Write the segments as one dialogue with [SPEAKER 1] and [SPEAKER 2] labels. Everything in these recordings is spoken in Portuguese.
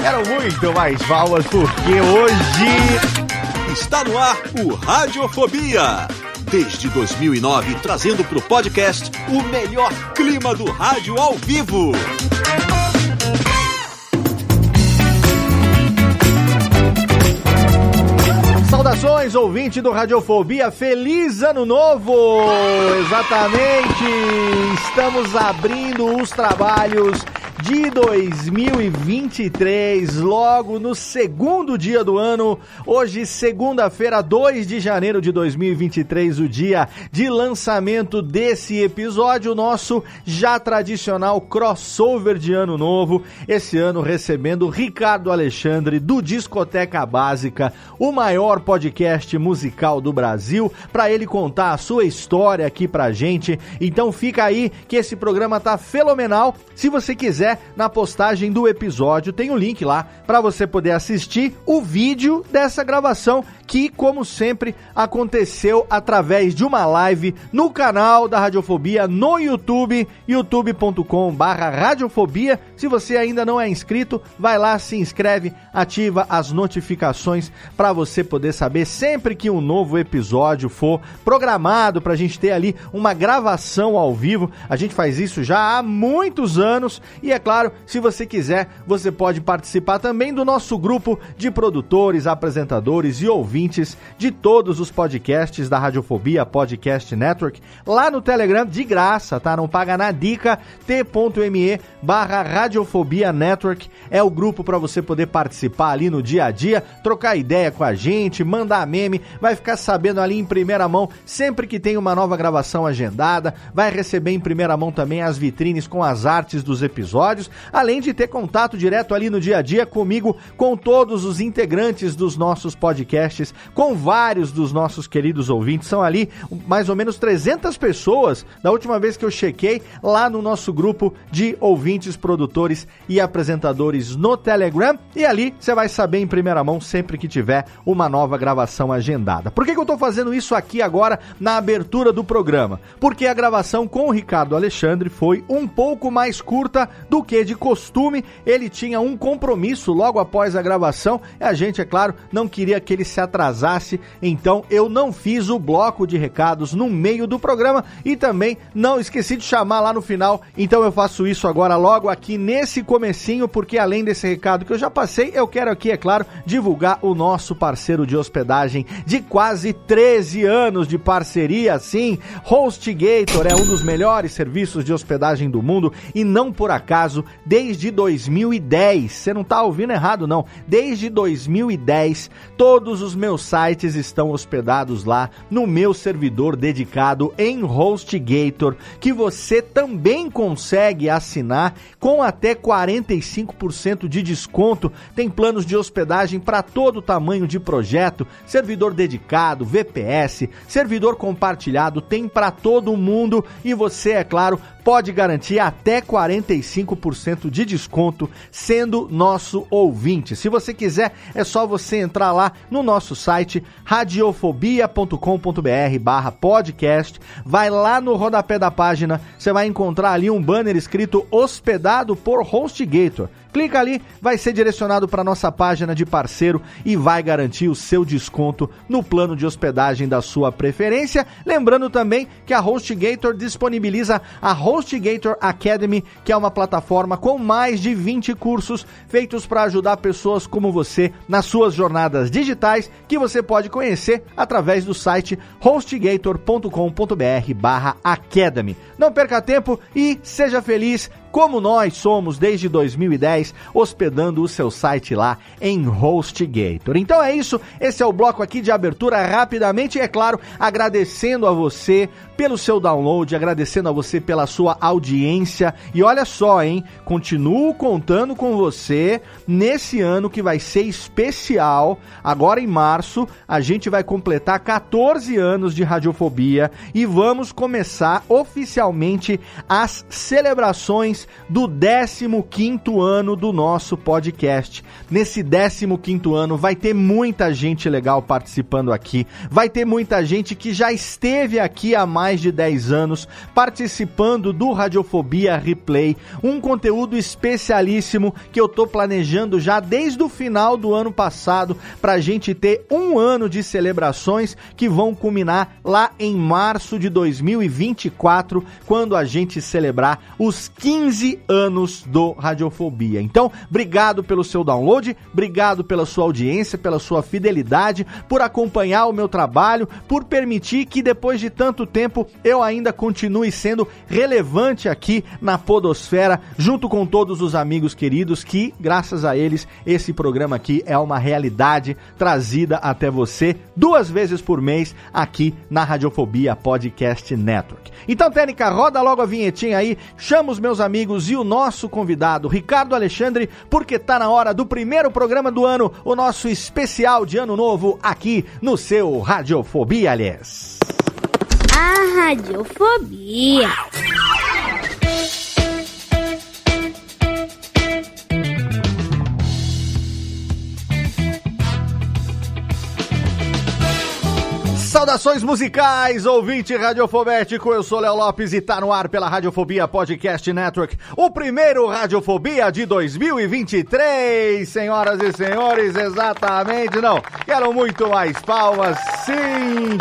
[SPEAKER 1] Quero muito mais palmas, porque hoje...
[SPEAKER 2] Está no ar o Radiofobia. Desde 2009, trazendo para o podcast o melhor clima do rádio ao vivo.
[SPEAKER 1] Saudações, ouvinte do Radiofobia, feliz ano novo! Exatamente! Estamos abrindo os trabalhos de 2023, logo no segundo dia do ano, hoje, segunda-feira, 2 de janeiro de 2023, o dia de lançamento desse episódio, nosso já tradicional crossover de ano novo. Esse ano recebendo Ricardo Alexandre do Discoteca Básica, o maior podcast musical do Brasil, para ele contar a sua história aqui pra gente. Então fica aí que esse programa tá fenomenal. Se você quiser na postagem do episódio tem o um link lá para você poder assistir o vídeo dessa gravação que, como sempre, aconteceu através de uma live no canal da Radiofobia no YouTube, youtube.com/barra Radiofobia. Se você ainda não é inscrito, vai lá, se inscreve, ativa as notificações para você poder saber sempre que um novo episódio for programado para a gente ter ali uma gravação ao vivo. A gente faz isso já há muitos anos e é claro, se você quiser, você pode participar também do nosso grupo de produtores, apresentadores e ouvintes de todos os podcasts da Radiofobia Podcast Network lá no Telegram de graça, tá? Não paga na dica t.me barra Radiofobia Network é o grupo para você poder participar ali no dia a dia, trocar ideia com a gente, mandar meme, vai ficar sabendo ali em primeira mão sempre que tem uma nova gravação agendada, vai receber em primeira mão também as vitrines com as artes dos episódios, além de ter contato direto ali no dia a dia comigo, com todos os integrantes dos nossos podcasts com vários dos nossos queridos ouvintes. São ali mais ou menos 300 pessoas, da última vez que eu chequei, lá no nosso grupo de ouvintes, produtores e apresentadores no Telegram. E ali você vai saber em primeira mão sempre que tiver uma nova gravação agendada. Por que, que eu estou fazendo isso aqui agora na abertura do programa? Porque a gravação com o Ricardo Alexandre foi um pouco mais curta do que de costume. Ele tinha um compromisso logo após a gravação. E a gente, é claro, não queria que ele se atrasasse, então eu não fiz o bloco de recados no meio do programa. E também não esqueci de chamar lá no final, então eu faço isso agora logo aqui nesse comecinho, porque além desse recado que eu já passei, eu quero aqui, é claro, divulgar o nosso parceiro de hospedagem de quase 13 anos de parceria, sim, HostGator. É um dos melhores serviços de hospedagem do mundo. E não por acaso, desde 2010, você não tá ouvindo errado não, desde 2010, todos os meus sites estão hospedados lá no meu servidor dedicado em HostGator, que você também consegue assinar com até 45% de desconto. Tem planos de hospedagem para todo tamanho de projeto, servidor dedicado, VPS, servidor compartilhado, tem para todo mundo. E você, é claro, pode garantir até 45% de desconto sendo nosso ouvinte. Se você quiser, é só você entrar lá no nosso site radiofobia.com.br barra podcast, vai lá no rodapé da página, você vai encontrar ali um banner escrito hospedado por HostGator. Clica ali, vai ser direcionado para nossa página de parceiro e vai garantir o seu desconto no plano de hospedagem da sua preferência. Lembrando também que a HostGator disponibiliza a HostGator Academy, que é uma plataforma com mais de 20 cursos feitos para ajudar pessoas como você nas suas jornadas digitais que você pode conhecer através do site hostgator.com.br/academy. Não perca tempo e seja feliz como nós somos desde 2010, hospedando o seu site lá em HostGator. Então é isso, esse é o bloco aqui de abertura rapidamente e é claro, agradecendo a você pelo seu download, agradecendo a você pela sua audiência. E olha só, hein? Continuo contando com você nesse ano que vai ser especial. Agora em março, a gente vai completar 14 anos de radiofobia e vamos começar oficialmente as celebrações do 15º ano do nosso podcast. Nesse 15º ano vai ter muita gente legal participando aqui. Vai ter muita gente que já esteve aqui há mais de 10 anos, participando do Radiofobia Replay, um conteúdo especialíssimo que eu tô planejando já desde o final do ano passado pra gente ter um ano de celebrações que vão culminar lá em março de 2024, quando a gente celebrar os 15 anos do Radiofobia. Então, obrigado pelo seu download, obrigado pela sua audiência, pela sua fidelidade, por acompanhar o meu trabalho, por permitir que depois de tanto tempo eu ainda continue sendo relevante aqui na Podosfera, junto com todos os amigos queridos que, graças a eles, esse programa aqui é uma realidade trazida até você duas vezes por mês aqui na Radiofobia Podcast Network. Então, Técnica, roda logo a vinhetinha aí, chama os meus amigos e o nosso convidado, Ricardo Alexandre, porque tá na hora do primeiro programa do ano, o nosso especial de ano novo aqui no seu Radiofobia, aliás
[SPEAKER 3] a radiofobia.
[SPEAKER 1] Saudações musicais, ouvinte radiofobético, eu sou Léo Lopes e tá no ar pela Radiofobia Podcast Network, o primeiro Radiofobia de 2023, senhoras e senhores, exatamente, não, quero muito mais palmas, sim,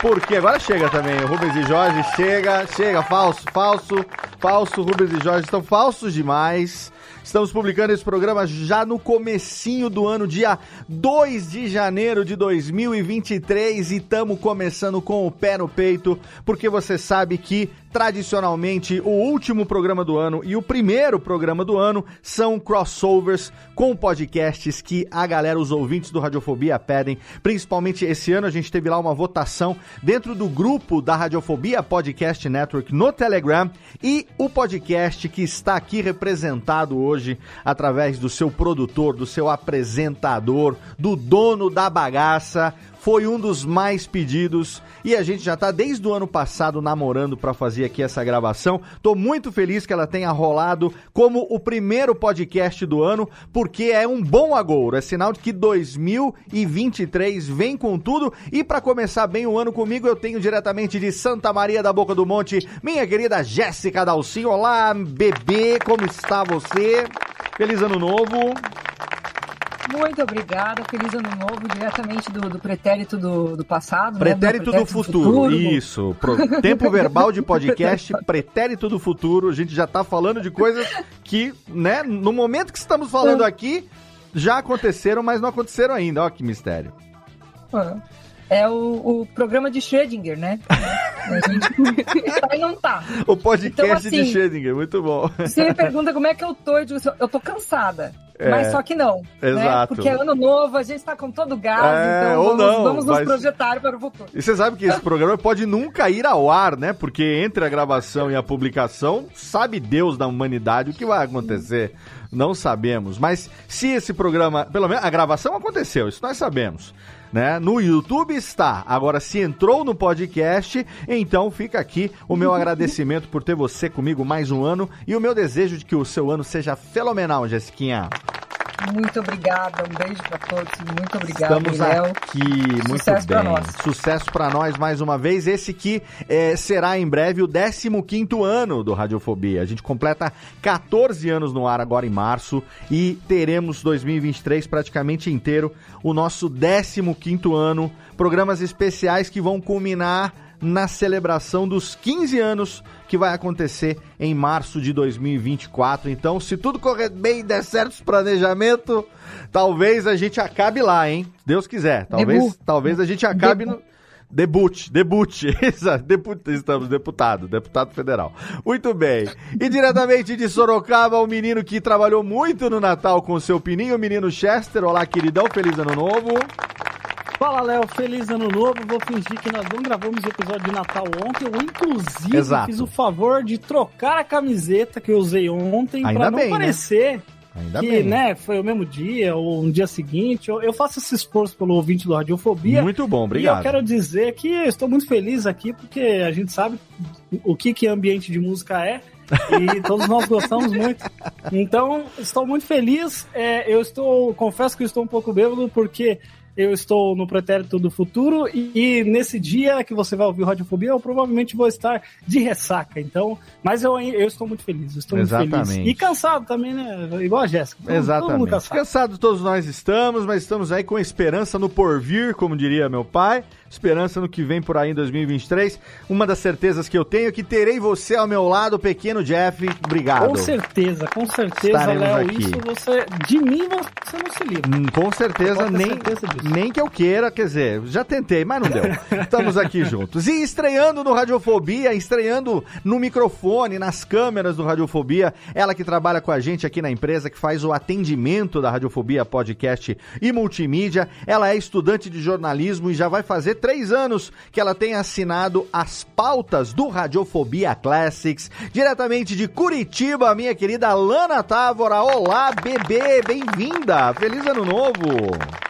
[SPEAKER 1] porque agora chega também, o Rubens e Jorge chega, chega, falso, falso, falso, Rubens e Jorge estão falsos demais. Estamos publicando esse programa já no comecinho do ano, dia 2 de janeiro de 2023 e estamos começando com o pé no peito, porque você sabe que tradicionalmente o último programa do ano e o primeiro programa do ano são crossovers com podcasts que a galera, os ouvintes do Radiofobia pedem. Principalmente esse ano a gente teve lá uma votação dentro do grupo da Radiofobia Podcast Network no Telegram e o podcast que está aqui representado hoje através do seu produtor, do seu apresentador, do dono da bagaça, foi um dos mais pedidos e a gente já tá desde o ano passado namorando para fazer aqui essa gravação. Tô muito feliz que ela tenha rolado como o primeiro podcast do ano, porque é um bom agouro, é sinal de que 2023 vem com tudo e para começar bem o ano comigo eu tenho diretamente de Santa Maria da Boca do Monte, minha querida Jéssica Dalcin. Olá, bebê, como está você? Feliz ano novo.
[SPEAKER 4] Muito obrigada. Feliz ano novo, diretamente do, do pretérito do, do passado.
[SPEAKER 1] Pretérito, né? do, pretérito do, futuro. futuro. Isso. Pro, tempo verbal de podcast, pretérito do futuro. A gente já tá falando de coisas que, né, no momento que estamos falando aqui, já aconteceram, mas não aconteceram ainda. Olha que mistério.
[SPEAKER 4] É o, o programa de Schrödinger, né? A gente tá e não tá.
[SPEAKER 1] O podcast então, assim, de Schrödinger, muito bom.
[SPEAKER 4] Você me pergunta como é que eu tô, eu digo, eu tô cansada. É, mas só que não.
[SPEAKER 1] Né? Exato.
[SPEAKER 4] Né? Porque é ano novo, a gente está com todo gás, é, então vamos, não, vamos nos mas... projetar para o futuro.
[SPEAKER 1] E você sabe que esse programa pode nunca ir ao ar, né? Porque entre a gravação e a publicação, sabe Deus da humanidade o que vai acontecer. Não sabemos. Mas se esse programa, pelo menos a gravação aconteceu, isso nós sabemos né? No YouTube está. Agora, se entrou no podcast, então fica aqui o meu agradecimento por ter você comigo mais um ano e o meu desejo de que o seu ano seja fenomenal, Jessiquinha.
[SPEAKER 4] Muito obrigada, um beijo para todos, muito obrigado,
[SPEAKER 1] Estamos Léo. aqui, muito Sucesso bem. Pra nós. Sucesso para nós mais uma vez. Esse que é, será em breve o 15 ano do Radiofobia. A gente completa 14 anos no ar agora em março e teremos 2023 praticamente inteiro o nosso 15 ano. Programas especiais que vão culminar na celebração dos 15 anos que vai acontecer em março de 2024. Então, se tudo correr bem e der certo os planejamento, talvez a gente acabe lá, hein? Deus quiser. Talvez,
[SPEAKER 4] Debu.
[SPEAKER 1] talvez a gente acabe
[SPEAKER 4] Debu.
[SPEAKER 1] no Debut, debut, Exato, depu- estamos deputado, deputado federal. Muito bem. E diretamente de Sorocaba, o menino que trabalhou muito no Natal com o seu pininho, o menino Chester. Olá, queridão, feliz ano novo.
[SPEAKER 5] Fala, Léo, feliz ano novo. Vou fingir que nós não gravamos o episódio de Natal ontem. Eu, inclusive,
[SPEAKER 1] Exato.
[SPEAKER 5] fiz o favor de trocar a camiseta que eu usei ontem pra não
[SPEAKER 1] bem, né?
[SPEAKER 5] parecer
[SPEAKER 1] Ainda
[SPEAKER 5] que,
[SPEAKER 1] bem.
[SPEAKER 5] né, foi o mesmo dia ou um dia seguinte. Eu, eu faço esse esforço pelo ouvinte do Radiofobia.
[SPEAKER 1] Muito bom,
[SPEAKER 5] E eu
[SPEAKER 1] obrigado.
[SPEAKER 5] quero dizer que eu estou muito feliz aqui, porque a gente sabe o que, que ambiente de música é. e todos nós gostamos muito. Então, estou muito feliz. É, eu estou, confesso que estou um pouco bêbado, porque eu estou no pretérito do futuro e, e nesse dia que você vai ouvir Radiofobia, eu provavelmente vou estar de ressaca. Então, mas eu, eu estou muito feliz. Estou muito
[SPEAKER 1] Exatamente.
[SPEAKER 5] feliz. E cansado também, né? Igual a Jéssica. Todo- Todo
[SPEAKER 1] Exatamente.
[SPEAKER 5] cansado.
[SPEAKER 1] Cansados todos nós estamos, mas estamos aí com esperança no porvir, como diria meu pai. Esperança no que vem por aí em 2023. Uma das certezas que eu tenho é que terei você ao meu lado, pequeno Jeff. Obrigado.
[SPEAKER 5] Com certeza, com certeza,
[SPEAKER 1] Estaremos
[SPEAKER 5] Léo.
[SPEAKER 1] aqui.
[SPEAKER 5] Isso você. De mim você não se livra.
[SPEAKER 1] Hum, Com certeza, nem,
[SPEAKER 5] certeza
[SPEAKER 1] nem que eu queira, quer dizer, já tentei, mas não deu. Estamos aqui juntos. E estreando no Radiofobia, estreando no microfone, nas câmeras do Radiofobia, ela que trabalha com a gente aqui na empresa, que faz o atendimento da Radiofobia Podcast e Multimídia. Ela é estudante de jornalismo e já vai fazer três anos que ela tem assinado as pautas do Radiofobia Classics, diretamente de Curitiba, minha querida Lana Távora. Olá, bebê, bem-vinda! Feliz ano novo!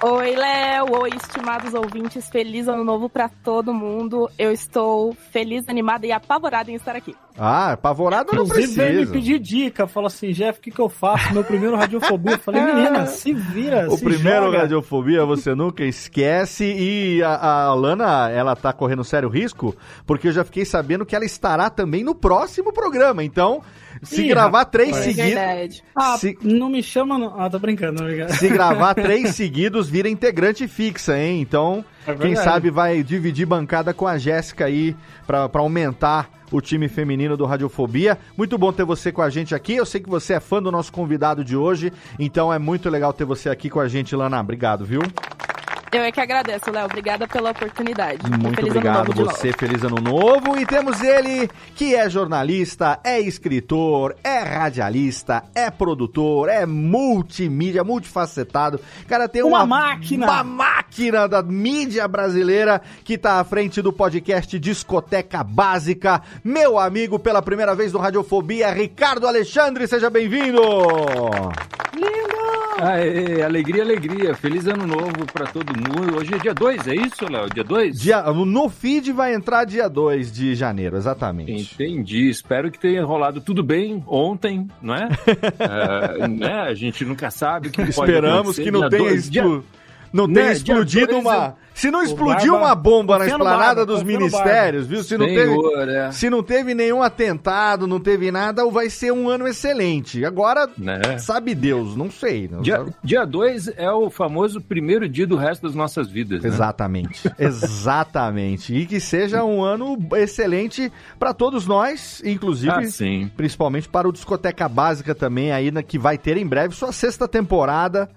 [SPEAKER 6] Oi, Léo. Oi, estimados ouvintes. Feliz ano novo pra todo mundo. Eu estou feliz, animada e apavorada em estar aqui.
[SPEAKER 1] Ah, apavorado não
[SPEAKER 5] Inclusive, veio me
[SPEAKER 1] precisa.
[SPEAKER 5] pedir dica. Falou assim, Jeff, o que, que eu faço? Meu primeiro radiofobia. Eu falei, menina, se vira,
[SPEAKER 1] O
[SPEAKER 5] se
[SPEAKER 1] primeiro
[SPEAKER 5] joga.
[SPEAKER 1] Radiofobia você nunca esquece e a, a Lana, ela tá correndo sério risco, porque eu já fiquei sabendo que ela estará também no próximo programa, então se
[SPEAKER 5] Ih,
[SPEAKER 1] gravar três
[SPEAKER 5] rapaz.
[SPEAKER 1] seguidos...
[SPEAKER 5] Ah,
[SPEAKER 1] Se-
[SPEAKER 5] não me chama... Não. Ah, tô brincando. obrigado.
[SPEAKER 1] Se gravar três seguidos, vira integrante fixa, hein? Então,
[SPEAKER 5] É
[SPEAKER 1] quem sabe vai dividir bancada com a Jéssica aí pra, pra aumentar o time feminino do Radiofobia. Muito bom ter você com a gente aqui. Eu sei que você é fã do nosso convidado de hoje, então é muito legal ter você aqui com a gente, Lana. Obrigado, viu?
[SPEAKER 6] Eu é que agradeço, Léo. Obrigada pela oportunidade.
[SPEAKER 1] Muito
[SPEAKER 6] Feliz ano
[SPEAKER 1] obrigado você, feliz ano novo. E temos ele que é jornalista, é escritor, é radialista, é produtor, é multimídia, multifacetado. Cara, tem uma,
[SPEAKER 5] Uma máquina.
[SPEAKER 1] Uma máquina da mídia brasileira que tá à frente do podcast Discoteca Básica. Meu amigo, pela primeira vez no Radiofobia, Ricardo Alexandre, seja bem-vindo!
[SPEAKER 7] Aê, alegria, alegria. Feliz ano novo pra todo Hoje é dia 2, é isso, Léo? Dia 2?
[SPEAKER 1] Dia, no feed vai entrar dia 2 de janeiro, exatamente.
[SPEAKER 7] Entendi. Espero que tenha rolado tudo bem ontem, não é? É, né? A gente nunca sabe o que pode
[SPEAKER 1] Esperamos que não tenha,
[SPEAKER 7] dois,
[SPEAKER 1] explo-
[SPEAKER 7] dia-
[SPEAKER 1] não
[SPEAKER 7] né, dia
[SPEAKER 1] explodido uma. Se não explodiu
[SPEAKER 5] Barba-
[SPEAKER 1] uma bomba na esplanada
[SPEAKER 5] Barba,
[SPEAKER 1] dos ministérios, viu? Se não, teve,
[SPEAKER 7] Senhor, é.
[SPEAKER 1] se não teve nenhum atentado, não teve nada, vai ser um ano excelente. Agora,
[SPEAKER 7] Né?
[SPEAKER 1] sabe Deus, não sei. Não
[SPEAKER 7] Dia,
[SPEAKER 1] sabe-
[SPEAKER 7] dia 2 é o famoso primeiro dia do resto das nossas vidas. né?
[SPEAKER 1] Exatamente, exatamente. E que seja um ano excelente para todos nós, inclusive,
[SPEAKER 7] Ah, sim.
[SPEAKER 1] principalmente para o Discoteca Básica também, aí na- que vai ter em breve sua sexta temporada.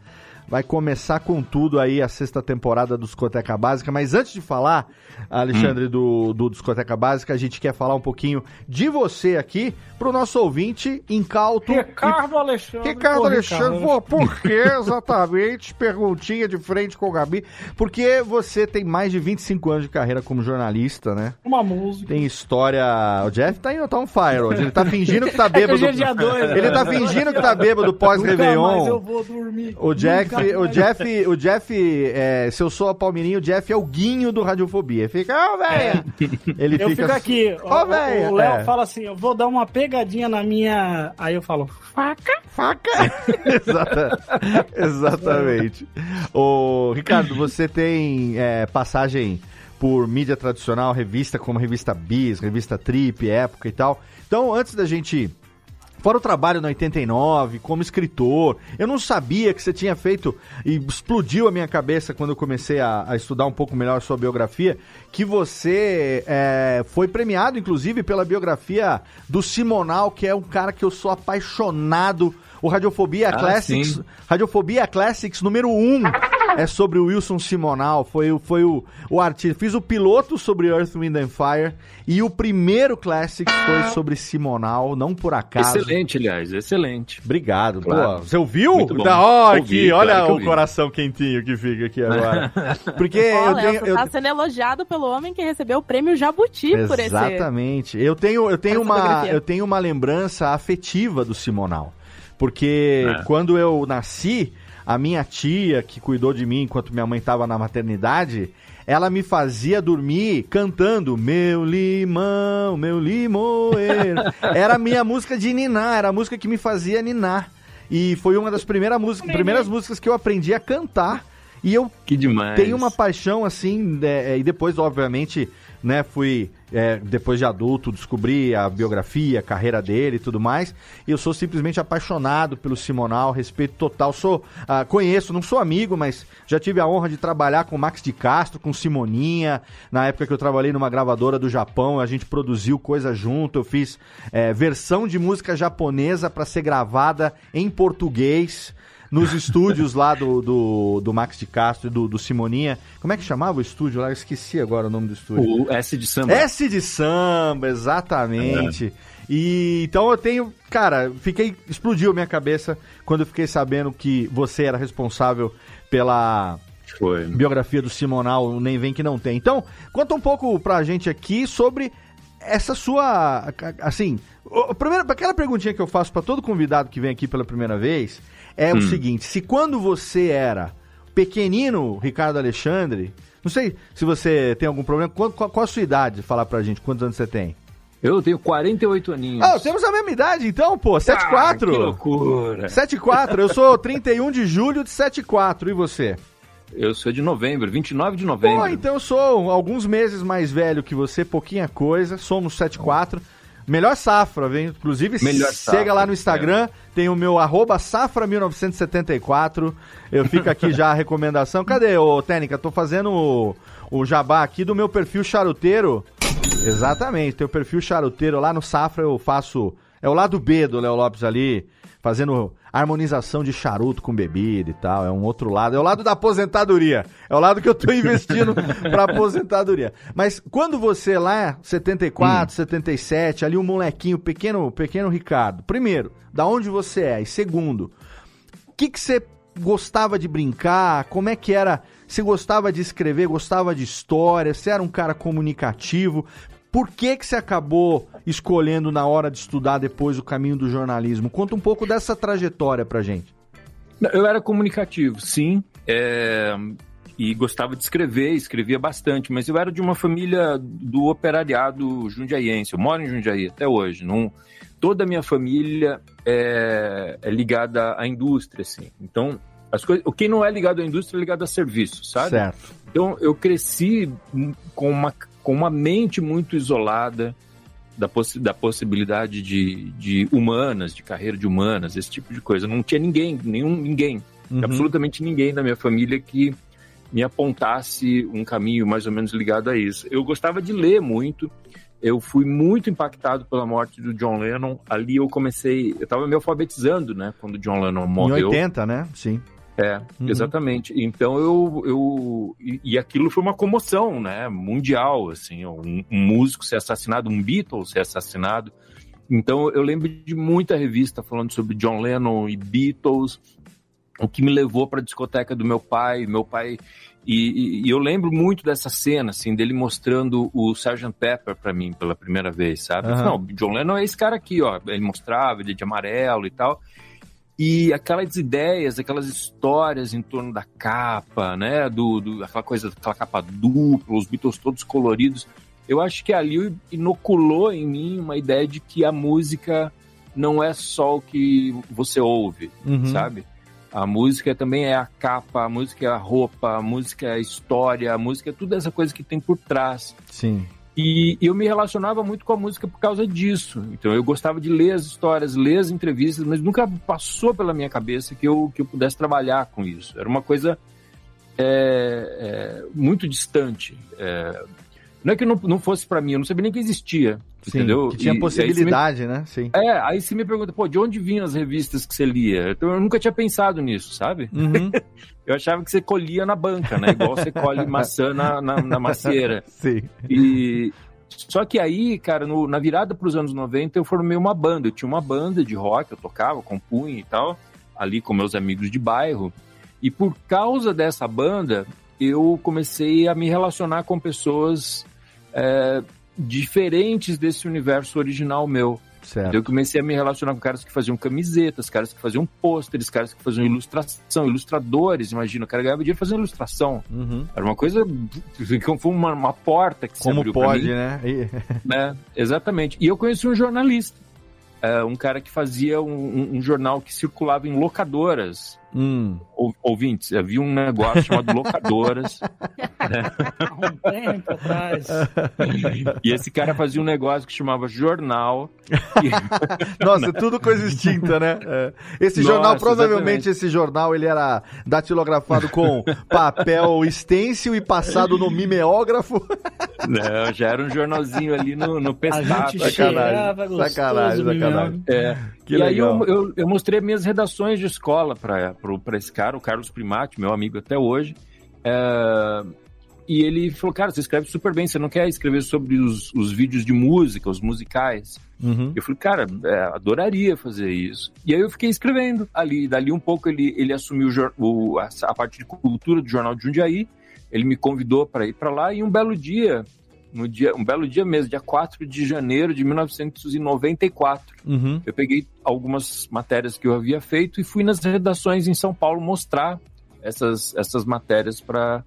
[SPEAKER 1] Vai começar com tudo aí a sexta temporada do Discoteca Básica. Mas antes de falar, Alexandre, do, do Discoteca Básica, a gente quer falar um pouquinho de você aqui pro nosso ouvinte incauto.
[SPEAKER 5] Ricardo Alexandre.
[SPEAKER 1] Ricardo
[SPEAKER 5] Pô,
[SPEAKER 1] Alexandre,
[SPEAKER 5] Ricardo.
[SPEAKER 1] pô, por que exatamente? Perguntinha de frente com o Gabi. Porque você tem mais de 25 anos de carreira como jornalista, né?
[SPEAKER 5] Uma música.
[SPEAKER 1] Tem história. O Jeff tá, em- tá on fire hoje. Ele tá fingindo que tá bêbado.
[SPEAKER 5] é dois, né?
[SPEAKER 1] Ele tá fingindo que tá bêbado
[SPEAKER 5] mais eu
[SPEAKER 1] pós-Réveillon.
[SPEAKER 5] vou dormir.
[SPEAKER 1] O Jeff, o. Jeff, o Jeff, é, se eu sou a Palmeirinho, o Jeff é o guinho do Radiofobia. Fica, ó, velha! Ele
[SPEAKER 5] Eu
[SPEAKER 1] fica.
[SPEAKER 5] fico aqui,
[SPEAKER 1] Ó,
[SPEAKER 5] o-
[SPEAKER 1] véia,
[SPEAKER 5] o Léo
[SPEAKER 1] é.
[SPEAKER 5] fala assim, eu vou dar uma pegadinha na minha... Aí eu falo, faca?
[SPEAKER 1] Faca! Exata- exatamente. Ô, Ricardo, você tem é, passagem por mídia tradicional, revista como revista Bis, revista Trip, Época e tal. Então, antes da gente Fora o trabalho no 89, como escritor, eu não sabia que você tinha feito, e explodiu a minha cabeça quando eu comecei a, a estudar um pouco melhor a sua biografia, que você é, foi premiado, inclusive, pela biografia do Simonal, que é um cara que eu sou apaixonado. O Radiofobia
[SPEAKER 7] Ah,
[SPEAKER 1] Classics,
[SPEAKER 7] sim.
[SPEAKER 1] Radiofobia Classics número 1 um é sobre o Wilson Simonal, foi, o- foi o, o artista. Fiz o piloto sobre Earth, Wind and Fire e o primeiro Classics foi sobre Simonal, não por acaso.
[SPEAKER 7] Excelente, aliás, excelente.
[SPEAKER 1] Obrigado.
[SPEAKER 7] Claro.
[SPEAKER 1] Pô, você ouviu?
[SPEAKER 7] Muito bom.
[SPEAKER 1] Da hora
[SPEAKER 7] Ouvi,
[SPEAKER 1] aqui, olha
[SPEAKER 7] claro que
[SPEAKER 1] o
[SPEAKER 7] ouvi.
[SPEAKER 1] coração quentinho que fica aqui agora. Porque eu
[SPEAKER 6] Olha,
[SPEAKER 1] tenho.
[SPEAKER 6] você
[SPEAKER 1] eu-
[SPEAKER 6] tá sendo elogiado pelo homem que recebeu o prêmio Jabuti por esse.
[SPEAKER 1] Exatamente. Eu tenho, eu tenho uma,
[SPEAKER 6] fotografia.
[SPEAKER 1] eu tenho uma lembrança afetiva do Simonal, porque
[SPEAKER 7] É.
[SPEAKER 1] quando eu nasci, a minha tia que cuidou de mim enquanto minha mãe estava na maternidade, ela me fazia dormir cantando Meu limão, meu limoeiro. Era a minha música de ninar, era a música que me fazia ninar. E foi uma das primeiras músicas, primeiras músicas que eu aprendi a cantar. E eu
[SPEAKER 7] Que demais.
[SPEAKER 1] tenho uma paixão assim, é, é, e depois, obviamente, né, fui, é, depois de adulto, descobri a biografia, a carreira dele e tudo mais. Eu sou simplesmente apaixonado pelo Simonal, respeito total. Sou, ah, conheço, não sou amigo, mas já tive a honra de trabalhar com Max de Castro, com Simoninha. Na época que eu trabalhei numa gravadora do Japão, a gente produziu coisa junto. Eu fiz é, versão de música japonesa para ser gravada em português nos estúdios lá do, do, do Max de Castro e do, do Simoninha. Como é que chamava o estúdio lá? Eu esqueci agora o nome do estúdio.
[SPEAKER 7] O S de samba.
[SPEAKER 1] S de samba, exatamente. E então eu tenho, cara, fiquei explodiu minha cabeça quando eu fiquei sabendo que você era responsável pela
[SPEAKER 7] Foi.
[SPEAKER 1] biografia do Simonal, Nem Vem Que Não Tem. Então, conta um pouco pra gente aqui sobre essa sua, assim, primeiro, aquela perguntinha que eu faço pra todo convidado que vem aqui pela primeira vez é o
[SPEAKER 7] Hum.
[SPEAKER 1] seguinte, se quando você era pequenino, Ricardo Alexandre, não sei se você tem algum problema, qual, qual, a sua idade, falar pra gente, quantos anos você tem?
[SPEAKER 7] Eu tenho 48 aninhos.
[SPEAKER 1] Ah, temos a mesma idade então, pô, 74.
[SPEAKER 7] Ah, que loucura.
[SPEAKER 1] 74, eu sou 31 de julho de 74, e você?
[SPEAKER 7] Eu sou de novembro, 29 de novembro.
[SPEAKER 1] Pô, então eu sou alguns meses mais velho que você, pouquinha coisa, somos 74. Melhor safra, vem. Inclusive,
[SPEAKER 7] Melhor
[SPEAKER 1] chega lá no Instagram, tem o meu arroba safra1974. Eu fico aqui já a recomendação. Cadê, ô Técnica? Tô fazendo o, o jabá aqui do meu perfil charuteiro. Exatamente, teu perfil charuteiro lá no Safra eu faço. É o lado B do Léo Lopes ali, fazendo harmonização de charuto com bebida e tal. É um outro lado. É o lado da aposentadoria. É o lado que eu tô investindo pra aposentadoria. Mas quando você lá, 74, 77, ali um molequinho, pequeno, pequeno Ricardo. Primeiro, da onde você é? E segundo, o que que você gostava de brincar? Como é que era? Você gostava de escrever? Gostava de história? Você era um cara comunicativo? Por que que você acabou escolhendo na hora de estudar depois o caminho do jornalismo? Conta um pouco dessa trajetória pra gente.
[SPEAKER 7] Eu era comunicativo, sim. é, E gostava de escrever, escrevia bastante, mas eu era de uma família do operariado jundiaiense. Eu moro em Jundiaí até hoje. Não... Toda a minha família é, é ligada à indústria, assim. Então, as coisas... quem não é ligado à indústria é ligado a serviço, sabe?
[SPEAKER 1] Certo.
[SPEAKER 7] Então, eu cresci com uma, com uma mente muito isolada da, possi da possibilidade de, de humanas, de carreira de humanas, esse tipo de coisa. Não tinha ninguém, nenhum ninguém,
[SPEAKER 1] Uhum.
[SPEAKER 7] absolutamente ninguém da minha família que me apontasse um caminho mais ou menos ligado a isso. Eu gostava de ler muito. Eu fui muito impactado pela morte do John Lennon. Ali eu comecei, eu estava me alfabetizando, né, quando o John Lennon
[SPEAKER 1] Em
[SPEAKER 7] morreu.
[SPEAKER 1] 80, né? Sim.
[SPEAKER 7] É,
[SPEAKER 1] Uhum.
[SPEAKER 7] exatamente. Então eu, eu e, e aquilo foi uma comoção, né, mundial, assim, um, um músico ser assassinado, um Beatles ser assassinado. Então eu lembro de muita revista falando sobre John Lennon e Beatles, o que me levou para a discoteca do meu pai, meu pai e, e- e eu lembro muito dessa cena, assim, dele mostrando o Sgt. Pepper para mim pela primeira vez, sabe?
[SPEAKER 1] Aham.
[SPEAKER 7] Não, John Lennon é esse cara aqui, ó. Ele mostrava, ele é de amarelo e tal. E aquelas ideias, aquelas histórias em torno da capa, né? Do, do, aquela coisa, aquela capa dupla, os Beatles todos coloridos. Eu acho que ali inoculou em mim uma ideia de que a música não é só o que você ouve,
[SPEAKER 1] Uhum.
[SPEAKER 7] sabe? A música também é a capa, a música é a roupa, a música é a história, a música é tudo essa coisa que tem por trás.
[SPEAKER 1] Sim.
[SPEAKER 7] E eu me relacionava muito com a música por causa disso. Então eu gostava de ler as histórias, ler as entrevistas, mas nunca passou pela minha cabeça que eu, que eu pudesse trabalhar com isso. Era uma coisa é, é, muito distante. É, não é que não, não fosse para mim, eu não sabia nem que existia.
[SPEAKER 1] Sim,
[SPEAKER 7] entendeu?
[SPEAKER 1] que tinha
[SPEAKER 7] E-
[SPEAKER 1] possibilidade,
[SPEAKER 7] você
[SPEAKER 1] né? Sim.
[SPEAKER 7] me- É, aí você me pergunta, pô, de onde vinham as revistas que você lia? Então, eu nunca tinha pensado nisso, sabe?
[SPEAKER 1] Uhum.
[SPEAKER 7] Eu achava que você colhia na banca, né? Igual você colhe maçã na, na, na macieira.
[SPEAKER 1] Sim.
[SPEAKER 7] E só que aí, cara, no- na virada para os anos 90, eu formei uma banda. Eu tinha uma banda de rock, eu tocava, compunha e tal, ali com meus amigos de bairro. E por causa dessa banda, eu comecei a me relacionar com pessoas é, diferentes desse universo original meu.
[SPEAKER 1] Certo.
[SPEAKER 7] Eu comecei a me relacionar com caras que faziam camisetas, caras que faziam pôsteres, caras que faziam ilustração, ilustradores, imagina, o cara ganhava dinheiro fazendo ilustração.
[SPEAKER 1] Uhum.
[SPEAKER 7] Era uma coisa, foi uma, uma porta que se
[SPEAKER 1] Como
[SPEAKER 7] abriu
[SPEAKER 1] pode,
[SPEAKER 7] mim,
[SPEAKER 1] né?
[SPEAKER 7] Né? Exatamente. E eu conheci um jornalista, é, um cara que fazia um, um- um jornal que circulava em locadoras.
[SPEAKER 1] Hum.
[SPEAKER 7] Ou- Ouvintes, havia um negócio chamado locadoras. né?
[SPEAKER 5] Um tempo atrás.
[SPEAKER 7] E esse cara fazia um negócio que chamava jornal.
[SPEAKER 1] Nossa, tudo coisa extinta, né? É. Esse
[SPEAKER 7] Nossa,
[SPEAKER 1] jornal, provavelmente
[SPEAKER 7] exatamente.
[SPEAKER 1] esse jornal, ele era datilografado com papel stencil e passado no mimeógrafo.
[SPEAKER 7] Não, já era um jornalzinho ali no, no
[SPEAKER 5] A cheirava gostoso,
[SPEAKER 1] sacanagem,
[SPEAKER 5] menino.
[SPEAKER 1] sacanagem.
[SPEAKER 7] É.
[SPEAKER 1] Que
[SPEAKER 7] e aí eu,
[SPEAKER 1] legal.
[SPEAKER 7] eu, eu mostrei minhas redações de escola para esse cara, o Carlos Primati, meu amigo até hoje. É, e ele falou, cara, você escreve super bem, você não quer escrever sobre os, os vídeos de música, os musicais?
[SPEAKER 1] Uhum.
[SPEAKER 7] Eu falei, cara, é, adoraria fazer isso. E aí eu fiquei escrevendo ali. Dali um pouco ele, ele assumiu o- a, a parte de cultura do Jornal de Jundiaí. Ele me convidou para ir para lá e um belo dia, no dia, um belo dia mesmo, dia 4 de janeiro de 1994,
[SPEAKER 1] Uhum.
[SPEAKER 7] eu peguei algumas matérias que eu havia feito e fui nas redações em São Paulo mostrar essas, essas matérias para.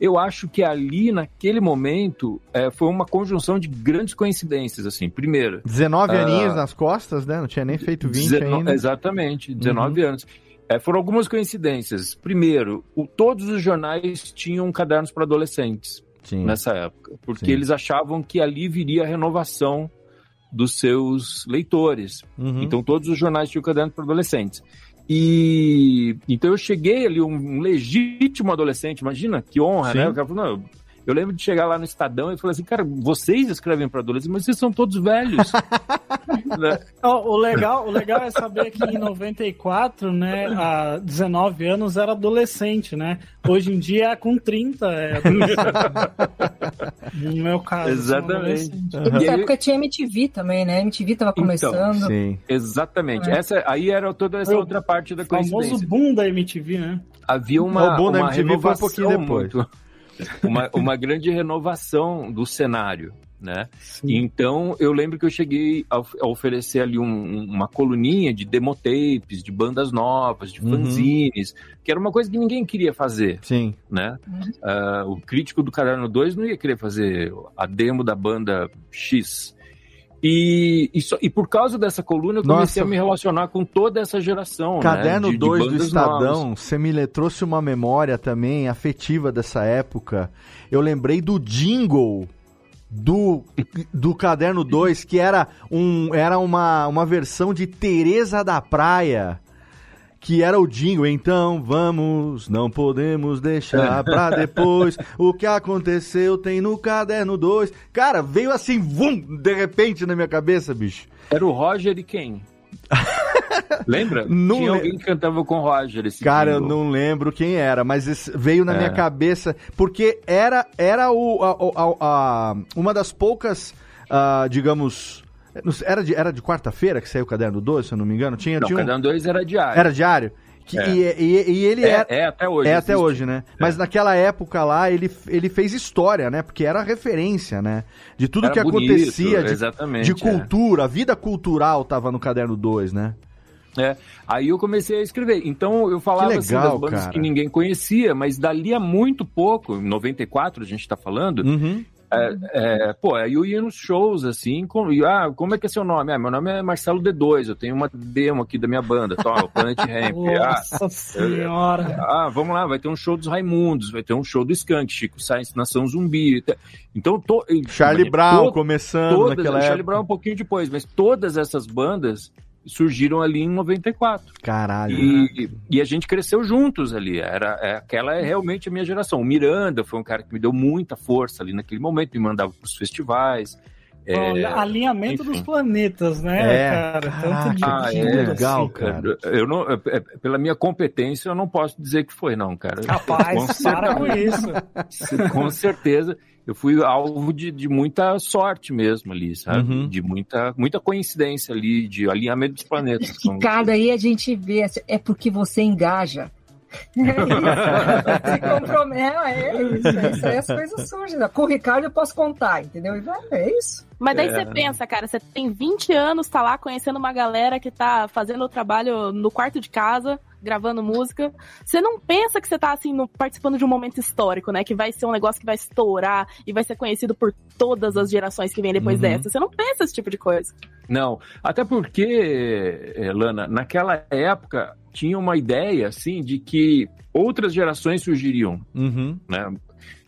[SPEAKER 7] Eu acho que ali, naquele momento, é, foi uma conjunção de grandes coincidências. Assim, primeiro,
[SPEAKER 1] 19
[SPEAKER 7] Ah.
[SPEAKER 1] aninhos nas costas, né? Não tinha nem feito 20
[SPEAKER 7] Dezeno-
[SPEAKER 1] ainda.
[SPEAKER 7] Exatamente, 19 anos. É, foram algumas coincidências. Primeiro, o- todos os jornais tinham cadernos para adolescentes
[SPEAKER 1] Sim.
[SPEAKER 7] nessa época, porque
[SPEAKER 1] Sim.
[SPEAKER 7] eles achavam que ali viria a renovação dos seus leitores.
[SPEAKER 1] Uhum.
[SPEAKER 7] Então todos os jornais tinham caderno para adolescentes. E então eu cheguei ali, um, legítimo adolescente, imagina que honra,
[SPEAKER 1] Sim.
[SPEAKER 7] né? O cara falou, não, eu, lembro de chegar lá no Estadão e falar assim, cara, vocês escrevem para adolescentes, mas vocês são todos velhos. Né?
[SPEAKER 5] Ó, O legal, o legal é saber que em 94, né, há 19 anos era adolescente, né? Hoje em dia, com 30, é adolescente. No meu caso.
[SPEAKER 7] Exatamente.
[SPEAKER 4] E nessa
[SPEAKER 7] aí-
[SPEAKER 4] época tinha MTV também, né? MTV tava
[SPEAKER 7] Então,
[SPEAKER 4] começando.
[SPEAKER 1] Sim.
[SPEAKER 7] Exatamente.
[SPEAKER 4] É.
[SPEAKER 7] Essa, aí era toda essa
[SPEAKER 5] Foi o
[SPEAKER 7] outra parte da
[SPEAKER 5] O famoso
[SPEAKER 7] coincidência.
[SPEAKER 5] boom da MTV, né?
[SPEAKER 7] Havia uma,
[SPEAKER 1] O boom da MTV foi um pouquinho depois.
[SPEAKER 7] muito- uma, uma grande renovação do cenário, né? Então, eu lembro que eu cheguei a, of- a oferecer ali um- uma coluninha de demotapes, de bandas novas, de
[SPEAKER 1] Uhum.
[SPEAKER 7] fanzines, que era uma coisa que ninguém queria fazer,
[SPEAKER 1] Sim.
[SPEAKER 7] né? Ah, o crítico do Caderno 2 não ia querer fazer a demo da banda X. E, e, e por causa dessa coluna, eu comecei
[SPEAKER 1] Nossa.
[SPEAKER 7] a me relacionar com toda essa geração.
[SPEAKER 1] Caderno
[SPEAKER 7] né? de- de
[SPEAKER 1] 2 do
[SPEAKER 7] bandas
[SPEAKER 1] Estadão,
[SPEAKER 7] novas.
[SPEAKER 1] você me trouxe uma memória também afetiva dessa época. Eu lembrei do jingle do, do Caderno 2, que era, um, era uma, uma versão de Teresa da Praia. Que era o jingle, então vamos, não podemos deixar pra depois. O que aconteceu tem no caderno 2. Cara, veio assim, vum, de repente na minha cabeça, bicho.
[SPEAKER 7] Era o Roger e quem? Lembra?
[SPEAKER 1] Não
[SPEAKER 7] Tinha alguém que cantava com o Roger esse
[SPEAKER 1] Cara, eu
[SPEAKER 7] jingle.
[SPEAKER 1] não lembro quem era, mas veio na
[SPEAKER 7] É.
[SPEAKER 1] minha cabeça, porque era, era o, a, a- a- uma das poucas, ah, digamos. Era de, era de quarta-feira que saiu o caderno 12, se eu não me engano? Tinha,
[SPEAKER 7] Não,
[SPEAKER 1] tinha
[SPEAKER 7] o
[SPEAKER 1] um-
[SPEAKER 7] Caderno 2 era diário.
[SPEAKER 1] Era diário? Que-
[SPEAKER 7] É.
[SPEAKER 1] e, e- e ele
[SPEAKER 7] É, é até hoje.
[SPEAKER 1] É até hoje, né? Mas naquela época lá, ele, ele fez história, né? Porque era referência, né? De tudo
[SPEAKER 7] Era
[SPEAKER 1] que
[SPEAKER 7] bonito,
[SPEAKER 1] acontecia, de, de cultura, a vida cultural tava no caderno 2, né?
[SPEAKER 7] É, aí eu comecei a escrever. Então eu falava
[SPEAKER 1] Que
[SPEAKER 7] assim
[SPEAKER 1] legal,
[SPEAKER 7] das bandas
[SPEAKER 1] cara.
[SPEAKER 7] que ninguém conhecia, mas dali a muito pouco, em 94 a gente tá falando,
[SPEAKER 1] Uhum.
[SPEAKER 7] É, é, pô, aí eu ia nos shows, assim, com, e, ah, como é que é seu nome? Ah, meu nome é Marcelo D2, eu tenho uma demo aqui da minha banda, toma, o Planet Ramp.
[SPEAKER 5] Nossa
[SPEAKER 7] ah,
[SPEAKER 5] senhora!
[SPEAKER 7] Ah, vamos lá, vai ter um show dos Raimundos, vai ter um show do Skank, Chico Sainz, Nação Zumbi. Então, to,
[SPEAKER 1] Charlie Brown to, começando
[SPEAKER 7] todas,
[SPEAKER 1] naquela
[SPEAKER 7] Charlie Brown um pouquinho depois, mas todas essas bandas surgiram ali em 94.
[SPEAKER 1] Caralho.
[SPEAKER 7] E, e a gente cresceu juntos ali. Era, é, aquela é realmente a minha geração. O Miranda foi um cara que me deu muita força ali naquele momento, me mandava para os festivais.
[SPEAKER 5] É, alinhamento enfim. dos planetas, né,
[SPEAKER 1] é,
[SPEAKER 5] cara?
[SPEAKER 1] Tanto de ah, é, legal, assim, cara.
[SPEAKER 7] Eu não, pela minha competência, eu não posso dizer que foi, não, cara.
[SPEAKER 5] Rapaz, para com isso.
[SPEAKER 7] Com certeza eu fui alvo de, de muita sorte mesmo ali, sabe? Uhum. De muita, muita coincidência ali, de alinhamento dos planetas.
[SPEAKER 4] Cada aí a gente vê, é porque você engaja. Se compromete, é isso, é isso aí as coisas surgem. Com o Ricardo eu posso contar, entendeu? É isso.
[SPEAKER 6] Mas daí
[SPEAKER 7] É.
[SPEAKER 6] você pensa, cara, você tem 20 anos, tá lá conhecendo uma galera que tá fazendo o trabalho no quarto de casa, gravando música. Você não pensa que você tá, assim, no- participando de um momento histórico, né? Que vai ser um negócio que vai estourar e vai ser conhecido por todas as gerações que vêm depois
[SPEAKER 7] Uhum.
[SPEAKER 6] dessa. Você não pensa esse tipo de coisa.
[SPEAKER 7] Não, até porque, Lana, naquela época tinha uma ideia, assim, de que outras gerações surgiriam,
[SPEAKER 1] Uhum.
[SPEAKER 7] né?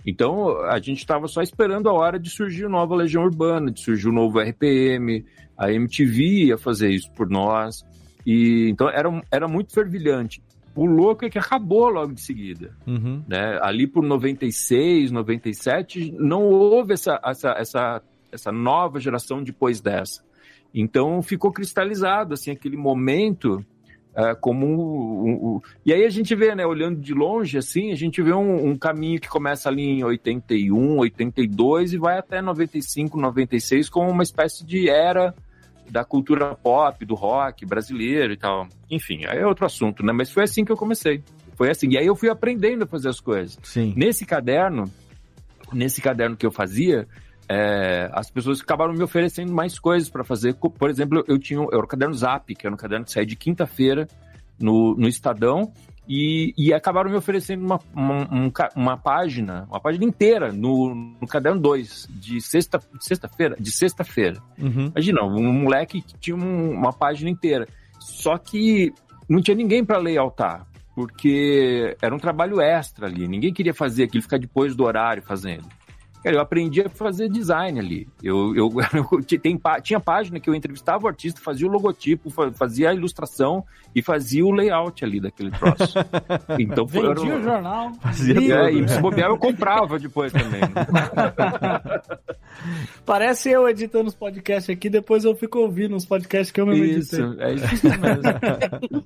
[SPEAKER 7] Então a gente estava só esperando a hora de surgir a nova Legião Urbana, de surgir o novo RPM, a MTV ia fazer isso por nós. E então era, era muito fervilhante. O louco é que acabou logo de seguida.
[SPEAKER 1] Uhum.
[SPEAKER 7] né? Ali por 96, 97, não houve essa, essa, essa, essa nova geração depois dessa. Então ficou cristalizado assim aquele momento é, como um, um- um- e aí a gente vê, né, olhando de longe assim, a gente vê um, um caminho que começa ali em 81, 82 e vai até 95, 96 como uma espécie de era da cultura pop, do rock brasileiro e tal. Enfim, aí é outro assunto, né? Mas foi assim que eu comecei. Foi assim. E aí eu fui aprendendo a fazer as coisas.
[SPEAKER 1] Sim.
[SPEAKER 7] Nesse caderno, nesse caderno que eu fazia, é, as pessoas acabaram me oferecendo mais coisas para fazer. Por exemplo, eu tinha era o caderno Zap, que era um caderno que saía de quinta-feira no, no Estadão. E, e acabaram me oferecendo uma, uma, um uma página, uma página inteira no, no caderno 2, de sexta- sexta-feira, de sexta-feira.
[SPEAKER 1] Uhum.
[SPEAKER 7] Imagina, um moleque que tinha um- uma página inteira. Só que não tinha ninguém para layoutar, porque era um trabalho extra ali. Ninguém queria fazer aquilo, ficar depois do horário fazendo. Cara, eu aprendi a fazer design ali. Eu, eu, eu tem tinha página que eu entrevistava o artista, fazia o logotipo, fa- fazia a ilustração e fazia o layout ali daquele troço. Então foi.
[SPEAKER 5] Vendia o jornal.
[SPEAKER 1] Fazia
[SPEAKER 7] e, é,
[SPEAKER 1] tudo,
[SPEAKER 7] e se
[SPEAKER 1] né?
[SPEAKER 7] bobear, eu comprava depois também.
[SPEAKER 5] Parece eu editando os podcasts aqui, depois eu fico ouvindo os podcasts que eu mesmo
[SPEAKER 7] Isso,
[SPEAKER 5] editei.
[SPEAKER 7] é isso mesmo.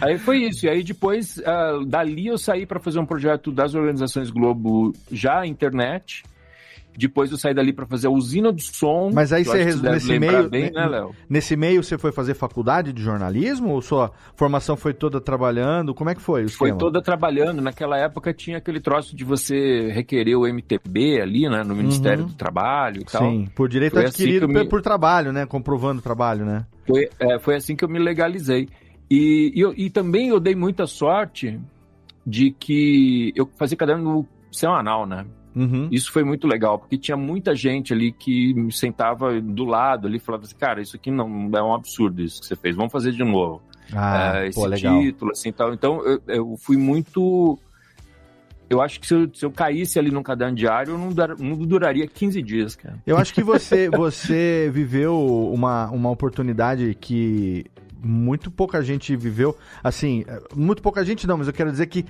[SPEAKER 7] aí foi isso. E aí depois, ah, dali eu saí para fazer um projeto das organizações Globo já internet. Depois eu saí dali para fazer a usina do som.
[SPEAKER 1] Mas aí você,
[SPEAKER 7] deve
[SPEAKER 1] nesse meio,
[SPEAKER 7] bem,
[SPEAKER 1] ne-
[SPEAKER 7] né, Léo?
[SPEAKER 1] nesse meio você foi fazer faculdade de jornalismo ou sua formação foi toda trabalhando? Como é que foi
[SPEAKER 7] Foi toda trabalhando. Naquela época tinha aquele troço de você requerer o MTB ali, né? No Ministério do Trabalho e tal.
[SPEAKER 1] Sim, por direito
[SPEAKER 7] Foi assim
[SPEAKER 1] adquirido
[SPEAKER 7] eu me-
[SPEAKER 1] por trabalho, né? Comprovando o trabalho, né?
[SPEAKER 7] Foi, é, foi assim que eu me legalizei. E, e, e também eu dei muita sorte de que eu fazia caderno semanal, né?
[SPEAKER 1] Uhum.
[SPEAKER 7] Isso foi muito legal, porque tinha muita gente ali que me sentava do lado ali e falava assim, cara, isso aqui não é um absurdo isso que você fez, vamos fazer de novo.
[SPEAKER 1] Ah,
[SPEAKER 7] É, esse
[SPEAKER 1] pô, legal.
[SPEAKER 7] título, assim, tal. Então, eu, eu fui muito... Eu acho que se eu, se eu caísse ali num caderno diário, eu não, dar- não duraria 15 dias, cara.
[SPEAKER 1] Eu acho que você, você viveu uma, uma oportunidade que muito pouca gente viveu. Assim, muito pouca gente não, mas eu quero dizer que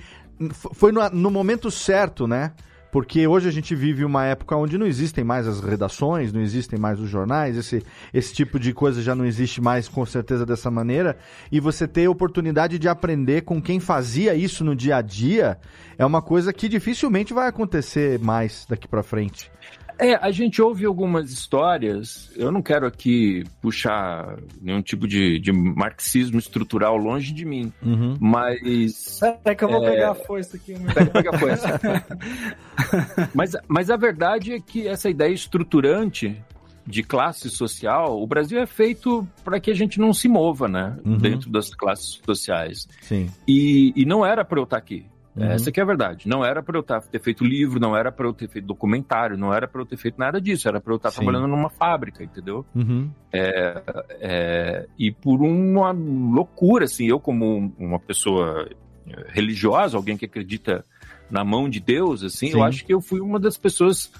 [SPEAKER 1] foi no, no momento certo, né? Porque hoje a gente vive uma época onde não existem mais as redações, não existem mais os jornais, esse, esse tipo de coisa já não existe mais com certeza dessa maneira. E você ter a oportunidade de aprender com quem fazia isso no dia a dia é uma coisa que dificilmente vai acontecer mais daqui pra frente.
[SPEAKER 7] É, a gente ouve algumas histórias. Eu não quero aqui puxar nenhum tipo de, de marxismo estrutural longe de mim,
[SPEAKER 1] Uhum.
[SPEAKER 7] mas.
[SPEAKER 5] Até que eu vou
[SPEAKER 7] É.
[SPEAKER 5] pegar a foice aqui. né?
[SPEAKER 7] Pega, pega a força. mas, mas a verdade é que essa ideia estruturante de classe social, o Brasil é feito para que a gente não se mova, né?
[SPEAKER 1] Uhum.
[SPEAKER 7] Dentro das classes sociais.
[SPEAKER 1] Sim.
[SPEAKER 7] E, e não era para eu estar aqui.
[SPEAKER 1] Uhum.
[SPEAKER 7] Essa que é a verdade. Não era para eu tá, ter feito livro, não era para eu ter feito documentário, não era para eu ter feito nada disso. Era para eu estar
[SPEAKER 1] Sim.
[SPEAKER 7] trabalhando numa fábrica, entendeu?
[SPEAKER 1] Uhum.
[SPEAKER 7] É, é, e por uma loucura, assim, eu como uma pessoa religiosa, alguém que acredita na mão de Deus, assim,
[SPEAKER 1] Sim.
[SPEAKER 7] eu acho que eu fui uma das pessoas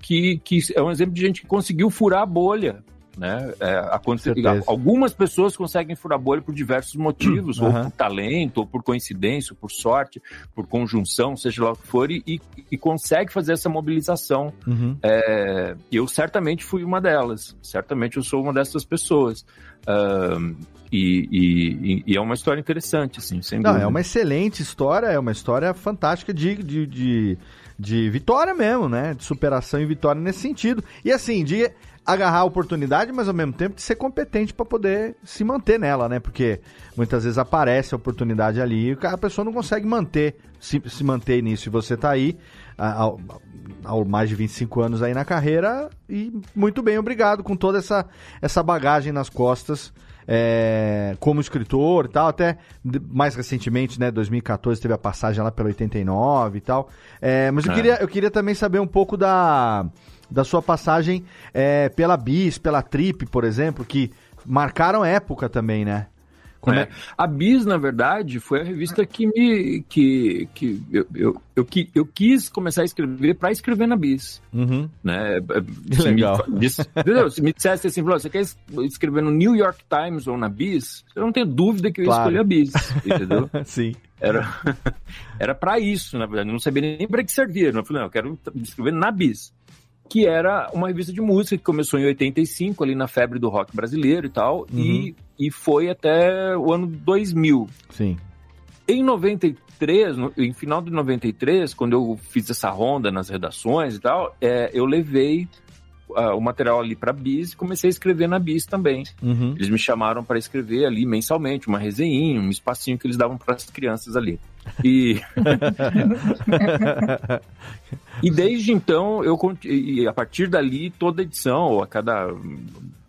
[SPEAKER 7] que, que é um exemplo de gente que conseguiu furar a bolha. Né? É, aconte- algumas pessoas conseguem furar bolha por diversos motivos, ou
[SPEAKER 1] Aham.
[SPEAKER 7] por talento, ou por coincidência, ou por sorte, por conjunção, seja lá o que for, e, e consegue fazer essa mobilização.
[SPEAKER 1] Uhum.
[SPEAKER 7] É, eu certamente fui uma delas, certamente eu sou uma dessas pessoas. Ahn, e, e- e é uma história interessante, assim, sem
[SPEAKER 1] Não,
[SPEAKER 7] dúvida.
[SPEAKER 1] é uma excelente história, é uma história fantástica de, de, de, de vitória mesmo, né? De superação e vitória nesse sentido. E assim, de agarrar a oportunidade, mas ao mesmo tempo de ser competente para poder se manter nela, né? Porque muitas vezes aparece a oportunidade ali e a pessoa não consegue manter, se, se manter nisso. E você tá aí há, mais de 25 anos aí na carreira e muito bem, obrigado com toda essa, essa bagagem nas costas é, como escritor e tal, até mais recentemente, né, 2014 teve a passagem lá pela 89 e tal. É, mas eu,
[SPEAKER 7] É.
[SPEAKER 1] queria, eu queria também saber um pouco da, da sua passagem é, pela Bis, pela Trip, por exemplo, que marcaram época também, né? Como
[SPEAKER 7] É. A Bis, na verdade, foi a revista que me. que, que eu, eu, eu, eu quis começar a escrever para escrever na Bis.
[SPEAKER 1] Uhum.
[SPEAKER 7] Né? Se
[SPEAKER 1] legal.
[SPEAKER 7] Me, disse- entendeu? Se me dissesse assim, "Flor, você quer es- escrever no New York Times ou na Bis? Eu não tenho dúvida que eu
[SPEAKER 1] Claro.
[SPEAKER 7] escolher a Bis, entendeu?
[SPEAKER 1] Sim.
[SPEAKER 7] Era, era para isso, na verdade. Eu não sabia nem para que servia. Eu falei, não, eu quero escrever na Bis. Que era uma revista de música que começou em 85, ali na febre do rock brasileiro e tal, e, e foi até o ano 2000.
[SPEAKER 1] Sim.
[SPEAKER 7] Em 93, no, em final de 93, quando eu fiz essa ronda nas redações e tal, é, eu levei ah, o material ali para Bis e comecei a escrever na Bis também.
[SPEAKER 1] Uhum.
[SPEAKER 7] Eles me chamaram para escrever ali mensalmente, uma resenhinha, um espacinho que eles davam para as crianças ali. E, e desde então, eu e a partir dali, toda edição, ou a cada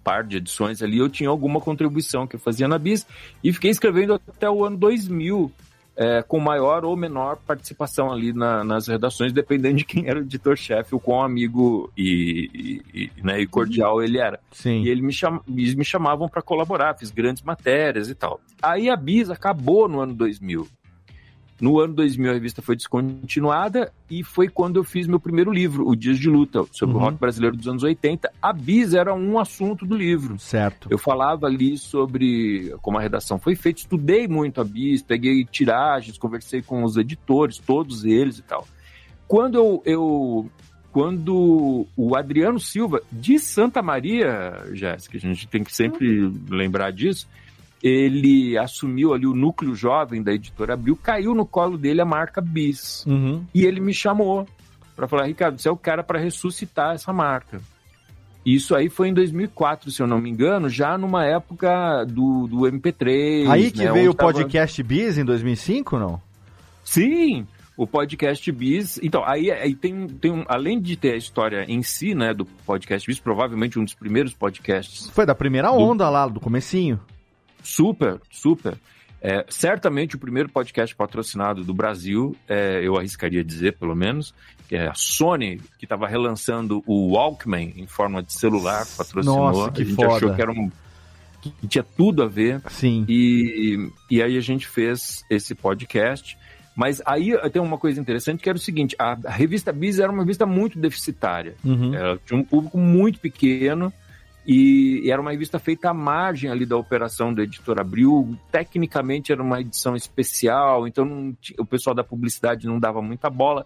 [SPEAKER 7] par de edições ali, eu tinha alguma contribuição que eu fazia na Bis e fiquei escrevendo até o ano 2000. é, com maior ou menor participação ali na- nas redações, dependendo de quem era o editor-chefe, o quão amigo e, e- e, né, e cordial ele era.
[SPEAKER 1] Sim.
[SPEAKER 7] E ele me cham... eles me chamavam para colaborar, fiz grandes matérias e tal. Aí a Bis acabou no ano 2000. No ano 2000 a revista foi descontinuada e foi quando eu fiz meu primeiro livro, O Dias de Luta, sobre
[SPEAKER 1] Uhum.
[SPEAKER 7] o rock brasileiro dos anos 80. A Bis era um assunto do livro.
[SPEAKER 1] Certo.
[SPEAKER 7] Eu falava ali sobre como a redação foi feita, estudei muito a Bis, peguei tiragens, conversei com os editores, todos eles e tal. Quando eu, eu quando o Adriano Silva, de Santa Maria, Jéssica, a gente tem que sempre lembrar disso, ele assumiu ali o núcleo jovem da editora Abril, caiu no colo dele a marca Bis.
[SPEAKER 1] Uhum.
[SPEAKER 7] E ele me chamou para falar, Ricardo, você é o cara para ressuscitar essa marca. Isso aí foi em 2004, se eu não me engano, já numa época do, do MP3.
[SPEAKER 1] Aí que
[SPEAKER 7] né,
[SPEAKER 1] veio o
[SPEAKER 7] tava-
[SPEAKER 1] podcast Biz em 2005, não?
[SPEAKER 7] Sim, o podcast Biz. Então, aí, aí tem, tem um, além de ter a história em si, né, do podcast Biz, provavelmente um dos primeiros podcasts.
[SPEAKER 1] Foi da primeira onda lá, do comecinho.
[SPEAKER 7] Super, super. É, certamente o primeiro podcast patrocinado do Brasil, é, eu arriscaria dizer, pelo menos, que é a Sony, que estava relançando o Walkman em forma de celular, patrocinou.
[SPEAKER 1] Nossa, que
[SPEAKER 7] a gente
[SPEAKER 1] foda.
[SPEAKER 7] achou que era um que tinha tudo a ver.
[SPEAKER 1] Sim.
[SPEAKER 7] E, e aí a gente fez esse podcast. Mas aí tem uma coisa interessante que era o seguinte: a, a revista Biz era uma revista muito deficitária.
[SPEAKER 1] Uhum.
[SPEAKER 7] Ela tinha um público muito pequeno e, era uma revista feita à margem ali da operação do Editor Abril. Tecnicamente era uma edição especial, então não o pessoal da publicidade não dava muita bola.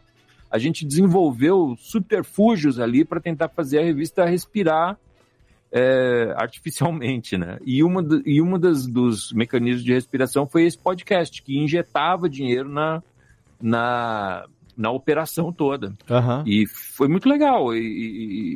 [SPEAKER 7] A gente desenvolveu subterfúgios ali para tentar fazer a revista respirar é, artificialmente, né? E uma, do- e uma das, dos mecanismos de respiração foi esse podcast, que injetava dinheiro na, na, na operação toda.
[SPEAKER 1] Aham.
[SPEAKER 7] E foi muito legal. E,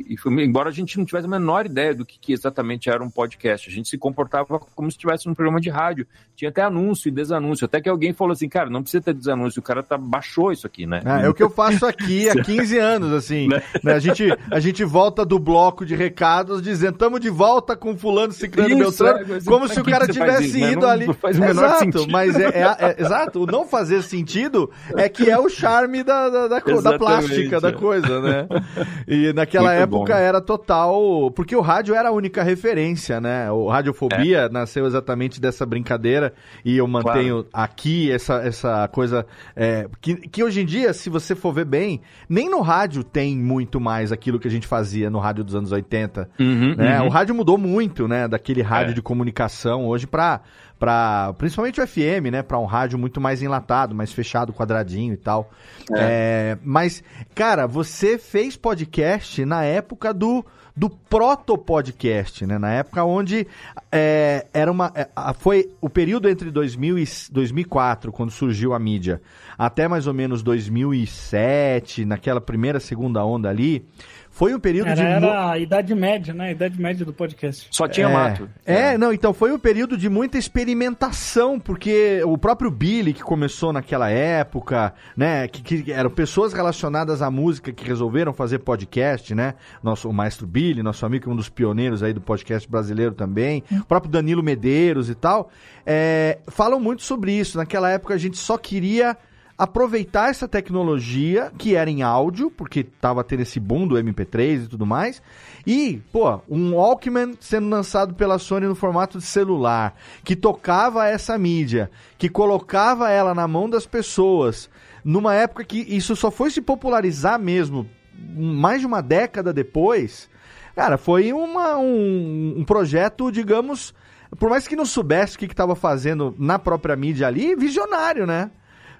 [SPEAKER 7] e- e foi- embora a gente não tivesse a menor ideia do que, que exatamente era um podcast, a gente se comportava como se estivesse num programa de rádio. Tinha até anúncio e desanúncio. Até que alguém falou assim, cara, não precisa ter desanúncio, o cara tá, baixou isso aqui, né?
[SPEAKER 1] Ah, é o que eu faço aqui há 15 anos, assim. né? A, gente, a gente volta do bloco de recados dizendo, estamos de volta com fulano, ciclano,
[SPEAKER 7] Isso,
[SPEAKER 1] beltrano,
[SPEAKER 7] é,
[SPEAKER 1] como se o cara tivesse
[SPEAKER 7] isso, né?
[SPEAKER 1] ido
[SPEAKER 7] Não-
[SPEAKER 1] ali.
[SPEAKER 7] não faz o menor
[SPEAKER 1] exato,
[SPEAKER 7] sentido.
[SPEAKER 1] mas é, é- é- exato, o não fazer sentido é que é o charme da, da, da, da
[SPEAKER 7] Exatamente,
[SPEAKER 1] plástica da
[SPEAKER 7] é.
[SPEAKER 1] coisa, né? E naquela
[SPEAKER 7] Muito
[SPEAKER 1] época
[SPEAKER 7] bom.
[SPEAKER 1] era total. Porque o rádio era a única referência, né? O Radiofobia nasceu exatamente dessa brincadeira e eu mantenho aqui essa, essa coisa. é, que, que hoje em dia, se você for ver bem, nem no rádio tem muito mais aquilo que a gente fazia no rádio dos anos 80.
[SPEAKER 7] Uhum,
[SPEAKER 1] né?
[SPEAKER 7] uhum.
[SPEAKER 1] O rádio mudou muito, né? Daquele rádio
[SPEAKER 7] É.
[SPEAKER 1] de comunicação hoje pra. Pra, principalmente o FM, né? Pra um rádio muito mais enlatado, mais fechado, quadradinho e tal. É, mas, cara, você fez podcast na época do, do proto-podcast, né? Na época onde é, era uma. é, foi o período entre 2000 e 2004, quando surgiu a mídia, até mais ou menos 2007, naquela primeira, segunda onda ali. Foi um período
[SPEAKER 5] Era,
[SPEAKER 1] de.
[SPEAKER 5] era a idade média, né? A idade média do podcast.
[SPEAKER 7] Só tinha
[SPEAKER 1] é,
[SPEAKER 7] mato.
[SPEAKER 1] É, não, então foi um período de muita experimentação, porque o próprio Billy, que começou naquela época, né, que, que eram pessoas relacionadas à música que resolveram fazer podcast, né, nosso, o maestro Billy, nosso amigo, um dos pioneiros aí do podcast brasileiro também, o próprio Danilo Medeiros e tal, é, falam muito sobre isso. Naquela época a gente só queria aproveitar essa tecnologia que era em áudio, porque tava tendo esse boom do MP3 e tudo mais, e, pô, um Walkman sendo lançado pela Sony no formato de celular, que tocava essa mídia, que colocava ela na mão das pessoas, numa época que isso só foi se popularizar mesmo mais de uma década depois, cara, foi uma, um, um projeto, digamos, por mais que não soubesse o que estava fazendo na própria mídia ali, visionário, né?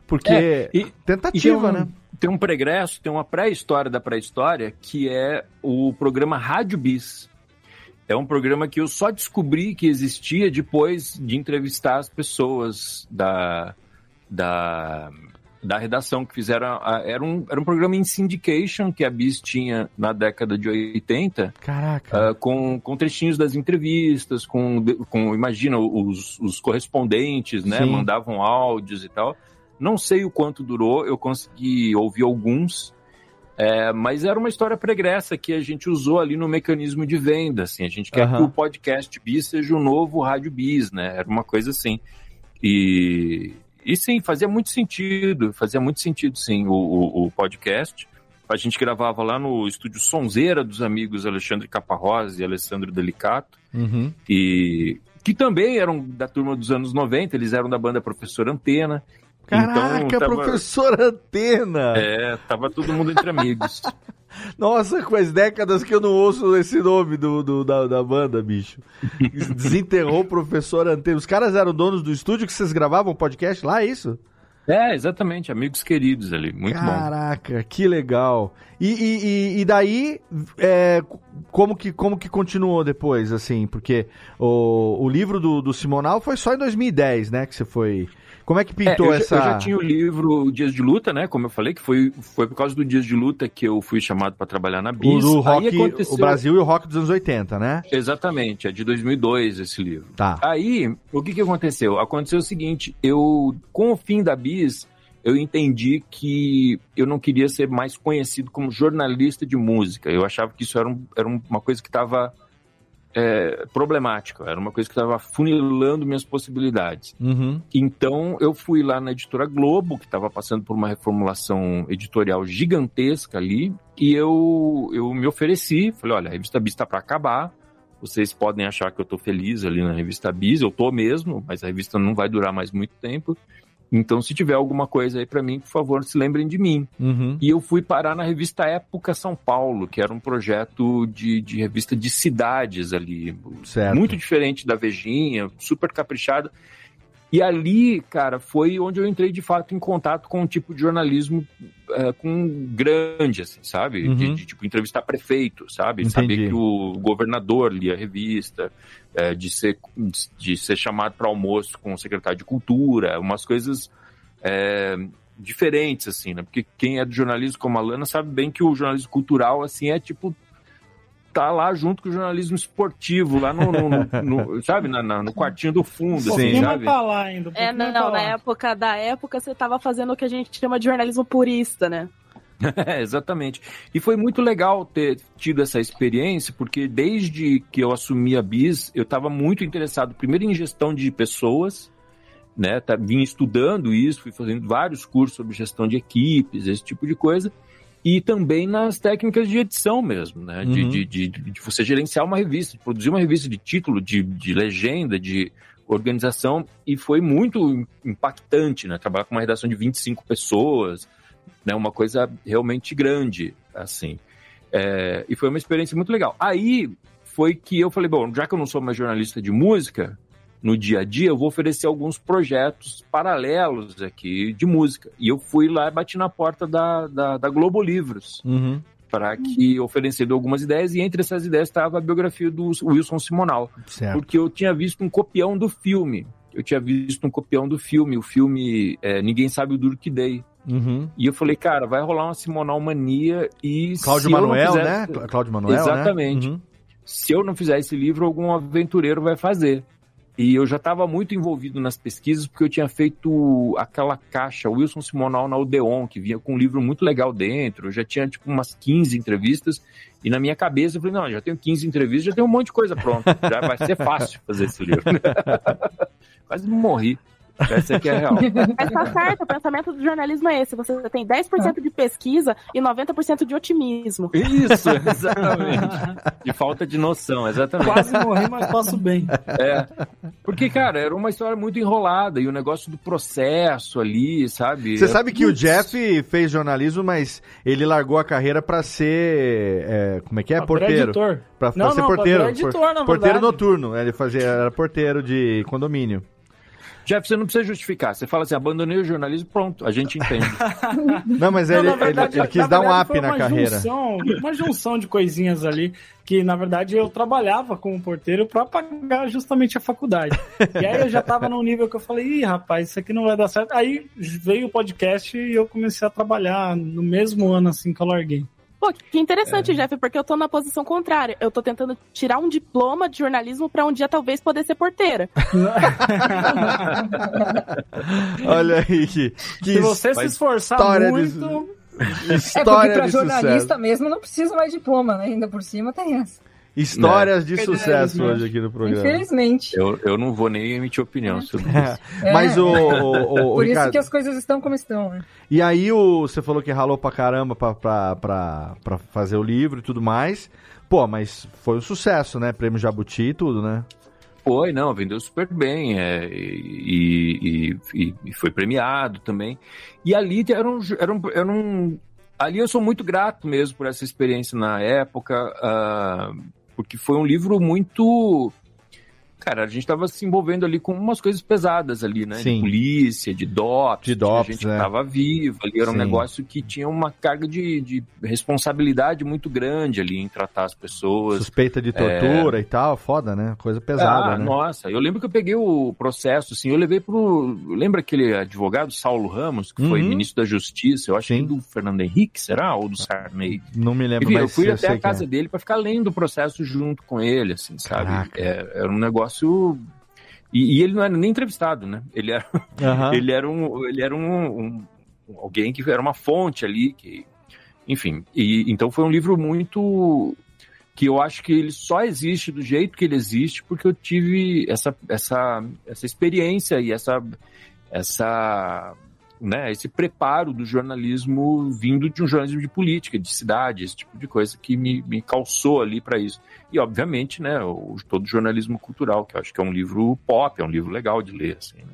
[SPEAKER 1] Porque
[SPEAKER 7] É, e-
[SPEAKER 1] tentativa,
[SPEAKER 7] E tem um,
[SPEAKER 1] né?
[SPEAKER 7] Tem um pregresso, tem uma pré-história da pré-história, que é o programa Rádio Bis. É um programa que eu só descobri que existia depois de entrevistar as pessoas da, da, da redação que fizeram. a- era, um, era um programa em syndication que a Bis tinha na década de 80.
[SPEAKER 1] Caraca.
[SPEAKER 7] ah, com, com trechinhos das entrevistas, com, com imagina, os, os correspondentes, né?
[SPEAKER 1] Sim.
[SPEAKER 7] Mandavam áudios e tal. Não sei o quanto durou, eu consegui ouvir alguns, é, mas era uma história pregressa que a gente usou ali no mecanismo de venda. Assim, a gente quer
[SPEAKER 1] Aham.
[SPEAKER 7] que o podcast Bis seja o novo Rádio Bis, né? Era uma coisa assim. E, e sim, fazia muito sentido, fazia muito sentido, sim, o, o, o podcast. A gente gravava lá no estúdio Sonzeira dos amigos Alexandre Caparrós e Alessandro Delicato
[SPEAKER 1] Uhum.
[SPEAKER 7] e que também eram da turma dos anos 90, eles eram da banda Professor Antena.
[SPEAKER 1] Caraca,
[SPEAKER 7] então, tava-
[SPEAKER 1] professor Antena!
[SPEAKER 7] É, tava todo mundo entre amigos.
[SPEAKER 1] Nossa, quais décadas que eu não ouço esse nome do, do- da, da banda, bicho. Desenterrou o professor Antena. Os caras eram donos do estúdio que vocês gravavam podcast lá, é isso?
[SPEAKER 7] É, exatamente, amigos queridos ali, muito bom.
[SPEAKER 1] Caraca, que legal. E, e- e- e daí, é, como, que, como que continuou depois, assim? Porque o, o livro do, do Simonal foi só em 2010, né, que você foi... Como é que
[SPEAKER 7] É,
[SPEAKER 1] pintou
[SPEAKER 7] eu, já-
[SPEAKER 1] essa...
[SPEAKER 7] eu já tinha o livro Dias de Luta, né? Como eu falei, que foi, foi por causa do Dias de Luta que eu fui chamado para trabalhar na
[SPEAKER 1] O
[SPEAKER 7] BIS. Aí
[SPEAKER 1] rock,
[SPEAKER 7] aconteceu-
[SPEAKER 1] o Brasil e o rock dos anos 80, né?
[SPEAKER 7] Exatamente, é de 2002 esse livro.
[SPEAKER 1] Tá.
[SPEAKER 7] Aí, o que, que aconteceu? Aconteceu o seguinte, eu, com o fim da BIS, eu entendi que eu não queria ser mais conhecido como jornalista de música. Eu achava que isso era, um- era um- uma coisa que estava problemática, era uma coisa que estava funilando minhas possibilidades.
[SPEAKER 1] Uhum.
[SPEAKER 7] Então eu fui lá na editora Globo, que estava passando por uma reformulação editorial gigantesca ali, e eu, eu me ofereci, falei, olha, a revista Bis está para acabar, vocês podem achar que eu estou feliz ali na revista Bis, eu estou mesmo, mas a revista não vai durar mais muito tempo. Então, se tiver alguma coisa aí para mim, por favor, se lembrem de mim.
[SPEAKER 1] Uhum.
[SPEAKER 7] E eu fui parar na revista Época São Paulo, que era um projeto de, de revista de cidades ali.
[SPEAKER 1] Certo.
[SPEAKER 7] Muito diferente da Vejinha, super caprichado. E ali, cara, foi onde eu entrei de fato em contato com um tipo de jornalismo é, com grande, assim, sabe?
[SPEAKER 1] Uhum.
[SPEAKER 7] De, de, tipo entrevistar prefeito, sabe?
[SPEAKER 1] Entendi.
[SPEAKER 7] Saber que o governador lia a revista, é, de, ser, de ser chamado para almoço com o secretário de cultura, umas coisas é, diferentes, assim, né? Porque quem é do jornalismo como a Lana sabe bem que o jornalismo cultural, assim, é tipo tá lá junto com o jornalismo esportivo, lá no, no, no, no sabe, na, na, no quartinho do fundo,
[SPEAKER 5] Um
[SPEAKER 7] assim, sabe?
[SPEAKER 5] pra lá ainda. Um
[SPEAKER 6] É, não,
[SPEAKER 5] pra
[SPEAKER 6] na
[SPEAKER 5] lá.
[SPEAKER 6] época da época você tava fazendo o que a gente chama de jornalismo purista, né?
[SPEAKER 7] É, exatamente. E foi muito legal ter tido essa experiência, porque desde que eu assumi a Bis, eu estava muito interessado, primeiro em gestão de pessoas, né? Tá, vim estudando isso, fui fazendo vários cursos sobre gestão de equipes, esse tipo de coisa, e também nas técnicas de edição mesmo, né? De,
[SPEAKER 1] Uhum.
[SPEAKER 7] de, de, de você gerenciar uma revista, de produzir uma revista de título, de, de legenda, de organização, e foi muito impactante, né? Trabalhar com uma redação de 25 pessoas, né? Uma coisa realmente grande, assim. É, e foi uma experiência muito legal. Aí foi que eu falei, bom, já que eu não sou mais jornalista de música, no dia a dia eu vou oferecer alguns projetos paralelos aqui de música. E eu fui lá e bati na porta da, da, da Globo Livros
[SPEAKER 1] Uhum.
[SPEAKER 7] para que oferecendo algumas ideias, e entre essas ideias estava a biografia do Wilson Simonal
[SPEAKER 1] Certo.
[SPEAKER 7] porque eu tinha visto um copião do filme. Eu tinha visto um copião do filme, o filme é, Ninguém Sabe o Duro Que Dei.
[SPEAKER 1] Uhum.
[SPEAKER 7] E eu falei, cara, vai rolar uma Simonal mania e.
[SPEAKER 1] Cláudio Manuel,
[SPEAKER 7] fizer-
[SPEAKER 1] né? Clá- Cláudio Manuel,
[SPEAKER 7] Exatamente.
[SPEAKER 1] né? Uhum.
[SPEAKER 7] Se eu não fizer esse livro, algum aventureiro vai fazer. E eu já estava muito envolvido nas pesquisas, porque eu tinha feito aquela caixa Wilson Simonal na Odeon, que vinha com um livro muito legal dentro. Eu já tinha, tipo, umas 15 entrevistas. E na minha cabeça eu falei, não, já tenho 15 entrevistas, já tenho um monte de coisa pronta. Já vai ser fácil fazer esse livro. Quase morri. Essa aqui é real.
[SPEAKER 6] Mas tá certo, o pensamento do jornalismo é esse. Você tem 10% de pesquisa e 90% de otimismo.
[SPEAKER 7] Isso, exatamente. De falta de noção, exatamente.
[SPEAKER 5] Quase morri, mas passo bem.
[SPEAKER 7] É. Porque, cara, era uma história muito enrolada e o negócio do processo ali, sabe?
[SPEAKER 1] Você
[SPEAKER 7] É-
[SPEAKER 1] sabe que o Jeff fez jornalismo, mas ele largou a carreira pra ser. é, como é que é?
[SPEAKER 5] Ah,
[SPEAKER 1] porteiro.
[SPEAKER 5] virar editor.
[SPEAKER 1] Pra, pra
[SPEAKER 5] Não,
[SPEAKER 1] ser
[SPEAKER 5] não, pra
[SPEAKER 1] porteiro.
[SPEAKER 5] virar editor,
[SPEAKER 1] por-
[SPEAKER 5] na
[SPEAKER 1] porteiro noturno. Ele fazia, era porteiro de condomínio.
[SPEAKER 7] Jeff, você não precisa justificar. Você fala assim, abandonei o jornalismo, pronto, a gente entende.
[SPEAKER 1] Não, mas
[SPEAKER 5] Não,
[SPEAKER 1] ele,
[SPEAKER 5] na verdade-
[SPEAKER 1] ele, ele quis dar um up na
[SPEAKER 5] uma
[SPEAKER 1] carreira.
[SPEAKER 5] Junção, uma junção de coisinhas ali que, na verdade, eu trabalhava como porteiro para pagar justamente a faculdade. E aí eu já tava num nível que eu falei, ih, rapaz, isso aqui não vai dar certo. Aí veio o podcast e eu comecei a trabalhar no mesmo ano assim que eu larguei.
[SPEAKER 6] Pô, que interessante, Jeff, porque eu tô na posição contrária. Eu tô tentando tirar um diploma de jornalismo pra um dia talvez poder ser porteira.
[SPEAKER 1] Olha aí, que, que
[SPEAKER 5] Se você se esforçar
[SPEAKER 1] história
[SPEAKER 5] muito.
[SPEAKER 1] de-
[SPEAKER 8] É porque
[SPEAKER 1] história
[SPEAKER 8] pra
[SPEAKER 1] de
[SPEAKER 8] jornalista
[SPEAKER 1] sucesso.
[SPEAKER 8] mesmo não precisa mais diploma, né? Ainda por cima tem essa.
[SPEAKER 1] Histórias de
[SPEAKER 8] É,
[SPEAKER 1] sucesso
[SPEAKER 8] né?
[SPEAKER 1] hoje aqui no programa.
[SPEAKER 8] Infelizmente.
[SPEAKER 7] Eu, eu não vou nem emitir opinião sobre isso.
[SPEAKER 8] É,
[SPEAKER 1] Mas o,
[SPEAKER 8] é.
[SPEAKER 1] o, o
[SPEAKER 8] Por isso
[SPEAKER 1] Ricardo,
[SPEAKER 8] que as coisas estão como estão, né?
[SPEAKER 1] E aí o, você falou que ralou pra caramba pra, pra, pra, pra fazer o livro e tudo mais. Pô, mas foi um sucesso, né? Prêmio Jabuti e tudo, né?
[SPEAKER 7] Foi, não, vendeu super bem é, e, e- e- foi premiado também. E ali era um, era um, era um- Ali eu sou muito grato mesmo por essa experiência na época, ah, porque foi um livro muito. Cara, a gente estava se envolvendo ali com umas coisas pesadas ali, né?
[SPEAKER 1] Sim.
[SPEAKER 7] De polícia, de DOPS,
[SPEAKER 1] De DOPS,
[SPEAKER 7] a gente
[SPEAKER 1] né?
[SPEAKER 7] estava vivo ali, era um
[SPEAKER 1] Sim.
[SPEAKER 7] negócio que tinha uma carga de, de responsabilidade muito grande ali em tratar as pessoas.
[SPEAKER 1] Suspeita de tortura e tal, foda, né? Coisa pesada,
[SPEAKER 7] ah,
[SPEAKER 1] né?
[SPEAKER 7] nossa, eu lembro que eu peguei o processo, assim, eu levei pro. Lembra aquele advogado, Saulo Ramos, que foi
[SPEAKER 1] Uhum.
[SPEAKER 7] ministro da Justiça, eu acho que do Fernando Henrique, será? Ou do Sarney?
[SPEAKER 1] Não me lembro,
[SPEAKER 7] Enfim, eu
[SPEAKER 1] mas
[SPEAKER 7] fui
[SPEAKER 1] eu
[SPEAKER 7] até
[SPEAKER 1] sei
[SPEAKER 7] a casa
[SPEAKER 1] é.
[SPEAKER 7] dele para ficar lendo o processo junto com ele, assim, sabe? É, era um negócio. E, e ele não era nem entrevistado, né? Ele era,
[SPEAKER 1] Aham.
[SPEAKER 7] ele era, um, ele era um, um- alguém que era uma fonte ali, que, enfim. E, então foi um livro muito que eu acho que ele só existe do jeito que ele existe porque eu tive essa, essa, essa experiência e essa, essa né, esse preparo do jornalismo vindo de um jornalismo de política, de cidade, esse tipo de coisa que me, me calçou ali para isso. E, obviamente, né, o, todo o jornalismo cultural, que eu acho que é um livro pop, é um livro legal de ler. Assim, né?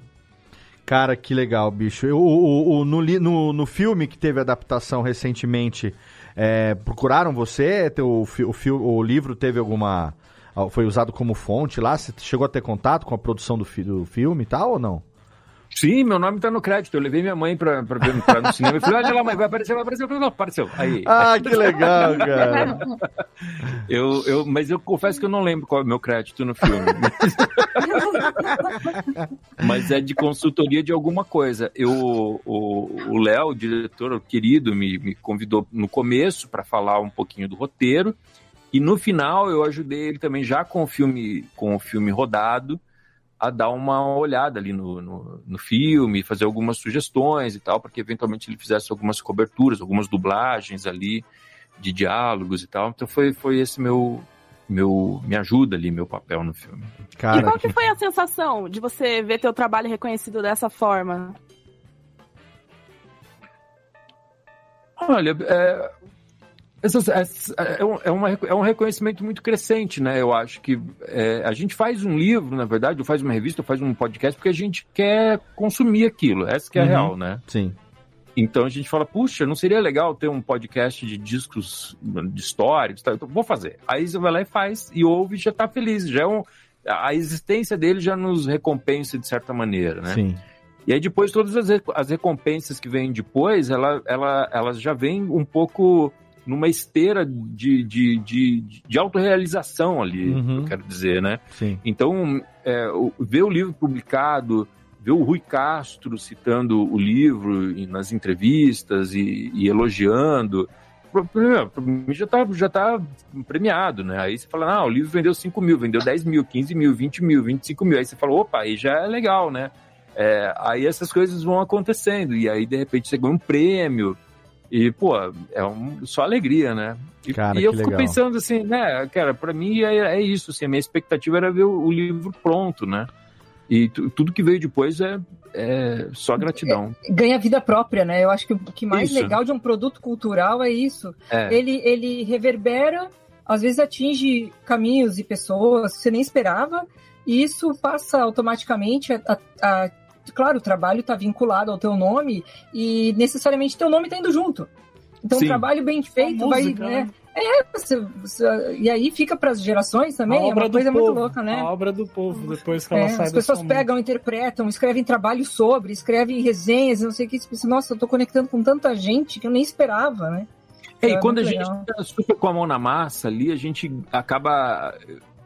[SPEAKER 1] Cara, que legal, bicho. O, o- o- no, no, no filme que teve adaptação recentemente, é, procuraram você? O, o, o livro teve alguma. Foi usado como fonte lá? Você chegou a ter contato com a produção do, do filme e tal ou não?
[SPEAKER 7] Sim, meu nome tá no crédito. Eu levei minha mãe pra, pra ver pra, no cinema e falei, olha lá, mãe, vai aparecer, vai aparecer. Eu falei, não, apareceu. Aí.
[SPEAKER 1] Ah, que legal, cara.
[SPEAKER 7] Eu, eu, mas eu confesso que eu não lembro qual é o meu crédito no filme. mas é de consultoria de alguma coisa. Eu, o o Léo, o diretor o querido, me, me convidou no começo para falar um pouquinho do roteiro. E no final eu ajudei ele também, já com o filme, com o filme rodado, a dar uma olhada ali no, no, no filme, fazer algumas sugestões e tal, para que eventualmente ele fizesse algumas coberturas, algumas dublagens ali de diálogos e tal. Então foi, foi esse meu, meu me ajuda ali, meu papel no filme.
[SPEAKER 6] e qual que foi a sensação de você ver teu trabalho reconhecido dessa forma?
[SPEAKER 7] Olha, é, é, um, é, uma, é um reconhecimento muito crescente, né? Eu acho que é, a gente faz um livro, na verdade, ou faz uma revista, ou faz um podcast, porque a gente quer consumir aquilo. Essa que é a
[SPEAKER 1] Uhum.
[SPEAKER 7] real, né?
[SPEAKER 1] Sim.
[SPEAKER 7] Então a gente fala, puxa, não seria legal ter um podcast de discos de história? Então, vou fazer. Aí você vai lá e faz, e ouve e já tá feliz. Já é um, a existência dele já nos recompensa de certa maneira, né?
[SPEAKER 1] Sim.
[SPEAKER 7] E aí depois todas as, as recompensas que vêm depois, ela, ela, elas já vêm um pouco numa esteira de, de, de, de autorrealização ali,
[SPEAKER 1] Uhum.
[SPEAKER 7] eu quero dizer, né?
[SPEAKER 1] Sim.
[SPEAKER 7] Então, é, o- ver o livro publicado, ver o Rui Castro citando o livro nas entrevistas e, e elogiando, já tá, já tá premiado, né? Aí você fala, ah, o livro vendeu 5 mil, vendeu 10 mil, 15 mil, 20 mil, 25 mil. Aí você fala, opa, aí já é legal, né? É, aí essas coisas vão acontecendo, e aí de repente você ganha um prêmio, e pô, é um, só alegria, né? E,
[SPEAKER 1] Cara,
[SPEAKER 7] e eu fico
[SPEAKER 1] legal.
[SPEAKER 7] pensando assim, né, cara, pra mim é, é isso, assim, a minha expectativa era ver o, o livro pronto, né? E tu- tudo que veio depois é, é só gratidão.
[SPEAKER 8] Ganha vida própria, né? Eu acho que o que mais
[SPEAKER 7] Isso.
[SPEAKER 8] legal de um produto cultural é isso.
[SPEAKER 7] É.
[SPEAKER 8] Ele, ele reverbera, às vezes atinge caminhos e pessoas que você nem esperava, e isso passa automaticamente a. a- a- claro, o trabalho está vinculado ao teu nome e necessariamente teu nome está indo junto. Então,
[SPEAKER 5] Sim.
[SPEAKER 8] um trabalho bem feito vai.
[SPEAKER 5] música,
[SPEAKER 8] né?
[SPEAKER 5] né?
[SPEAKER 8] É, você- você- e aí fica para as gerações também, é uma coisa
[SPEAKER 5] povo,
[SPEAKER 8] muito louca, né?
[SPEAKER 5] A obra do povo, depois que
[SPEAKER 8] É,
[SPEAKER 5] ela sai
[SPEAKER 8] as pessoas pegam, interpretam, escrevem trabalhos sobre, escrevem resenhas, não sei o que. Pensa, Nossa, eu tô conectando com tanta gente que eu nem esperava, né?
[SPEAKER 7] É, e
[SPEAKER 8] É
[SPEAKER 7] quando a
[SPEAKER 8] muito
[SPEAKER 7] gente
[SPEAKER 8] legal.
[SPEAKER 7] tá super com a mão na massa ali, a gente acaba.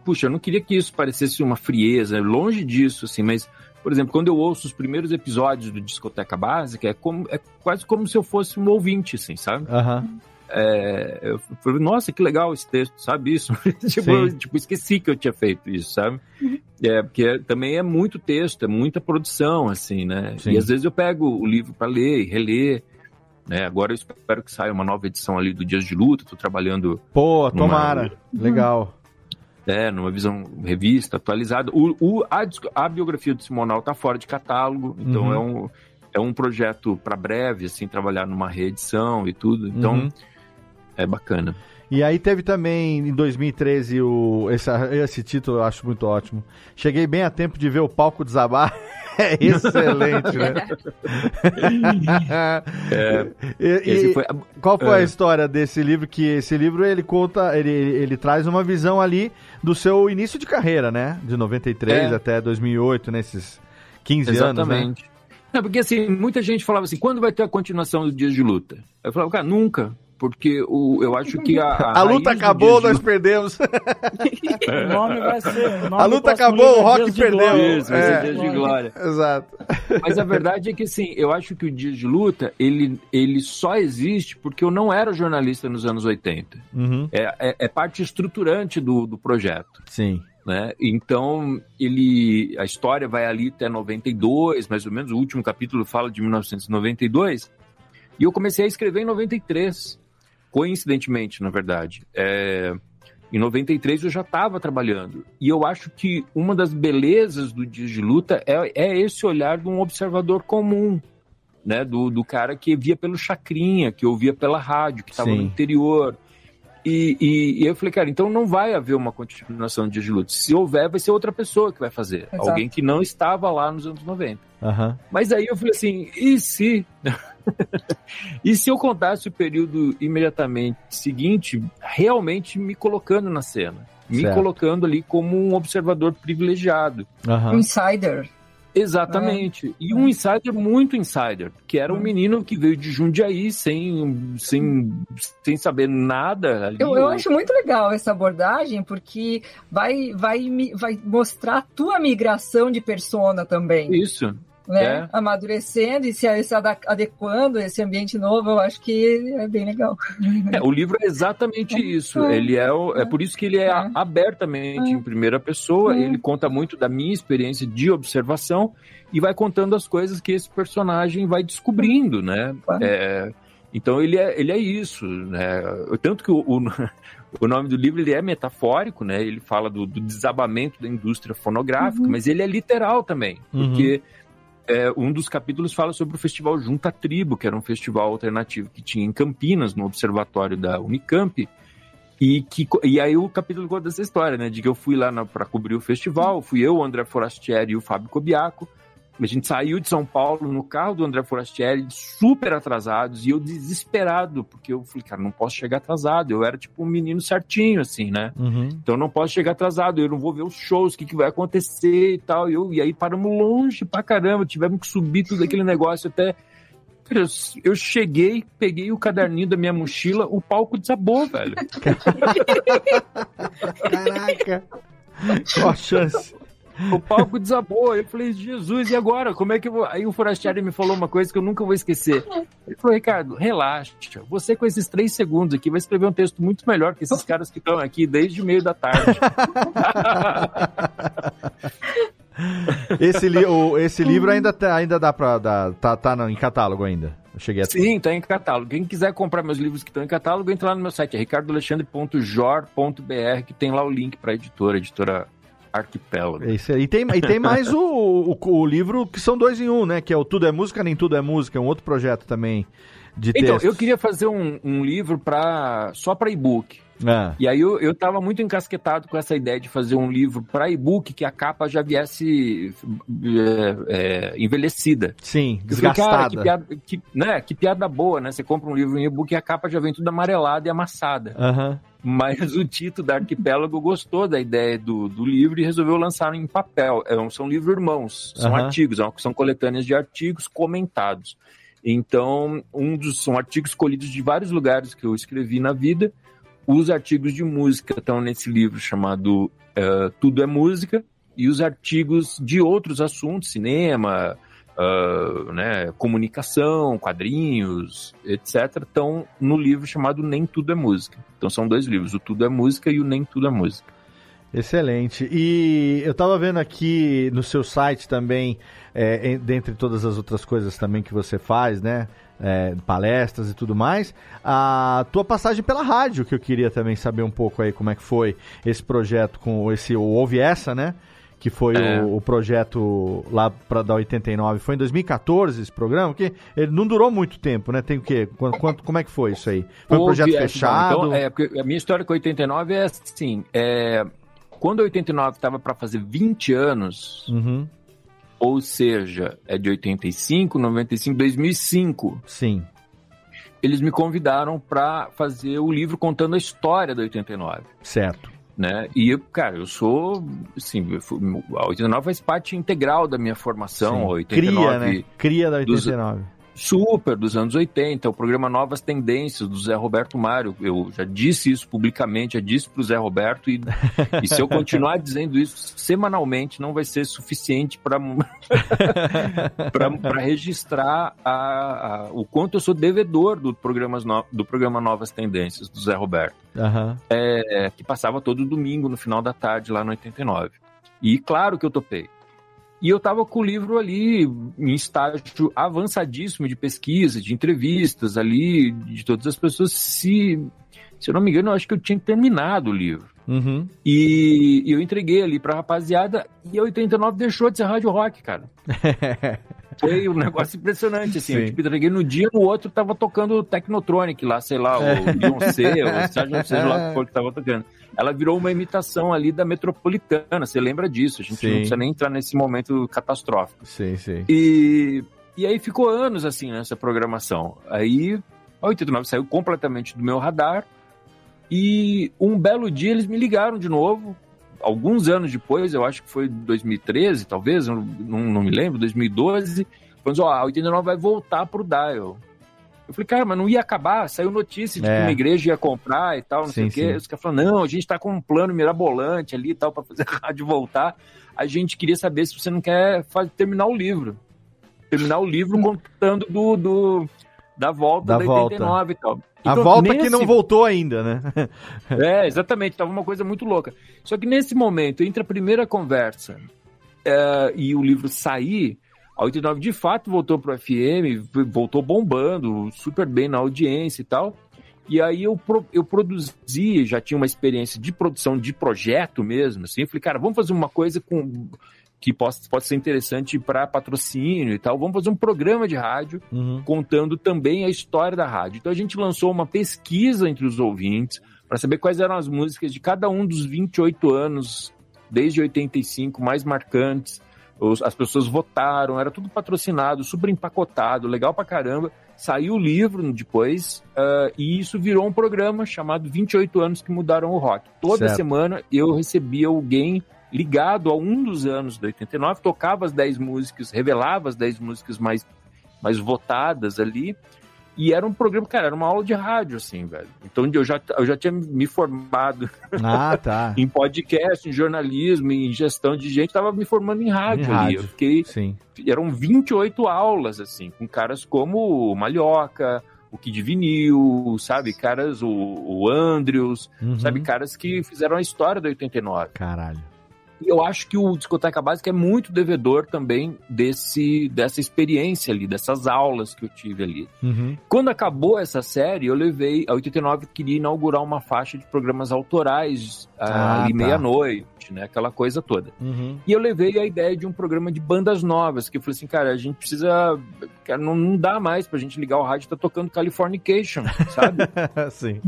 [SPEAKER 7] Puxa, eu não queria que isso parecesse uma frieza, longe disso, assim, mas, por exemplo, quando eu ouço os primeiros episódios do Discoteca Básica, é, como, é quase como se eu fosse um ouvinte, assim, sabe?
[SPEAKER 1] Aham.
[SPEAKER 7] É, eu falei, nossa, que legal esse texto, sabe isso? tipo, eu, tipo, esqueci que eu tinha feito isso, sabe? É, porque é- também é muito texto, é muita produção, assim, né?
[SPEAKER 1] Sim.
[SPEAKER 7] E às vezes eu pego o livro para ler e reler, né? Agora eu espero que saia uma nova edição ali do Dias de Luta, tô trabalhando...
[SPEAKER 1] Pô,
[SPEAKER 7] numa-
[SPEAKER 1] tomara. Legal.
[SPEAKER 7] É, numa visão revista, atualizada. O, o- a, a biografia do Simonal tá fora de catálogo, então
[SPEAKER 1] Uhum.
[SPEAKER 7] é um... É um projeto para breve, assim, trabalhar numa reedição e tudo. Então,
[SPEAKER 1] Uhum.
[SPEAKER 7] é bacana.
[SPEAKER 1] E aí teve também em 2013 o esse, esse título eu acho muito ótimo. Cheguei bem a tempo de ver o palco desabar. é excelente, né?
[SPEAKER 7] É,
[SPEAKER 1] E-
[SPEAKER 7] foi-
[SPEAKER 1] Qual foi a
[SPEAKER 7] É.
[SPEAKER 1] história desse livro? Que esse livro ele conta, ele, ele traz uma visão ali do seu início de carreira, né? De 93
[SPEAKER 7] É.
[SPEAKER 1] até 2008, nesses 15 anos, né?
[SPEAKER 7] Exatamente. Não, porque assim, muita gente falava assim, quando vai ter a continuação dos Dias de Luta? Eu falava, cara, nunca. Porque o, eu acho que a.
[SPEAKER 1] A luta
[SPEAKER 7] raiz do
[SPEAKER 1] acabou,
[SPEAKER 7] de
[SPEAKER 1] nós
[SPEAKER 7] Luta-
[SPEAKER 1] perdemos.
[SPEAKER 5] O nome vai ser. nome
[SPEAKER 1] A luta acabou,
[SPEAKER 5] livro
[SPEAKER 1] o rock
[SPEAKER 5] Dias de
[SPEAKER 1] perdeu.
[SPEAKER 7] Isso, vai ser
[SPEAKER 1] É.
[SPEAKER 7] Dias de Glória.
[SPEAKER 1] Exato.
[SPEAKER 7] Mas a verdade é que, assim, eu acho que o Dias de Luta, ele, ele só existe porque eu não era jornalista nos anos 80.
[SPEAKER 1] Uhum.
[SPEAKER 7] É, é, é parte estruturante do, do projeto.
[SPEAKER 1] Sim.
[SPEAKER 7] Né? Então, ele a história vai ali até 92, mais ou menos, o último capítulo fala de 1992, e eu comecei a escrever em 93, coincidentemente, na verdade. É, em 93 eu já estava trabalhando, e eu acho que uma das belezas do Dias de Luta é, é esse olhar de um observador comum, né? do, do cara que via pelo chacrinha, que ouvia pela rádio, que estava no interior, e, e- e eu falei, cara, então não vai haver uma continuação de Dias de Luta. Se houver, vai ser outra pessoa que vai fazer.
[SPEAKER 8] Exato.
[SPEAKER 7] Alguém que não estava lá nos anos 90.
[SPEAKER 1] Aham.
[SPEAKER 7] Mas aí eu falei assim, e se... e se eu contasse o período imediatamente seguinte, realmente me colocando na cena? Me
[SPEAKER 1] Certo.
[SPEAKER 7] colocando ali como um observador privilegiado.
[SPEAKER 8] Um
[SPEAKER 1] Aham.
[SPEAKER 8] insider.
[SPEAKER 7] Exatamente. É. E um insider muito insider, que era um menino que veio de Jundiaí sem, sem, sem saber nada. Ali.
[SPEAKER 8] Eu, eu acho muito legal essa abordagem, porque vai, vai, vai mostrar a tua migração de persona também.
[SPEAKER 7] Isso
[SPEAKER 8] né? É. Amadurecendo e se, se adequando a esse ambiente novo, eu acho que é bem legal.
[SPEAKER 7] É, o livro é exatamente isso. É. Ele é, é por isso que ele é, é. abertamente em primeira pessoa. Ele conta muito da minha experiência de observação e vai contando as coisas que esse personagem vai descobrindo, né? É, então ele é, ele é isso, né? Tanto que o, o, o nome do livro ele é metafórico, né? Ele fala do, do desabamento da indústria fonográfica, uhum. mas ele é literal também, uhum. porque é, um dos capítulos fala sobre o festival Junta Tribo, que era um festival alternativo que tinha em Campinas, no observatório da Unicamp. E, que, e aí o capítulo conta essa história, né? De que eu fui lá para cobrir o festival, fui eu, o André Forastieri e o Fábio Cobiaco. A gente saiu de São Paulo no carro do André Forastieri, super atrasados, e eu desesperado, porque eu falei, cara, não posso chegar atrasado. Eu era tipo um menino certinho, assim, né? Uhum. Então não posso chegar atrasado, eu não vou ver os shows, o que, que vai acontecer e tal. E, eu, e aí paramos longe pra caramba, tivemos que subir tudo aquele negócio até. Eu, eu cheguei, peguei o caderninho da minha mochila, o palco desabou, velho.
[SPEAKER 1] Caraca! Qual a chance?
[SPEAKER 7] O palco desabou. Eu falei, Jesus, e agora? Como é que eu vou. Aí o Forastieri me falou uma coisa que eu nunca vou esquecer. Ele falou, Ricardo, relaxa. Você com esses três segundos aqui vai escrever um texto muito melhor que esses caras que estão aqui desde o meio da tarde.
[SPEAKER 1] esse, li o, esse livro ainda, tá, ainda dá pra. Dar, tá, tá em catálogo ainda. Eu cheguei a...
[SPEAKER 7] Sim, tá em catálogo. Quem quiser comprar meus livros que estão em catálogo, entra lá no meu site, é ricardoalexandre.jor.br, que tem lá o link para a editora, editora Arquipélago.
[SPEAKER 1] Isso aí. E tem, e tem mais o, o, o, livro que são dois em um, né? Que é o Tudo é Música, Nem Tudo é Música, é um outro projeto também de
[SPEAKER 7] Então,
[SPEAKER 1] textos.
[SPEAKER 7] eu queria fazer um, um livro pra, só para e-book. Ah. E aí eu, eu tava muito encasquetado com essa ideia de fazer um livro para e-book que a capa já viesse é, é, envelhecida.
[SPEAKER 1] Sim, desgastada. Falei,
[SPEAKER 7] que, piada, que, né, que piada boa, né? Você compra um livro em e-book e a capa já vem tudo amarelada e amassada.
[SPEAKER 1] Uhum.
[SPEAKER 7] Mas o Tito da Arquipélago gostou da ideia do, do livro e resolveu lançar em papel. É, são livros irmãos, são uhum. artigos, é são coletâneas de artigos comentados. Então, um dos são artigos escolhidos de vários lugares que eu escrevi na vida. Os artigos de música estão nesse livro chamado uh, Tudo é Música, e os artigos de outros assuntos, cinema, uh, né, comunicação, quadrinhos, etc., estão no livro chamado Nem Tudo é Música. Então são dois livros, o Tudo é Música e o Nem Tudo é Música.
[SPEAKER 1] Excelente. E eu estava vendo aqui no seu site também, é, dentre todas as outras coisas também que você faz, né? É, palestras e tudo mais, a tua passagem pela rádio, que eu queria também saber um pouco aí como é que foi esse projeto com esse, o Ouve Essa, né? Que foi é. o, o, projeto lá para da 89. Foi em 2014 esse programa, que ele não durou muito tempo, né? Tem o quê? Quanto, como é que foi isso aí? Foi um projeto fechado?
[SPEAKER 7] Então, é, porque a minha história com 89 é assim, é, quando a 89 estava para fazer 20 anos,
[SPEAKER 1] uhum.
[SPEAKER 7] ou seja, é de 85, 95, 2005.
[SPEAKER 1] Sim.
[SPEAKER 7] Eles me convidaram para fazer o livro contando a história da 89.
[SPEAKER 1] Certo
[SPEAKER 7] né? E, cara, eu sou, assim, a 89 faz parte integral da minha formação, Sim. 89...
[SPEAKER 1] Cria, né? Cria da 89. Dos,
[SPEAKER 7] super dos anos 80, o programa Novas Tendências do Zé Roberto Mário. Eu já disse isso publicamente, já disse para o Zé Roberto, e, e, se eu continuar dizendo isso semanalmente, não vai ser suficiente para registrar a, a, o quanto eu sou devedor do, programas no, do programa Novas Tendências do Zé Roberto,
[SPEAKER 1] uhum.
[SPEAKER 7] é, que passava todo domingo no final da tarde lá no 89. E claro que eu topei. E eu estava com o livro ali em estágio avançadíssimo de pesquisa, de entrevistas ali, de todas as pessoas. Se, se eu não me engano, eu acho que eu tinha terminado o livro.
[SPEAKER 1] Uhum.
[SPEAKER 7] E, e, eu entreguei ali pra rapaziada e a 89 deixou de ser rádio rock, cara. Foi um negócio impressionante, assim. Sim. Eu tipo, entreguei no dia, no outro tava tocando Technotronic lá, sei lá, o Beyoncé, o Sérgio, seja lá o que tava tocando ela virou uma imitação ali da metropolitana. Você lembra disso? A gente sim. não precisa nem entrar nesse momento catastrófico.
[SPEAKER 1] Sim, sim.
[SPEAKER 7] E, e aí ficou anos assim nessa programação. Aí a 89 saiu completamente do meu radar. E um belo dia eles me ligaram de novo. Alguns anos depois, eu acho que foi 2013, talvez, não, não me lembro, 2012, falando, ó, a 89 vai voltar pro Dial. Eu falei, cara, mas não ia acabar, saiu notícia de
[SPEAKER 1] É.
[SPEAKER 7] que uma igreja ia comprar e tal, não sei
[SPEAKER 1] Sim,
[SPEAKER 7] o quê. Os caras falaram, não, a gente tá com um plano mirabolante ali e tal, pra fazer a rádio voltar. A gente queria saber se você não quer fa- terminar o livro. Terminar o livro contando do, do- da volta
[SPEAKER 1] Da
[SPEAKER 7] da,
[SPEAKER 1] volta.
[SPEAKER 7] 89 e tal.
[SPEAKER 1] A
[SPEAKER 7] Então,
[SPEAKER 1] volta que
[SPEAKER 7] nesse-
[SPEAKER 1] não voltou ainda, né?
[SPEAKER 7] é, exatamente, tava uma coisa muito louca. Só que nesse momento, entre a primeira conversa é, e o livro sair, a 89 de fato voltou pro FM, voltou bombando, super bem na audiência e tal. E aí eu, pro- eu produzi, já tinha uma experiência de produção de projeto mesmo, assim, eu falei, cara, vamos fazer uma coisa com que possa, pode ser interessante para patrocínio e tal. Vamos fazer um programa de rádio
[SPEAKER 1] Uhum.
[SPEAKER 7] contando também a história da rádio. Então a gente lançou uma pesquisa entre os ouvintes para saber quais eram as músicas de cada um dos 28 anos, desde 85, mais marcantes. Os- as pessoas votaram, era tudo patrocinado, super empacotado, legal pra caramba. Saiu o livro depois ah, e isso virou um programa chamado 28 anos que mudaram o rock. Toda
[SPEAKER 1] Certo.
[SPEAKER 7] semana eu recebia alguém ligado a um dos anos da 89, tocava as 10 músicas, revelava as 10 músicas mais, mais votadas ali. E era um programa, cara, era uma aula de rádio, assim, velho. Então eu já, eu já tinha me formado
[SPEAKER 1] Ah, tá.
[SPEAKER 7] em podcast, em jornalismo, em gestão de gente, tava me formando em rádio,
[SPEAKER 1] Em
[SPEAKER 7] ali.
[SPEAKER 1] rádio.
[SPEAKER 7] Eu fiquei.
[SPEAKER 1] Sim.
[SPEAKER 7] Eram 28 aulas, assim, com caras como o Malhoca, o Kid Vinil, sabe? Caras, o, o Andrews,
[SPEAKER 1] Uhum.
[SPEAKER 7] sabe? Caras que fizeram a história da 89.
[SPEAKER 1] Caralho.
[SPEAKER 7] Eu acho que o Discoteca Básica é muito devedor também desse, dessa experiência ali, dessas aulas que eu tive ali.
[SPEAKER 1] Uhum.
[SPEAKER 7] Quando acabou essa série, eu levei. A 89 queria inaugurar uma faixa de programas autorais ah,
[SPEAKER 1] Ah,
[SPEAKER 7] ali
[SPEAKER 1] tá.
[SPEAKER 7] meia-noite, né? Aquela coisa toda.
[SPEAKER 1] Uhum.
[SPEAKER 7] E eu levei a ideia de um programa de bandas novas, que eu falei assim, cara, a gente precisa. Cara, não, não dá mais pra gente ligar o rádio e tá tocando Californication, sabe?
[SPEAKER 1] Sim.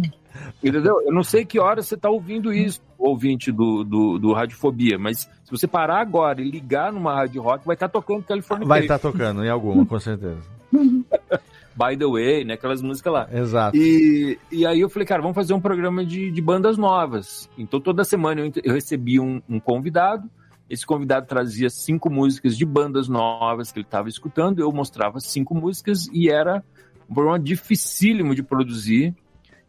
[SPEAKER 7] Entendeu? Eu não sei que hora você tá ouvindo isso, ouvinte do, do, do Radiofobia, mas se você parar agora e ligar numa rádio rock, vai estar tocando Californication.
[SPEAKER 1] Vai estar tocando em alguma, com certeza.
[SPEAKER 7] By the way, né? Aquelas músicas lá.
[SPEAKER 1] Exato.
[SPEAKER 7] E, e aí eu falei, cara, vamos fazer um programa de, de bandas novas. Então toda semana eu, eu recebia um, um convidado. Esse convidado trazia cinco músicas de bandas novas que ele estava escutando. Eu mostrava cinco músicas e era um programa dificílimo de produzir.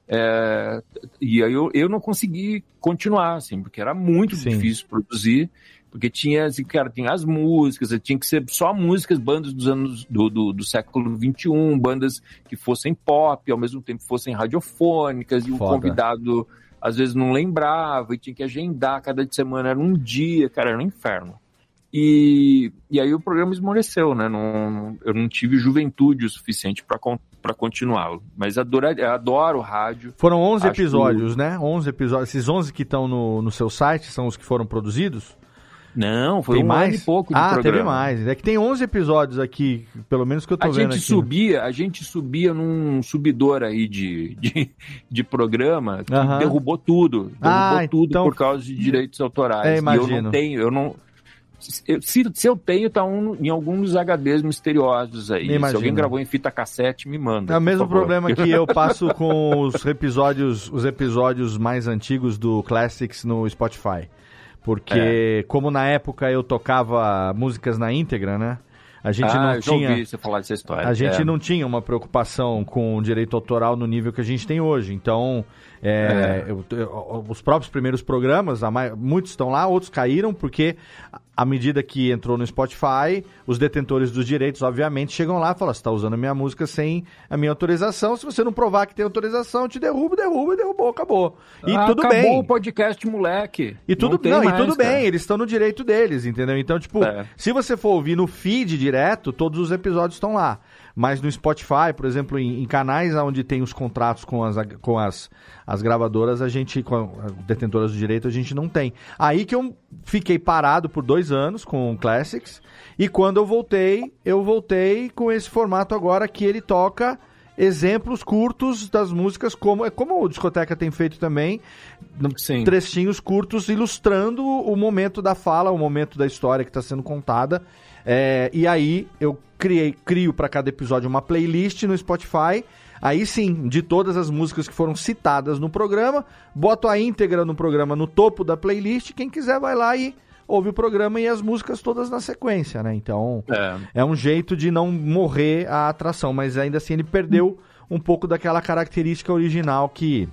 [SPEAKER 7] É, e aí eu, eu não consegui continuar, assim, porque era muito
[SPEAKER 1] Sim.
[SPEAKER 7] difícil produzir. Porque tinha, assim, cara, tinha as músicas, tinha que ser só músicas, bandas dos anos do, do, do século XXI, bandas que fossem pop, ao mesmo tempo fossem radiofônicas, e o convidado às vezes não lembrava e tinha que agendar, cada semana era um dia, cara, era um inferno. E, e aí o programa esmoreceu, né? Não- eu não tive juventude o suficiente para continuá-lo. Mas adoro, adoro rádio.
[SPEAKER 1] Foram 11
[SPEAKER 7] Acho
[SPEAKER 1] episódios, né? 11 episódios. Esses 11 que estão no, no seu site são os que foram produzidos?
[SPEAKER 7] Não, foi
[SPEAKER 1] tem
[SPEAKER 7] um
[SPEAKER 1] mais?
[SPEAKER 7] ano e pouco de
[SPEAKER 1] Ah,
[SPEAKER 7] programa.
[SPEAKER 1] teve mais. É que tem 11 episódios aqui, pelo menos que eu tô
[SPEAKER 7] A
[SPEAKER 1] vendo
[SPEAKER 7] gente
[SPEAKER 1] aqui.
[SPEAKER 7] subia, a gente subia num subidor aí de, de, de programa que
[SPEAKER 1] Aham.
[SPEAKER 7] derrubou tudo. Derrubou
[SPEAKER 1] Ah,
[SPEAKER 7] tudo
[SPEAKER 1] então-
[SPEAKER 7] por causa de direitos autorais.
[SPEAKER 1] É,
[SPEAKER 7] E eu
[SPEAKER 1] imagino.
[SPEAKER 7] não tenho, eu não. Eu- se, se eu tenho, tá um, em algum dos HDs misteriosos aí. Se alguém gravou em fita cassete, me manda.
[SPEAKER 1] É o mesmo
[SPEAKER 7] favor.
[SPEAKER 1] problema que eu passo com os episódios, os episódios mais antigos do Classics no Spotify. Porque,
[SPEAKER 7] É.
[SPEAKER 1] como na época eu tocava músicas na íntegra, né? A gente
[SPEAKER 7] ah,
[SPEAKER 1] não tinha.
[SPEAKER 7] ouvi você falar dessa história.
[SPEAKER 1] A gente
[SPEAKER 7] É.
[SPEAKER 1] não tinha uma preocupação com o direito autoral no nível que a gente tem hoje. Então, é, eu- eu- os próprios primeiros programas, mai- muitos estão lá, outros caíram, porque à medida que entrou no Spotify, os detentores dos direitos, obviamente, chegam lá e falam: você está usando a minha música sem a minha autorização. Se você não provar que tem autorização, eu te derrubo, derruba, derrubou, acabou. E
[SPEAKER 7] Ah,
[SPEAKER 1] tudo
[SPEAKER 7] acabou
[SPEAKER 1] bem.
[SPEAKER 7] o podcast, moleque.
[SPEAKER 1] E tudo,
[SPEAKER 7] Não
[SPEAKER 1] não, e
[SPEAKER 7] mais,
[SPEAKER 1] tudo
[SPEAKER 7] cara.
[SPEAKER 1] bem, eles estão no direito deles, entendeu? Então, tipo,
[SPEAKER 7] É.
[SPEAKER 1] se você for ouvir no feed direto, todos os episódios estão lá. Mas no Spotify, por exemplo, em, em canais onde tem os contratos com as, com as, as gravadoras, a gente, com as detentoras do direito, a gente não tem. Aí que eu fiquei parado por dois anos com o Classics, e quando eu voltei, eu voltei com esse formato agora que ele toca exemplos curtos das músicas, como é como o Discoteca tem feito também, no- trechinhos curtos ilustrando o momento da fala, o momento da história que está sendo contada. É, e aí eu criei, crio para cada episódio uma playlist no Spotify. Aí sim, de todas as músicas que foram citadas no programa, boto a íntegra no programa no topo da playlist. Quem quiser vai lá e ouve o programa e as músicas todas na sequência, né? Então
[SPEAKER 7] É.
[SPEAKER 1] é um jeito de não morrer a atração, mas ainda assim ele perdeu um pouco daquela característica original que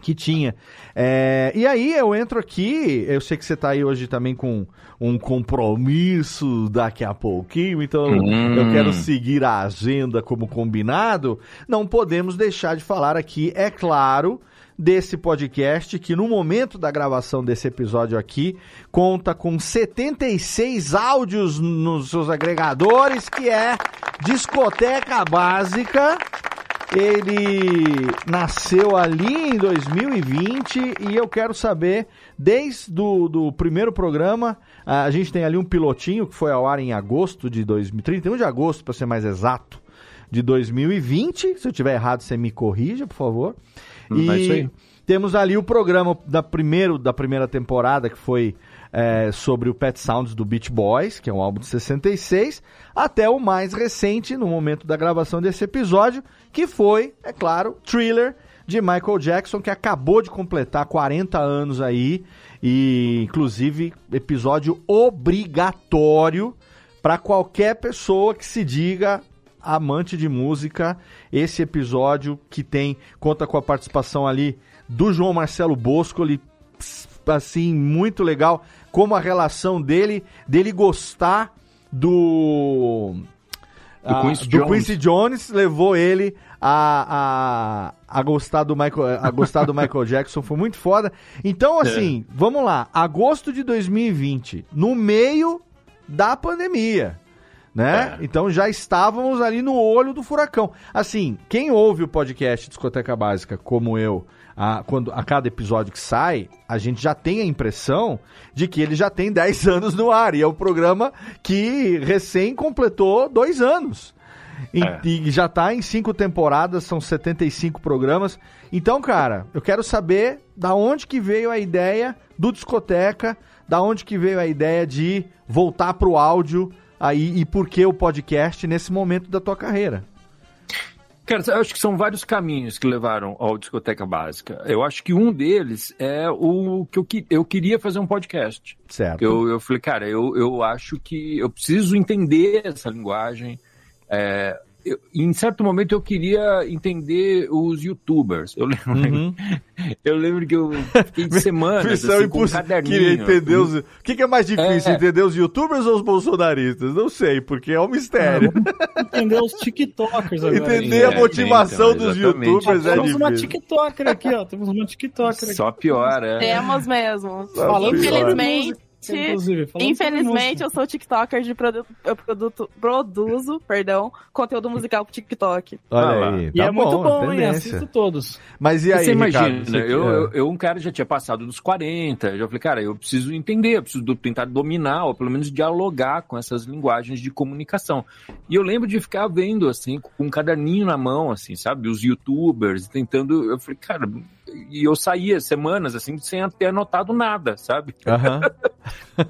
[SPEAKER 1] que tinha. É, e aí eu entro aqui, eu sei que você tá aí hoje também com um compromisso daqui a pouquinho, então
[SPEAKER 7] Hum.
[SPEAKER 1] eu quero seguir a agenda como combinado. Não podemos deixar de falar aqui, é claro, desse podcast que no momento da gravação desse episódio aqui conta com 76 áudios nos seus agregadores, que é Discoteca Básica. Ele nasceu ali em 2020 e eu quero saber, desde do, do primeiro programa, a gente tem ali um pilotinho que foi ao ar em agosto de 2000, 31 de agosto, para ser mais exato, de 2020. Se eu tiver errado, você me corrija, por favor.
[SPEAKER 7] Hum, é isso aí.
[SPEAKER 1] temos ali o programa da, primeiro, da primeira temporada, que foi é, sobre o Pet Sounds do Beach Boys, que é um álbum de 66, até o mais recente, no momento da gravação desse episódio, que foi, é claro, Thriller de Michael Jackson, que acabou de completar 40 anos aí, e inclusive episódio obrigatório para qualquer pessoa que se diga amante de música. Esse episódio que tem conta com a participação ali do João Marcelo Bosco, ele assim muito legal como a relação dele dele gostar do
[SPEAKER 7] Do
[SPEAKER 1] ah,
[SPEAKER 7] Quincy
[SPEAKER 1] do
[SPEAKER 7] Jones.
[SPEAKER 1] Quincy Jones levou ele a, a, a gostar do Michael a gostar do Michael Jackson foi muito foda então assim vamos lá agosto de 2020 no meio da pandemia né? Então já estávamos ali no olho do furacão. Assim, quem ouve o podcast Discoteca Básica, como eu, a, quando, a cada episódio que sai, a gente já tem a impressão de que ele já tem 10 anos no ar. E é um programa que recém completou dois anos. E,
[SPEAKER 7] É.
[SPEAKER 1] e já tá em cinco temporadas, são 75 programas. Então, cara, eu quero saber da onde que veio a ideia do Discoteca, da onde que veio a ideia de voltar pro áudio aí e por que o podcast nesse momento da tua carreira.
[SPEAKER 7] Cara, eu acho que são vários caminhos que levaram ao Discoteca Básica. Eu acho que um deles é o que eu, que- eu queria fazer um podcast.
[SPEAKER 1] Certo.
[SPEAKER 7] Eu, eu falei, cara, eu, eu acho que eu preciso entender essa linguagem. É, eu- em certo momento eu queria entender os youtubers. Eu lembro,
[SPEAKER 1] Uhum.
[SPEAKER 7] eu lembro que eu fiquei semanas
[SPEAKER 1] Missão
[SPEAKER 7] assim, com um caderninho.
[SPEAKER 1] Queria entender os. O que, que é mais difícil,
[SPEAKER 7] É.
[SPEAKER 1] entender os youtubers ou os bolsonaristas? Não sei, porque é um mistério.
[SPEAKER 5] Entender os TikTokers agora.
[SPEAKER 1] Entender a
[SPEAKER 7] É,
[SPEAKER 1] motivação
[SPEAKER 7] então,
[SPEAKER 1] dos youtubers é
[SPEAKER 5] Temos uma
[SPEAKER 1] difícil.
[SPEAKER 5] TikToker aqui, ó. Temos uma TikToker aqui.
[SPEAKER 7] Só pior, é.
[SPEAKER 6] Temos mesmo.
[SPEAKER 1] Falando
[SPEAKER 6] Infelizmente,
[SPEAKER 5] Inclusive,
[SPEAKER 6] infelizmente eu sou TikToker de produto, eu produto, produzo, perdão, conteúdo musical pro TikTok.
[SPEAKER 1] Olha
[SPEAKER 7] Ah
[SPEAKER 1] aí.
[SPEAKER 5] E
[SPEAKER 1] tá
[SPEAKER 5] é muito bom, hein? Assisto todos.
[SPEAKER 1] Mas e aí,
[SPEAKER 7] você imagina,
[SPEAKER 1] Ricardo? Você-
[SPEAKER 7] eu,
[SPEAKER 1] é.
[SPEAKER 7] eu, eu, um cara já tinha passado dos 40, já falei, cara, eu preciso entender, eu preciso do- tentar dominar, ou pelo menos dialogar com essas linguagens de comunicação. E eu lembro de ficar vendo, assim, com um caderninho na mão, assim, sabe, os youtubers, tentando, eu falei, cara, e eu saía semanas, assim, sem ter anotado nada, sabe?
[SPEAKER 1] Aham.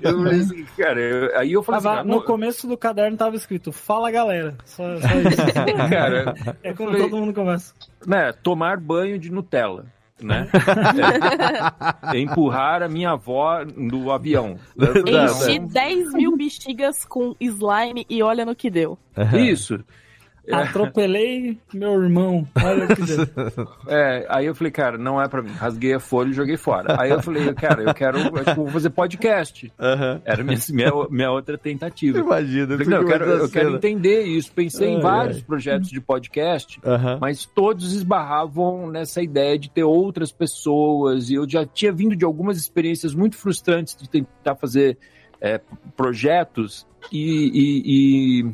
[SPEAKER 7] Eu falei assim, cara, eu- aí eu falei assim, cara,
[SPEAKER 5] no
[SPEAKER 7] não-
[SPEAKER 5] começo do caderno tava escrito Fala galera. Só, só isso.
[SPEAKER 7] cara,
[SPEAKER 5] é como
[SPEAKER 7] falei-
[SPEAKER 5] todo mundo começa.
[SPEAKER 7] né, tomar banho de Nutella, né? É, empurrar a minha avó do avião.
[SPEAKER 6] Enchi 10 mil bexigas com slime e olha no que deu.
[SPEAKER 7] Isso.
[SPEAKER 5] Atropelei meu irmão. Olha que.
[SPEAKER 7] É, aí eu falei, cara, não é pra mim. Rasguei a folha e joguei fora. Aí eu falei, cara, eu quero, eu eu vou fazer podcast.
[SPEAKER 1] Aham.
[SPEAKER 7] Era minha, minha, minha outra tentativa.
[SPEAKER 1] Imagina,
[SPEAKER 7] Eu falei, não, eu quero, eu quero entender isso. Pensei em
[SPEAKER 1] Ai,
[SPEAKER 7] vários
[SPEAKER 1] ai.
[SPEAKER 7] projetos de podcast,
[SPEAKER 1] Aham.
[SPEAKER 7] mas todos esbarravam nessa ideia de ter outras pessoas. E eu já tinha vindo de algumas experiências muito frustrantes de tentar fazer é, projetos e, e- e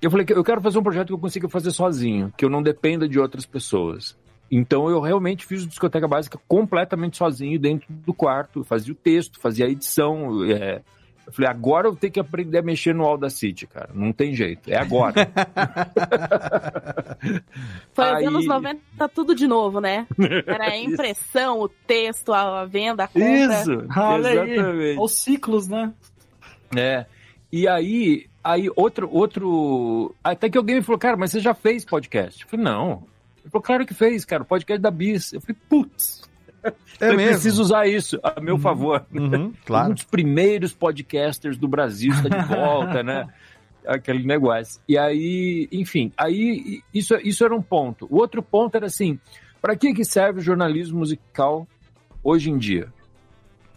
[SPEAKER 7] eu falei que eu quero fazer um projeto que eu consiga fazer sozinho, que eu não dependa de outras pessoas. Então eu realmente fiz o discoteca básica completamente sozinho dentro do quarto, fazia o texto, fazia a edição. é. Eu falei, agora eu tenho que aprender a mexer no Audacity, cara. Não tem jeito, é agora.
[SPEAKER 6] Foi os
[SPEAKER 7] Aí-
[SPEAKER 6] anos 90 tudo de novo, né? Era a impressão, o texto, a venda, a compra.
[SPEAKER 7] Isso,
[SPEAKER 5] Olha aí.
[SPEAKER 7] exatamente.
[SPEAKER 5] Os ciclos, né?
[SPEAKER 7] É. E aí, aí outro, outro. Até que alguém me falou, cara, mas você já fez podcast? Eu falei, não. Ele falou, claro que fez, cara, podcast da Bis. Eu falei, putz.
[SPEAKER 1] É
[SPEAKER 7] eu
[SPEAKER 1] mesmo?
[SPEAKER 7] preciso usar isso a meu favor.
[SPEAKER 1] Uhum, claro.
[SPEAKER 7] Um dos primeiros podcasters do Brasil está de volta, né? Aquele negócio. E aí, enfim, aí isso, isso era um ponto. O outro ponto era assim: para que, que serve o jornalismo musical hoje em dia?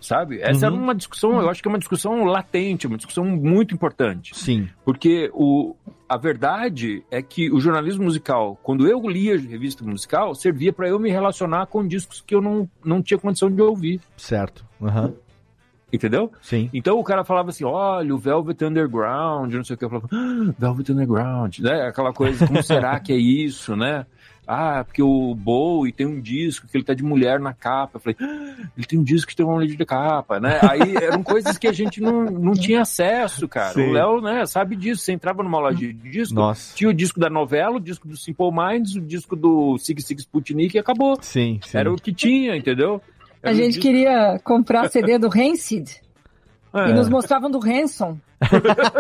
[SPEAKER 7] Sabe? Essa
[SPEAKER 1] Uhum.
[SPEAKER 7] era uma discussão, eu acho que é uma discussão latente, uma discussão muito importante.
[SPEAKER 1] Sim.
[SPEAKER 7] Porque o, a verdade é que o jornalismo musical, quando eu lia revista musical, servia para eu me relacionar com discos que eu não, não tinha condição de ouvir.
[SPEAKER 1] Certo. Aham.
[SPEAKER 7] Entendeu?
[SPEAKER 1] Sim.
[SPEAKER 7] Então o cara falava assim: olha, o Velvet Underground, não sei o que. Eu falava, ah, Velvet Underground, né? Aquela coisa, como será que é isso, né? Ah, porque o Bowie tem um disco que ele tá de mulher na capa. Eu falei, ah, ele tem um disco que tem uma mulher de capa, né? Aí eram coisas que a gente não, não tinha acesso, cara.
[SPEAKER 1] Sim.
[SPEAKER 7] O Léo, né, sabe disso. Você entrava numa loja de disco,
[SPEAKER 1] Nossa.
[SPEAKER 7] tinha o disco da novela, o disco do Simple Minds, o disco do Sig Sig Sputnik e acabou.
[SPEAKER 1] Sim, sim.
[SPEAKER 7] Era o que tinha, entendeu?
[SPEAKER 8] A
[SPEAKER 7] Era o
[SPEAKER 8] gente
[SPEAKER 7] disco-
[SPEAKER 8] queria comprar CD do Rancid
[SPEAKER 7] É.
[SPEAKER 8] e nos mostravam do Hanson.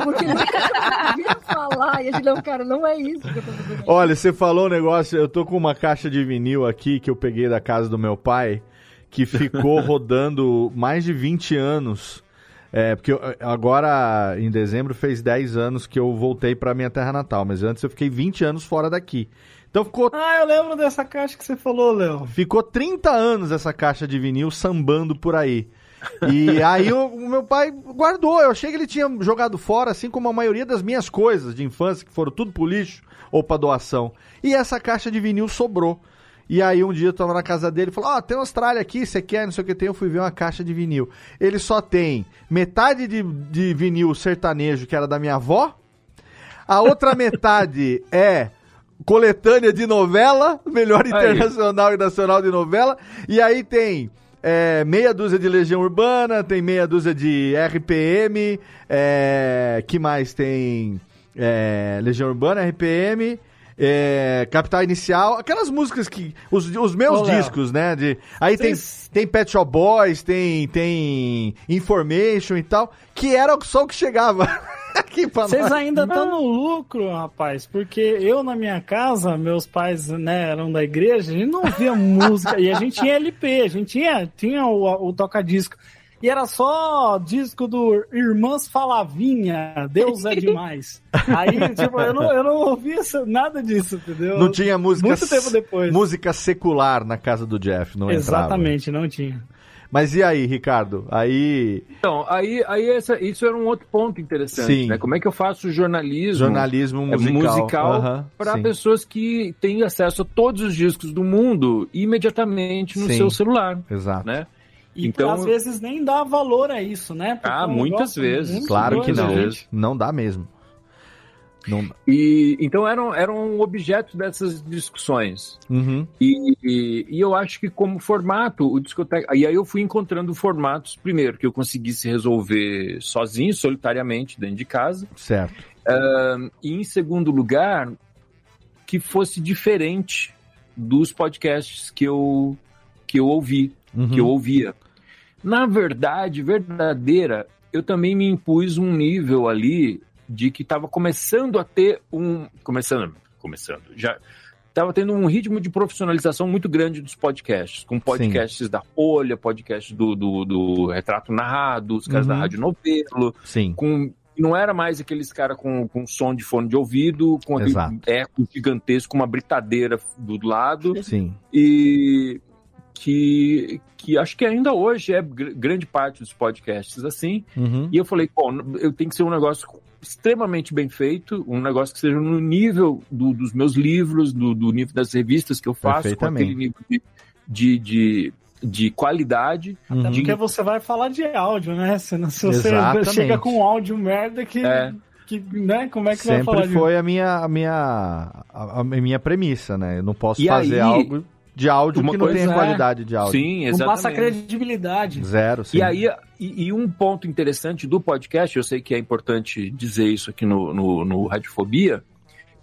[SPEAKER 8] Porque nunca ouviram falar. E a gente, não, cara, não é isso que eu tô fazendo.
[SPEAKER 1] Olha, você falou um negócio, eu tô com uma caixa de vinil aqui que eu peguei da casa do meu pai, que ficou rodando mais de 20 anos. É, porque eu- agora, em dezembro, fez 10 anos que eu voltei pra minha terra natal, mas antes eu fiquei 20 anos fora daqui. Então ficou,
[SPEAKER 5] Ah, eu lembro dessa caixa que você falou, Léo.
[SPEAKER 1] ficou 30 anos essa caixa de vinil sambando por aí. E aí o, o meu pai guardou. Eu achei que ele tinha jogado fora, assim como a maioria das minhas coisas de infância, que foram tudo pro lixo ou pra doação. E essa caixa de vinil sobrou. E aí um dia eu tava na casa dele e falou: Ó, tem uma Austrália aqui, você quer? Não sei o que tem. Eu fui ver uma caixa de vinil. Ele só tem metade de, de vinil sertanejo, que era da minha avó. A outra metade é coletânea de novela, melhor internacional e nacional de novela. E aí tem é, meia dúzia de Legião Urbana, tem meia dúzia de RPM, é, que mais tem é, Legião Urbana, RPM. É, Capital Inicial, aquelas músicas que. Os, os meus
[SPEAKER 5] Ô,
[SPEAKER 1] discos, né? De, aí tem, tem Pet Shop Boys, tem, tem Information e tal, que era só o que chegava
[SPEAKER 5] Vocês
[SPEAKER 1] nós.
[SPEAKER 5] ainda estão no lucro, rapaz, porque eu na minha casa, meus pais né, eram da igreja, a gente não ouvia música, e a gente tinha LP, a gente tinha, tinha o, o toca-disco. E era só disco do Irmãs Falavinha, Deus é demais. Aí, tipo, eu não, eu não ouvia isso- nada disso, entendeu?
[SPEAKER 1] Não tinha música,
[SPEAKER 5] Muito tempo depois.
[SPEAKER 1] música secular na casa do Jeff, não entrava.
[SPEAKER 5] Exatamente, não tinha.
[SPEAKER 1] Mas e aí, Ricardo? Aí,
[SPEAKER 7] Então, aí, aí essa, isso era um outro ponto interessante,
[SPEAKER 1] Sim.
[SPEAKER 7] né? Como é que eu faço jornalismo,
[SPEAKER 1] jornalismo
[SPEAKER 7] é,
[SPEAKER 1] musical.
[SPEAKER 7] musical
[SPEAKER 1] Aham,
[SPEAKER 7] para
[SPEAKER 1] sim.
[SPEAKER 7] pessoas que têm acesso a todos os discos do mundo imediatamente no
[SPEAKER 1] Sim.
[SPEAKER 7] seu celular,
[SPEAKER 1] Exato.
[SPEAKER 7] né?
[SPEAKER 5] E
[SPEAKER 7] Então-
[SPEAKER 5] às vezes nem dá valor a isso, né? Porque
[SPEAKER 7] Ah, muitas vezes.
[SPEAKER 5] muito
[SPEAKER 1] Claro que não.
[SPEAKER 5] gente.
[SPEAKER 1] Não dá mesmo. Não.
[SPEAKER 7] E então eram, eram um objeto dessas discussões.
[SPEAKER 1] Uhum.
[SPEAKER 7] E, e, e eu acho que como formato, o discoteca. E aí eu fui encontrando formatos, primeiro, que eu conseguisse resolver sozinho, solitariamente, dentro de casa.
[SPEAKER 1] Certo.
[SPEAKER 7] Ahn, e em segundo lugar, que fosse diferente dos podcasts que eu, que eu ouvi,
[SPEAKER 1] Uhum.
[SPEAKER 7] que eu ouvia. Na verdade, verdadeira, eu também me impus um nível ali de que estava começando a ter um. Começando, começando, já. Estava tendo um ritmo de profissionalização muito grande dos podcasts, com podcasts da Folha, podcasts do, do, do Retrato Narrado, os caras
[SPEAKER 1] Uhum.
[SPEAKER 7] da Rádio Novelo,
[SPEAKER 1] Sim.
[SPEAKER 7] com não era mais aqueles caras com, com som de fone de ouvido, com aquele
[SPEAKER 1] Exato.
[SPEAKER 7] eco gigantesco, uma britadeira do lado,
[SPEAKER 1] Sim.
[SPEAKER 7] e que, que acho que ainda hoje é gr- grande parte dos podcasts assim.
[SPEAKER 1] Uhum.
[SPEAKER 7] E eu falei, bom, eu tenho que ser um negócio extremamente bem feito, um negócio que seja no nível do- dos meus livros, do, do nível das revistas que eu faço, com aquele nível de, de, de, de qualidade.
[SPEAKER 1] Uhum.
[SPEAKER 5] Até porque você vai falar de áudio, né? Se, não- se você
[SPEAKER 1] Exatamente.
[SPEAKER 5] chega com um áudio merda que,
[SPEAKER 7] É.
[SPEAKER 5] que né? Como é que vai falar
[SPEAKER 1] Sempre
[SPEAKER 5] de
[SPEAKER 1] foi a minha, a minha, a, a minha premissa, né? Eu não posso
[SPEAKER 7] E
[SPEAKER 1] fazer
[SPEAKER 7] aí,
[SPEAKER 1] algo de áudio
[SPEAKER 7] uma
[SPEAKER 1] que não
[SPEAKER 7] coisa
[SPEAKER 1] tenha
[SPEAKER 7] é-
[SPEAKER 1] qualidade de áudio.
[SPEAKER 7] Sim,
[SPEAKER 5] Não
[SPEAKER 7] exatamente.
[SPEAKER 5] passa credibilidade.
[SPEAKER 1] Zero, sim.
[SPEAKER 7] E aí, e, e um ponto interessante do podcast, eu sei que é importante dizer isso aqui no, no, no Radiofobia,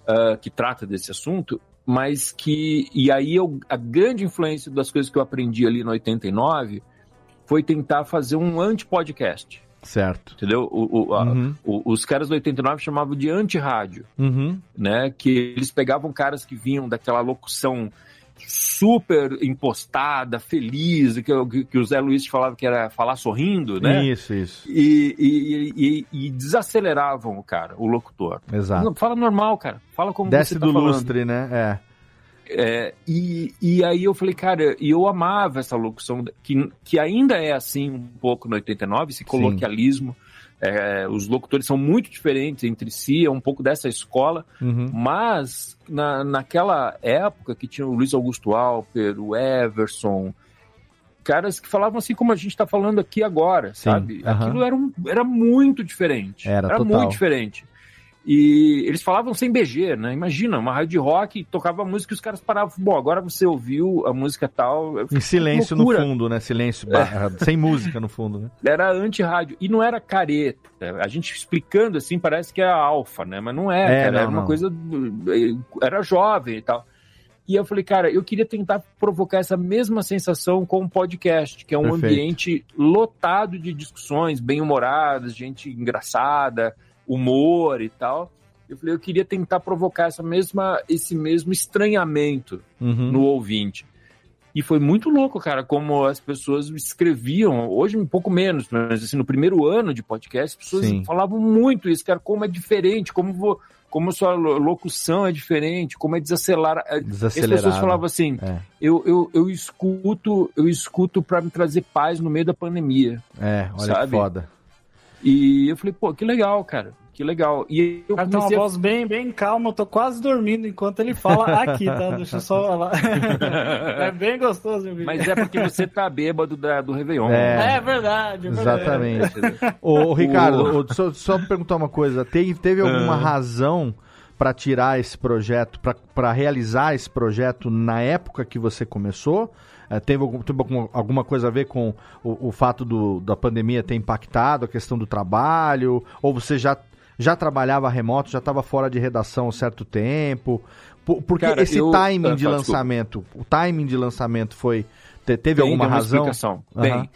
[SPEAKER 7] ah, que trata desse assunto, mas que. E aí eu, a grande influência das coisas que eu aprendi ali no 89 foi tentar fazer um anti-podcast.
[SPEAKER 1] Certo.
[SPEAKER 7] Entendeu? O, o, a-
[SPEAKER 1] Uhum.
[SPEAKER 7] o- os caras do 89 chamavam de anti-rádio,
[SPEAKER 1] Uhum.
[SPEAKER 7] né? Que eles pegavam caras que vinham daquela locução super impostada, feliz, que, que, o Zé Luiz falava que era falar sorrindo, né?
[SPEAKER 1] Isso, isso.
[SPEAKER 7] E, e, e- e desaceleravam o cara, o locutor.
[SPEAKER 1] Exato.
[SPEAKER 7] Não, fala normal, cara. Fala como
[SPEAKER 1] Desce
[SPEAKER 7] você tá
[SPEAKER 1] do
[SPEAKER 7] falando.
[SPEAKER 1] lustre, né? É.
[SPEAKER 7] É, e, e aí eu falei, cara, e eu amava essa locução, que, que ainda é assim um pouco no 89, esse coloquialismo. É, os locutores são muito diferentes entre si, é um pouco dessa escola,
[SPEAKER 1] Uhum.
[SPEAKER 7] mas na, naquela época que tinha o Luiz Augusto Alper, o Everson, caras que falavam assim como a gente está falando aqui agora, sabe?
[SPEAKER 1] aham.
[SPEAKER 7] Aquilo era, um- era muito diferente.
[SPEAKER 1] Era, total.
[SPEAKER 7] muito diferente. E eles falavam sem BG, né? Imagina, uma rádio de rock tocava música e os caras paravam. Bom, agora você ouviu a música tal.
[SPEAKER 1] Em silêncio no fundo, né? Silêncio, barra- sem música no fundo, né?
[SPEAKER 7] Era anti-rádio. E não era careta. A gente explicando assim, parece que é alfa, né? Mas não é,
[SPEAKER 1] É,
[SPEAKER 7] cara.
[SPEAKER 1] não,
[SPEAKER 7] era uma
[SPEAKER 1] não.
[SPEAKER 7] coisa. Era jovem e tal. E eu falei, cara, eu queria tentar provocar essa mesma sensação com um podcast, que é um
[SPEAKER 1] Perfeito.
[SPEAKER 7] ambiente lotado de discussões bem-humoradas, gente engraçada, humor e tal. Eu falei, eu queria tentar provocar essa mesma, esse mesmo estranhamento
[SPEAKER 1] Uhum.
[SPEAKER 7] no ouvinte. E foi muito louco, cara, como as pessoas escreviam, hoje um pouco menos, mas assim, no primeiro ano de podcast, as pessoas
[SPEAKER 1] Sim.
[SPEAKER 7] falavam muito isso, cara, como é diferente, como, vo- como a sua lo- locução é diferente, como é desacelara. As
[SPEAKER 1] Desacelerado.
[SPEAKER 7] pessoas falavam assim,
[SPEAKER 1] É.
[SPEAKER 7] eu, eu, eu escuto, eu escuto para me trazer paz no meio da pandemia.
[SPEAKER 1] É, olha
[SPEAKER 7] Sabe?
[SPEAKER 1] que foda.
[SPEAKER 7] E eu falei, pô, que legal, cara, que legal. E eu
[SPEAKER 5] cara tem uma
[SPEAKER 7] comecei
[SPEAKER 5] voz bem, bem calma, eu tô quase dormindo enquanto ele fala aqui, tá? Deixa eu só falar. é bem gostoso, meu
[SPEAKER 7] Mas é porque você tá bêbado da, do Réveillon.
[SPEAKER 1] É.
[SPEAKER 5] É verdade, é verdade.
[SPEAKER 1] Exatamente. Ô, ô, Ricardo, ô, só, só perguntar uma coisa. Teve, teve alguma
[SPEAKER 7] Ah.
[SPEAKER 1] razão para tirar esse projeto, para realizar esse projeto na época que você começou? Eh, teve algum- teve alguma, coisa a ver com o, o fato do, da pandemia ter impactado a questão do trabalho? Ou você já, já trabalhava remoto, já estava fora de redação há um certo tempo? Por, porque
[SPEAKER 7] Cara,
[SPEAKER 1] esse
[SPEAKER 7] eu-
[SPEAKER 1] timing
[SPEAKER 7] Ah,
[SPEAKER 1] de lançamento, o timing de lançamento foi... te- teve
[SPEAKER 7] Tem,
[SPEAKER 1] alguma
[SPEAKER 7] tem uma
[SPEAKER 1] razão?
[SPEAKER 7] explicação.
[SPEAKER 1] Aham.
[SPEAKER 7] Tem.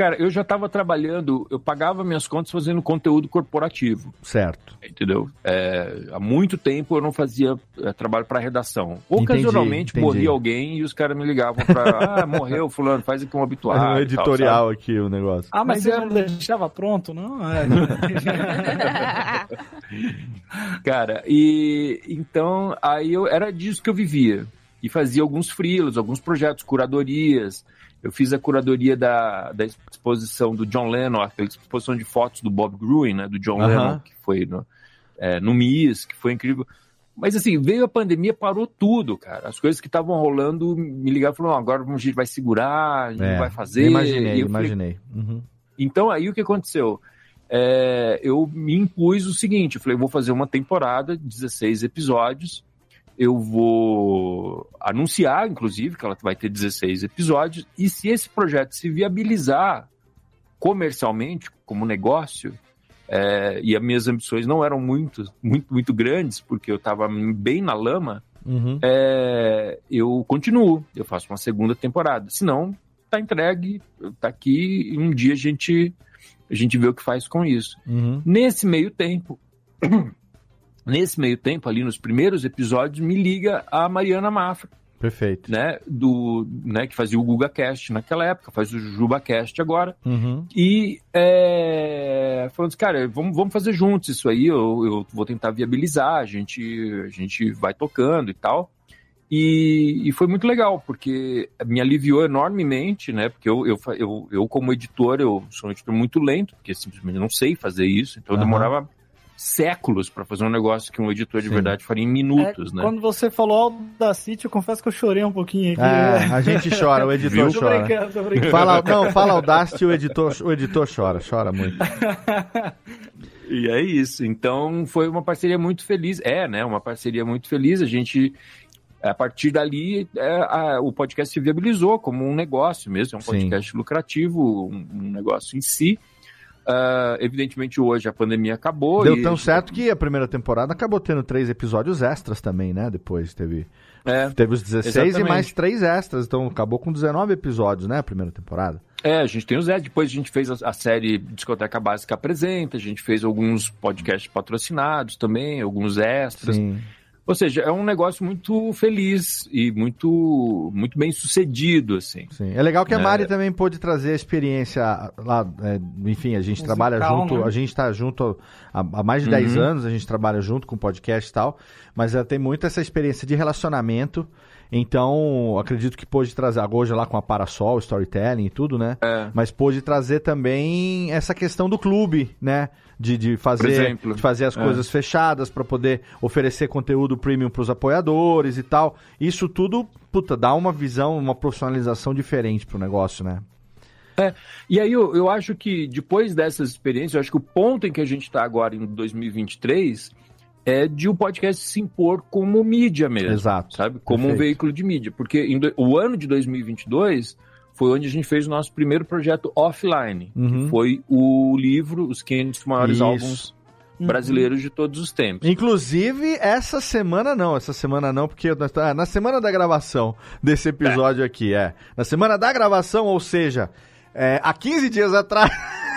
[SPEAKER 7] Cara, eu já estava trabalhando, eu pagava minhas contas fazendo conteúdo corporativo,
[SPEAKER 1] Certo.
[SPEAKER 7] entendeu? É, há muito tempo eu não fazia é, trabalho para redação. Ocasionalmente
[SPEAKER 1] entendi.
[SPEAKER 7] morria alguém e os caras me ligavam para, ah, morreu fulano, faz aqui um obituário.
[SPEAKER 1] um
[SPEAKER 7] e tal,
[SPEAKER 1] editorial
[SPEAKER 7] sabe?
[SPEAKER 1] aqui o negócio.
[SPEAKER 5] Ah, mas,
[SPEAKER 7] Mas
[SPEAKER 5] você
[SPEAKER 7] é-
[SPEAKER 5] já não deixava pronto, não? É.
[SPEAKER 7] Cara, e então aí eu era disso que eu vivia. E fazia alguns freelas, alguns projetos, curadorias. Eu fiz a curadoria da, da exposição do John Lennon, aquela exposição de fotos do Bob Gruen, né? Do John. Lennon, que foi no, é, no MIS, que foi incrível. Mas assim, veio a pandemia, parou tudo, cara. As coisas que estavam rolando, me ligaram e falaram, "Não, agora a gente vai segurar, a gente
[SPEAKER 1] É,
[SPEAKER 7] vai fazer.
[SPEAKER 1] Imaginei,
[SPEAKER 7] eu falei,
[SPEAKER 1] imaginei. Uhum.
[SPEAKER 7] então aí o que aconteceu? É, eu me impus o seguinte, eu falei, eu vou fazer uma temporada, 16 episódios, eu vou anunciar, inclusive, que ela vai ter 16 episódios, e se esse projeto se viabilizar comercialmente, como negócio, é, e as minhas ambições não eram muito, muito, muito grandes, porque eu estava bem na lama,
[SPEAKER 1] Uhum.
[SPEAKER 7] é, eu continuo, eu faço uma segunda temporada. Se não, tá entregue, tá aqui, e um dia a gente, a gente vê o que faz com isso.
[SPEAKER 1] Uhum.
[SPEAKER 7] Nesse meio tempo, nesse meio tempo, ali nos primeiros episódios, me liga a Mariana Mafra,
[SPEAKER 1] Perfeito.
[SPEAKER 7] né, do, né, que fazia o GugaCast naquela época, faz o JubaCast agora,
[SPEAKER 1] Uhum.
[SPEAKER 7] e é, falando assim, cara, vamos, vamos fazer juntos isso aí, eu, eu vou tentar viabilizar, a gente, a gente vai tocando e tal. E, e foi muito legal, porque me aliviou enormemente, né? Porque eu, eu, eu, eu, como editor, eu sou um editor muito lento, porque simplesmente não sei fazer isso, então eu
[SPEAKER 1] Aham.
[SPEAKER 7] demorava séculos para fazer um negócio que um editor de
[SPEAKER 1] Sim.
[SPEAKER 7] verdade faria em minutos,
[SPEAKER 5] É,
[SPEAKER 7] né?
[SPEAKER 5] Quando você falou da City, eu confesso que eu chorei um pouquinho aqui.
[SPEAKER 1] É, a gente chora, o editor
[SPEAKER 7] Viu?
[SPEAKER 5] Tô
[SPEAKER 1] chora.
[SPEAKER 5] brincando, tô brincando.
[SPEAKER 1] Fala, não, fala Audacity, o editor, o editor chora, chora muito.
[SPEAKER 7] E é isso. Então foi uma parceria muito feliz. É, né? Uma parceria muito feliz. A gente, a partir dali, é, a- o podcast se viabilizou como um negócio mesmo. É um
[SPEAKER 1] Sim.
[SPEAKER 7] podcast lucrativo, um, um negócio em si. Uh, evidentemente hoje a pandemia acabou.
[SPEAKER 1] Deu
[SPEAKER 7] e...
[SPEAKER 1] tão certo que a primeira temporada acabou tendo três episódios extras também, né? Depois teve.
[SPEAKER 7] É,
[SPEAKER 1] teve os 16
[SPEAKER 7] exatamente.
[SPEAKER 1] e mais três extras, então acabou com 19 episódios, né? A primeira temporada.
[SPEAKER 7] É, a gente tem os Zé, depois a gente fez a, a, série Discoteca Básica Apresenta, a gente fez alguns podcasts patrocinados também, alguns extras.
[SPEAKER 1] Sim.
[SPEAKER 7] Ou seja, é um negócio muito feliz e muito, muito bem sucedido, assim.
[SPEAKER 1] Sim. É legal que a
[SPEAKER 7] É.
[SPEAKER 1] Mari também pôde trazer a experiência lá, é, enfim, a gente
[SPEAKER 5] Musical,
[SPEAKER 1] trabalha junto,
[SPEAKER 5] né?
[SPEAKER 1] a gente está junto há, há mais de 10
[SPEAKER 7] Uhum.
[SPEAKER 1] anos, a gente trabalha junto com podcast e tal, mas ela tem muito essa experiência de relacionamento, então acredito que pôde trazer, agora lá com a Parasol, storytelling e tudo, né?
[SPEAKER 7] É.
[SPEAKER 1] Mas pôde trazer também essa questão do clube, né? De, de fazer,
[SPEAKER 7] exemplo.
[SPEAKER 1] de fazer as
[SPEAKER 7] É.
[SPEAKER 1] coisas fechadas para poder oferecer conteúdo premium para os apoiadores e tal. Isso tudo, puta, dá uma visão, uma profissionalização diferente pro negócio, né?
[SPEAKER 7] É, e aí eu, eu acho que depois dessas experiências, eu acho que o ponto em que a gente está agora em 2023 é de o podcast se impor como mídia mesmo.
[SPEAKER 1] Exato.
[SPEAKER 7] Sabe? Como um
[SPEAKER 1] Perfeito.
[SPEAKER 7] veículo de mídia. Porque em do- o ano de 2022 foi onde a gente fez o nosso primeiro projeto offline,
[SPEAKER 1] Uhum.
[SPEAKER 7] que foi o livro Os 500 Maiores
[SPEAKER 1] Isso.
[SPEAKER 7] Álbuns Brasileiros de Todos os Tempos.
[SPEAKER 1] Inclusive, essa semana não, essa semana não, porque nós tá- na semana da gravação desse episódio aqui, é. Na semana da gravação, ou seja, é, há 15 dias atrás.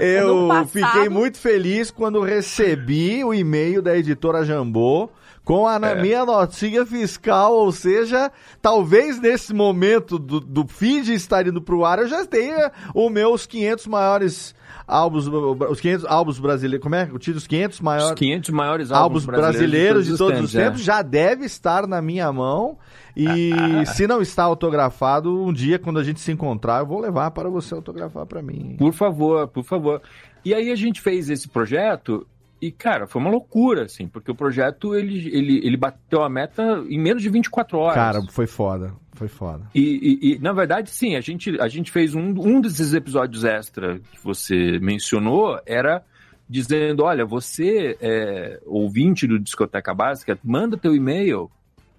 [SPEAKER 1] eu
[SPEAKER 6] passado.
[SPEAKER 1] fiquei muito feliz quando recebi o e-mail da editora Jambô com a
[SPEAKER 7] É.
[SPEAKER 1] minha notinha fiscal, ou seja, talvez nesse momento do, do feed estar indo pro ar eu já tenha os meus 500 maiores álbuns, os 500 álbuns brasileiros, como é? O título dos 500
[SPEAKER 7] Os
[SPEAKER 1] maiores
[SPEAKER 7] 500 maiores
[SPEAKER 1] álbuns brasileiros de todos os
[SPEAKER 7] é.
[SPEAKER 1] tempos já deve estar na minha mão. E se não está autografado, um dia, quando a gente se encontrar, eu vou levar para você autografar para mim.
[SPEAKER 7] Por favor, por favor. E aí a gente fez esse projeto e, cara, foi uma loucura, assim, porque o projeto, ele, ele, ele bateu a meta em menos de 24 horas.
[SPEAKER 1] Cara, foi foda. Foi foda.
[SPEAKER 7] E, e- e, na verdade, sim, a gente, a gente fez um, um desses episódios extra que você mencionou, era dizendo, olha, você, é, ouvinte do Discoteca Básica, manda teu e-mail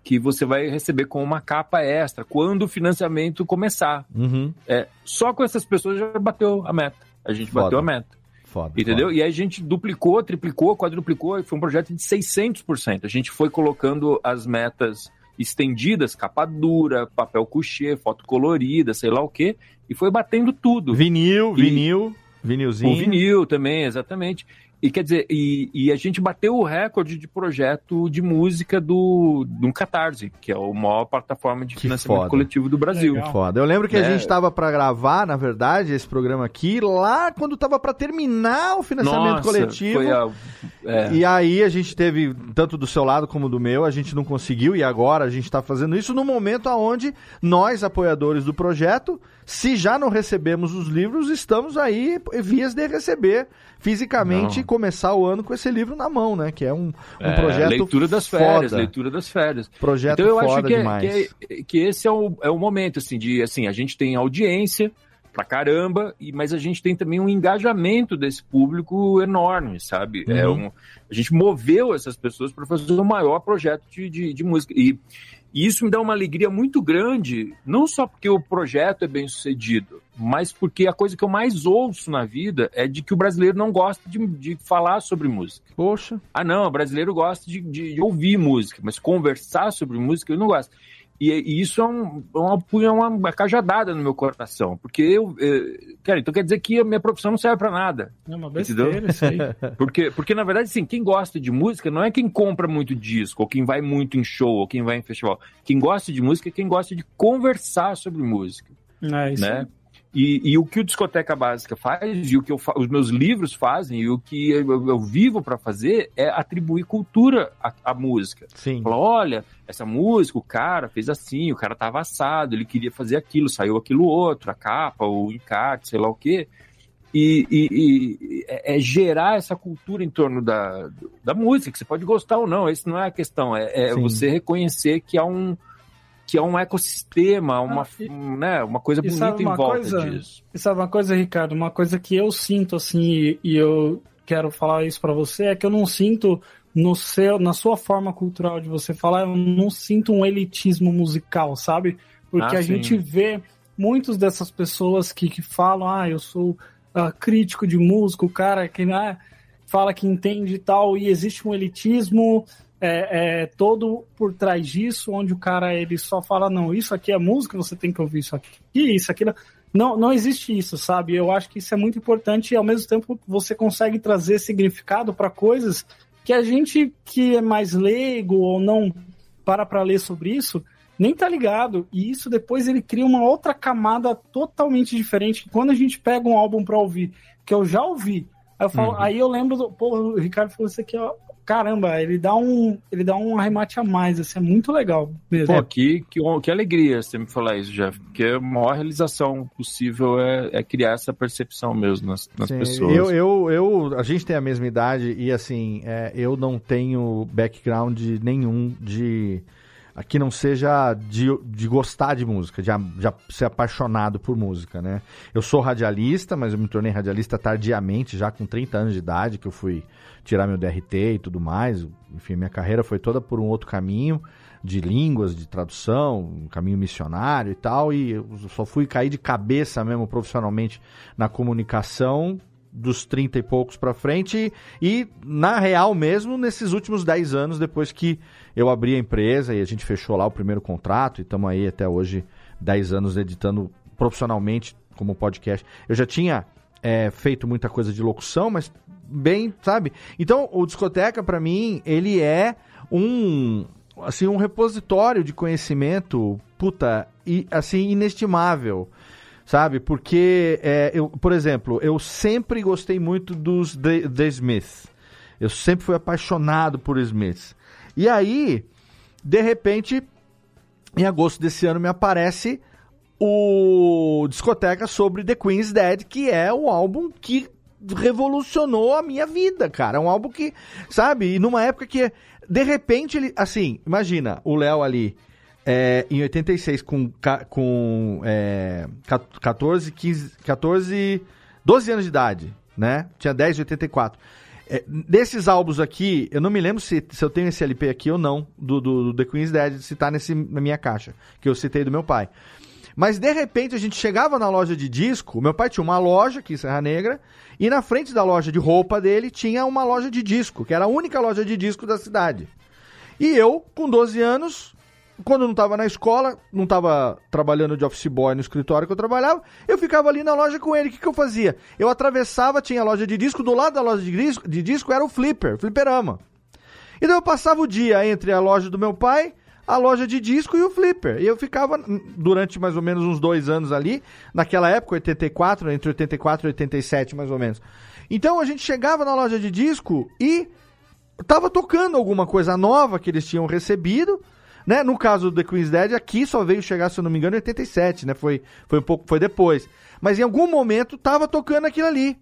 [SPEAKER 7] que você vai receber com uma capa extra quando o financiamento começar.
[SPEAKER 1] Uhum.
[SPEAKER 7] É, só com essas pessoas já bateu a meta. A gente
[SPEAKER 1] Foda.
[SPEAKER 7] bateu a meta.
[SPEAKER 1] Foda.
[SPEAKER 7] Entendeu?
[SPEAKER 1] foda.
[SPEAKER 7] E aí a gente duplicou, triplicou, quadruplicou, e foi um projeto de 600%. A gente foi colocando as metas estendidas, capa dura, papel couché, foto colorida, sei lá o quê, e foi batendo tudo.
[SPEAKER 1] Vinil,
[SPEAKER 7] E-
[SPEAKER 1] vinil, vinilzinho.
[SPEAKER 7] O vinil também, exatamente. E quer dizer, e, e a gente bateu o recorde de projeto de música do, do Catarse, que é a maior plataforma de
[SPEAKER 1] Que
[SPEAKER 7] financiamento
[SPEAKER 1] foda.
[SPEAKER 7] coletivo do Brasil.
[SPEAKER 5] Legal.
[SPEAKER 1] Foda. Eu lembro que a
[SPEAKER 7] É.
[SPEAKER 1] gente tava pra gravar, na verdade, esse programa aqui, lá quando tava pra terminar o financiamento
[SPEAKER 7] Nossa,
[SPEAKER 1] coletivo.
[SPEAKER 7] A, é.
[SPEAKER 1] E aí a gente teve, tanto do seu lado como do meu, a gente não conseguiu, e agora a gente está fazendo isso no momento onde nós, apoiadores do projeto, se já não recebemos os livros, estamos aí vias de receber fisicamente
[SPEAKER 7] Não.
[SPEAKER 1] Começar o ano com esse livro na mão, né? Que é um, um
[SPEAKER 7] É,
[SPEAKER 1] projeto
[SPEAKER 7] leitura das férias,
[SPEAKER 1] foda.
[SPEAKER 7] leitura das férias.
[SPEAKER 1] Projeto
[SPEAKER 7] então eu acho
[SPEAKER 1] foda
[SPEAKER 7] que, é-
[SPEAKER 1] demais.
[SPEAKER 7] que, é- que esse é o, é o momento, assim, de assim, a gente tem audiência pra caramba, e, mas a gente tem também um engajamento desse público enorme, sabe? É
[SPEAKER 1] Uhum.
[SPEAKER 7] um, a gente moveu essas pessoas para fazer o maior projeto de, de, de música. E, e isso me dá uma alegria muito grande, não só porque o projeto é bem sucedido, mas porque a coisa que eu mais ouço na vida é de que o brasileiro não gosta de, de falar sobre música.
[SPEAKER 1] Poxa.
[SPEAKER 7] Ah, não, o brasileiro gosta de, de- de ouvir música, mas conversar sobre música ele não gosta. E, e isso é, um, é uma, é uma, uma cajadada no meu coração, porque eu, eh, cara, então quer dizer que a minha profissão não serve pra nada.
[SPEAKER 5] É uma
[SPEAKER 7] Entendeu?
[SPEAKER 5] besteira isso aí.
[SPEAKER 7] Porque, porque, na verdade, sim, quem gosta de música não é quem compra muito disco, ou quem vai muito em show, ou quem vai em festival. Quem gosta de música é quem gosta de conversar sobre música
[SPEAKER 5] É isso
[SPEAKER 7] né?
[SPEAKER 5] aí.
[SPEAKER 7] E, e o que o Discoteca Básica faz, e o que eu os meus livros fazem, e o que eu, eu vivo para fazer é atribuir cultura à, à música.
[SPEAKER 1] Sim.
[SPEAKER 7] Falar, olha, essa música, o cara fez assim, o cara tava assado, ele queria fazer aquilo, saiu aquilo outro, a capa, o encarte, sei lá o quê. E, e- e é, é gerar essa cultura em torno da, da música, que você pode gostar ou não, esse não é a questão, é, é você reconhecer que há um que é um ecossistema, uma,
[SPEAKER 5] Ah, e-
[SPEAKER 7] né, uma coisa bonita
[SPEAKER 5] sabe
[SPEAKER 7] em
[SPEAKER 5] uma
[SPEAKER 7] volta
[SPEAKER 5] coisa?
[SPEAKER 7] disso.
[SPEAKER 5] E sabe uma coisa, Ricardo? Uma coisa que eu sinto, assim, e, e eu quero falar isso pra você, é que eu não sinto no seu, na sua forma cultural de você falar, eu não sinto um elitismo musical, sabe? Porque
[SPEAKER 7] Ah,
[SPEAKER 5] a
[SPEAKER 7] sim.
[SPEAKER 5] gente vê muitas dessas pessoas que, que falam, ah, eu sou uh, crítico de música, o cara que né, fala que entende e tal, e existe um elitismo é, é, todo por trás disso, onde o cara ele só fala, não, isso aqui é música, você tem que ouvir isso aqui, isso aqui. Não, não existe isso, sabe? Eu acho que isso é muito importante e ao mesmo tempo você consegue trazer significado para coisas que a gente que é mais leigo ou não para para ler sobre isso, nem tá ligado. E isso depois ele cria uma outra camada totalmente diferente. Quando a gente pega um álbum para ouvir, que eu já ouvi, aí eu, falo, uhum. aí eu lembro do. Pô, o Ricardo falou isso aqui, ó. Caramba, ele dá um, ele dá um arremate a mais, assim, é muito legal
[SPEAKER 7] mesmo. Pô, que, que, que alegria você me falar isso, Jeff, porque a maior realização possível é, é criar essa percepção mesmo nas, nas Sim, pessoas.
[SPEAKER 1] Eu, eu, eu, a gente tem a mesma idade e, assim, é, eu não tenho background nenhum de que não seja de, de gostar de música, de, de ser apaixonado por música, né? Eu sou radialista, mas eu me tornei radialista tardiamente, já com 30 anos de idade, que eu fui tirar meu DRT e tudo mais. Enfim, minha carreira foi toda por um outro caminho de línguas, de tradução, um caminho missionário e tal, e eu só fui cair de cabeça mesmo profissionalmente na comunicação dos 30 e poucos para frente e, na real mesmo, nesses últimos 10 anos, depois que eu abri a empresa e a gente fechou lá o primeiro contrato e estamos aí até hoje 10 anos editando profissionalmente como podcast. Eu já tinha é, feito muita coisa de locução, mas bem, sabe? Então, o Discoteca, para mim, ele é um assim um repositório de conhecimento, puta, e assim inestimável sabe? Porque, é, eu, por exemplo, eu sempre gostei muito dos The, The Smiths. Eu sempre fui apaixonado por Smiths. E aí, de repente, em agosto desse ano me aparece o discoteca sobre The Queen's Dead, que é o álbum que revolucionou a minha vida, cara. É um álbum que, sabe? E numa época que, de repente, ele, assim, imagina o Léo ali é, em 86 com, com é, 14, 15, 14, 12 anos de idade, né? Tinha 10 de 84. É, desses álbuns aqui, eu não me lembro se, se eu tenho esse LP aqui ou não, do, do, do The Queen's Dead, se tá nesse, na minha caixa, que eu citei do meu pai. Mas de repente a gente chegava na loja de disco, meu pai tinha uma loja aqui em Serra Negra, e na frente da loja de roupa dele tinha uma loja de disco, que era a única loja de disco da cidade. E eu, com 12 anos, quando não estava na escola, não estava trabalhando de office boy no escritório que eu trabalhava, eu ficava ali na loja com ele. O que, que eu fazia? Eu atravessava, tinha a loja de disco, do lado da loja de disco, de disco era o flipper, fliperama. Então eu passava o dia entre a loja do meu pai, a loja de disco e o flipper. E eu ficava durante mais ou menos uns dois anos ali, naquela época, 84, entre 84 e 87 mais ou menos. Então a gente chegava na loja de disco e tava tocando alguma coisa nova que eles tinham recebido né? No caso do The Queen's Dead, aqui só veio chegar, se eu não me engano, em 87, né? Foi, foi um pouco, foi depois. Mas em algum momento tava tocando aquilo ali,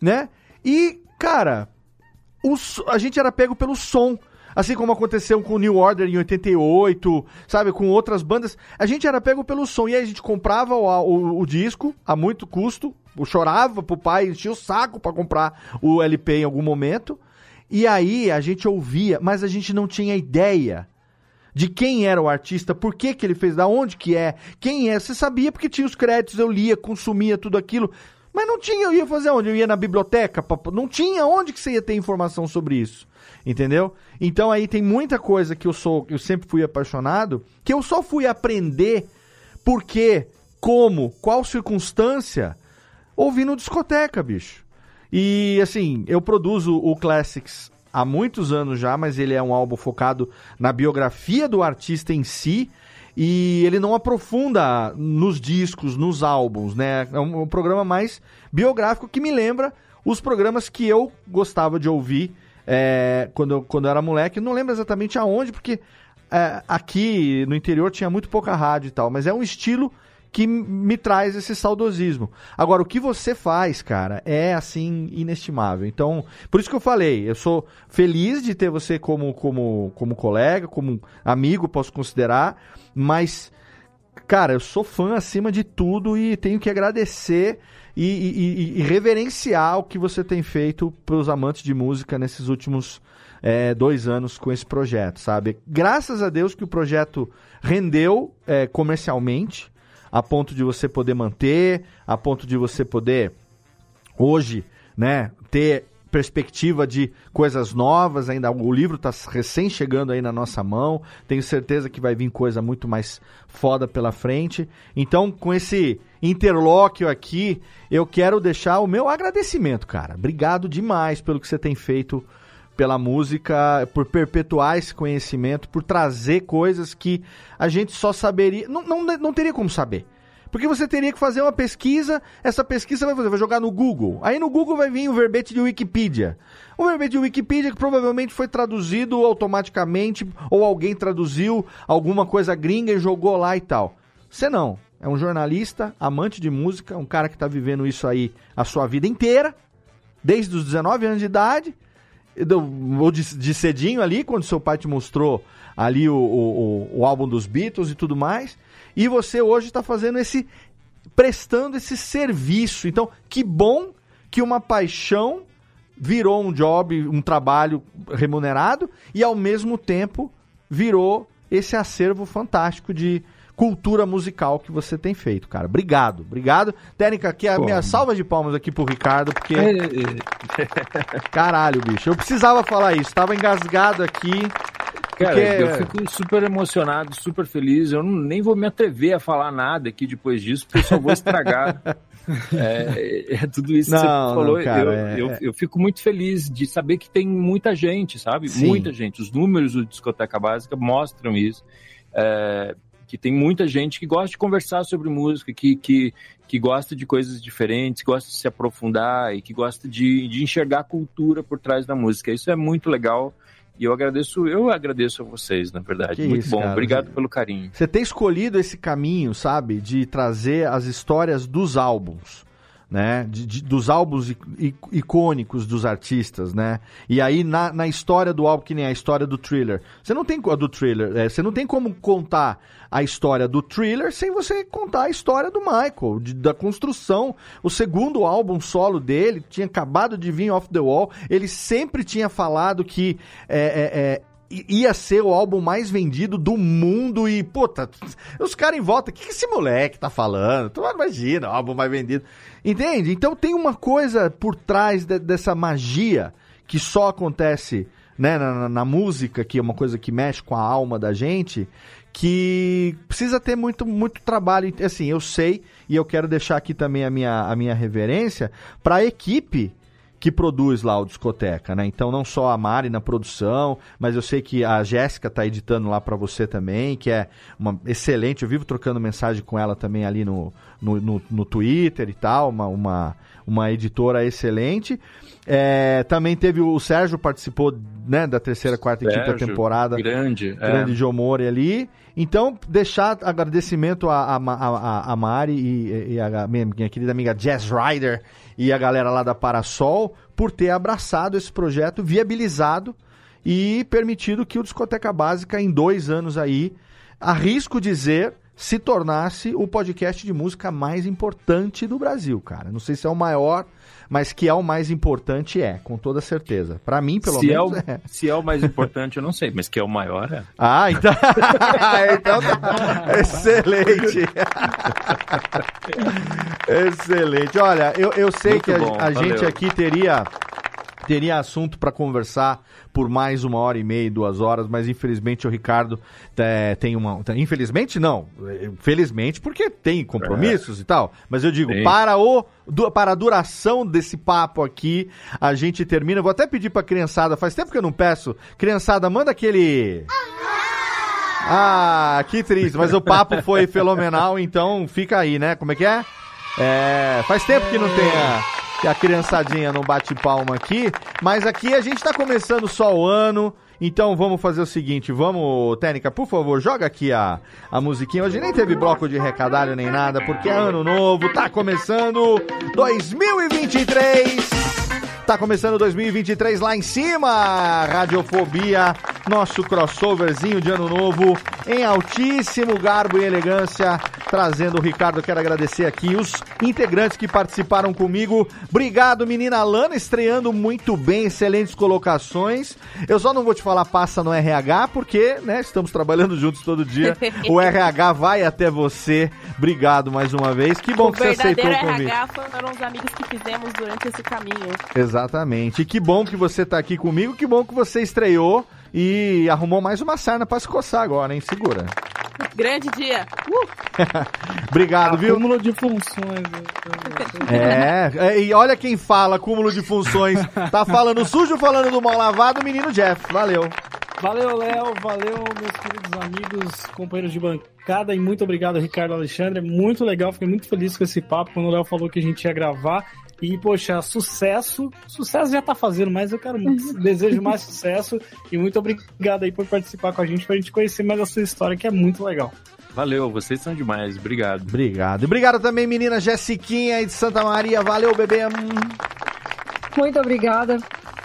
[SPEAKER 1] né? E, cara, o, a gente era pego pelo som. Assim como aconteceu com o New Order em 88, sabe? Com outras bandas. A gente era pego pelo som. E aí a gente comprava o, o, o disco a muito custo. Eu chorava pro pai, enchia o saco para comprar o LP em algum momento. E aí a gente ouvia, mas a gente não tinha ideia de quem era o artista, por que, que ele fez, da onde que é, quem é. Você sabia porque tinha os créditos, eu lia, consumia tudo aquilo. Mas não tinha, eu ia fazer onde? Eu ia na biblioteca? Não tinha onde que você ia ter informação sobre isso. Entendeu? Então aí tem muita coisa que eu sou, eu sempre fui apaixonado, que eu só fui aprender porque, como, qual circunstância, ouvindo discoteca, bicho. E assim, eu produzo o Classics há muitos anos já, mas ele é um álbum focado na biografia do artista em si. E ele não aprofunda nos discos, nos álbuns, né? É um, um programa mais biográfico que me lembra os programas que eu gostava de ouvir é, quando, eu, quando eu era moleque. Não lembro exatamente aonde, porque é, aqui no interior tinha muito pouca rádio e tal, mas é um estilo que me traz esse saudosismo. Agora, o que você faz, cara, é assim inestimável. Então, por isso que eu falei, eu sou feliz de ter você como, como, como colega, como amigo, posso considerar, mas, cara, eu sou fã acima de tudo e tenho que agradecer e, e, e reverenciar o que você tem feito para os amantes de música nesses últimos é, dois anos com esse projeto, sabe? Graças a Deus que o projeto rendeu é, comercialmente a ponto de você poder manter, a ponto de você poder hoje, né, ter perspectiva de coisas novas, ainda o livro está recém chegando aí na nossa mão, tenho certeza que vai vir coisa muito mais foda pela frente. Então, com esse interlóquio aqui, eu quero deixar o meu agradecimento, cara. Obrigado demais pelo que você tem feito pela música, por perpetuar esse conhecimento, por trazer coisas que a gente só saberia, não, não, não teria como saber. Porque você teria que fazer uma pesquisa, essa pesquisa vai fazer, vai jogar no Google. Aí no Google vai vir o verbete de Wikipedia. O verbete de Wikipedia que provavelmente foi traduzido automaticamente, ou alguém traduziu alguma coisa gringa e jogou lá e tal. Você não. É um jornalista, amante de música, um cara que está vivendo isso aí a sua vida inteira, desde os 19 anos de idade, ou de, de cedinho ali, quando seu pai te mostrou ali o, o, o álbum dos Beatles e tudo mais. E você hoje está fazendo esse. prestando esse serviço. Então, que bom que uma paixão virou um job, um trabalho remunerado e ao mesmo tempo virou esse acervo fantástico de cultura musical que você tem feito, cara. Obrigado, obrigado. Técnica, aqui é a Pô, minha salva de palmas aqui pro Ricardo, porque. Caralho, bicho. Eu precisava falar isso. Tava engasgado aqui.
[SPEAKER 7] Cara, Porque... eu fico super emocionado, super feliz. Eu não, nem vou me atrever a falar nada aqui depois disso, porque eu só vou estragar. é, é, tudo isso não, que você falou. Não, cara, eu, é... eu, eu, fico muito feliz de saber que tem muita gente, sabe? Sim. Muita gente. Os números do Discoteca Básica mostram isso. É, que tem muita gente que gosta de conversar sobre música, que, que, que gosta de coisas diferentes, gosta de se aprofundar e que gosta de, de enxergar a cultura por trás da música. Isso é muito legal. E eu agradeço, eu agradeço a vocês, na verdade. Que Muito isso, bom, cara. obrigado pelo carinho.
[SPEAKER 1] Você tem escolhido esse caminho, sabe, de trazer as histórias dos álbuns né, de, de, dos álbuns icônicos dos artistas, né? E aí na, na história do álbum que nem a história do Thriller, você não tem do Thriller, é, você não tem como contar a história do Thriller sem você contar a história do Michael, de, da construção. O segundo álbum solo dele tinha acabado de vir off the wall. Ele sempre tinha falado que é, é, é ia ser o álbum mais vendido do mundo e, puta, os caras em volta, o que, que esse moleque tá falando? Tu imagina, o álbum mais vendido. Entende? Então tem uma coisa por trás de, dessa magia que só acontece né, na, na, música, que é uma coisa que mexe com a alma da gente, que precisa ter muito, muito trabalho. Assim, eu sei, e eu quero deixar aqui também a minha, a minha reverência para a equipe que produz lá o Discoteca, né? Então não só a Mari na produção, mas eu sei que a Jéssica tá editando lá para você também, que é uma excelente, eu vivo trocando mensagem com ela também ali no, no, no, no Twitter e tal, uma, uma, uma editora excelente. É, também teve o, Sérgio participou né, da terceira, quarta Sérgio, e quinta temporada.
[SPEAKER 7] Grande.
[SPEAKER 1] Grande é. Jomori ali. Então, deixar agradecimento a, a, a, a Mari e, e a minha, querida amiga Jazz Rider e a galera lá da Parasol por ter abraçado esse projeto, viabilizado e permitido que o Discoteca Básica, em dois anos aí, arrisco dizer, se tornasse o podcast de música mais importante do Brasil, cara. Não sei se é o maior, mas que é o mais importante é, com toda certeza. Para mim, pelo
[SPEAKER 7] se
[SPEAKER 1] menos.
[SPEAKER 7] É o, é. Se é o mais importante, eu não sei, mas que é o maior é.
[SPEAKER 1] Ah, então. então tá. Excelente. Excelente. Olha, eu, eu sei Muito que a, a gente aqui teria teria assunto para conversar por mais uma hora e meia, duas horas, mas infelizmente o Ricardo é, tem uma. Infelizmente não, felizmente porque tem compromissos é. e tal. Mas eu digo, para o para a duração desse papo aqui, a gente termina. Vou até pedir para criançada, faz tempo que eu não peço. Criançada, manda aquele. Ah, que triste, mas o papo foi fenomenal, então fica aí, né? Como é que é? É, faz tempo que não tem a que a criançadinha não bate palma aqui. Mas aqui a gente tá começando só o ano. Então vamos fazer o seguinte, vamos, Técnica, por favor, joga aqui a, a musiquinha. Hoje nem teve bloco de recadalho nem nada, porque é ano novo, tá começando 2023. Tá começando 2023 lá em cima, Radiofobia, nosso crossoverzinho de ano novo, em altíssimo garbo e elegância, trazendo o Ricardo. Quero agradecer aqui os integrantes que participaram comigo. Obrigado, menina Lana, estreando muito bem, excelentes colocações. Eu só não vou te falar passa no RH, porque, né, estamos trabalhando juntos todo dia. O RH vai até você. Obrigado mais uma vez. Que bom
[SPEAKER 6] o
[SPEAKER 1] que você aceitou o
[SPEAKER 6] verdadeiro
[SPEAKER 1] convite.
[SPEAKER 6] RH foram os amigos que fizemos durante esse caminho.
[SPEAKER 1] Exatamente. E que bom que você tá aqui comigo, que bom que você estreou e arrumou mais uma sarna pra se coçar agora, hein? Segura.
[SPEAKER 6] Grande dia. Uh!
[SPEAKER 1] Obrigado, viu?
[SPEAKER 5] Acúmulo de funções.
[SPEAKER 1] É, é, e olha quem fala, cúmulo de funções. Tá falando sujo, falando do mal lavado, menino Jeff. Valeu.
[SPEAKER 5] Valeu, Léo. Valeu, meus queridos amigos, companheiros de bancada. E muito obrigado, Ricardo Alexandre. Muito legal, fiquei muito feliz com esse papo quando o Léo falou que a gente ia gravar. E, poxa, sucesso. Sucesso já tá fazendo, mas eu quero desejo mais sucesso. E muito obrigado aí por participar com a gente, pra gente conhecer mais a sua história, que é muito legal.
[SPEAKER 7] Valeu, vocês são demais. Obrigado.
[SPEAKER 1] Obrigado. E obrigado também, menina Jessiquinha aí de Santa Maria. Valeu, bebê.
[SPEAKER 8] Muito obrigada.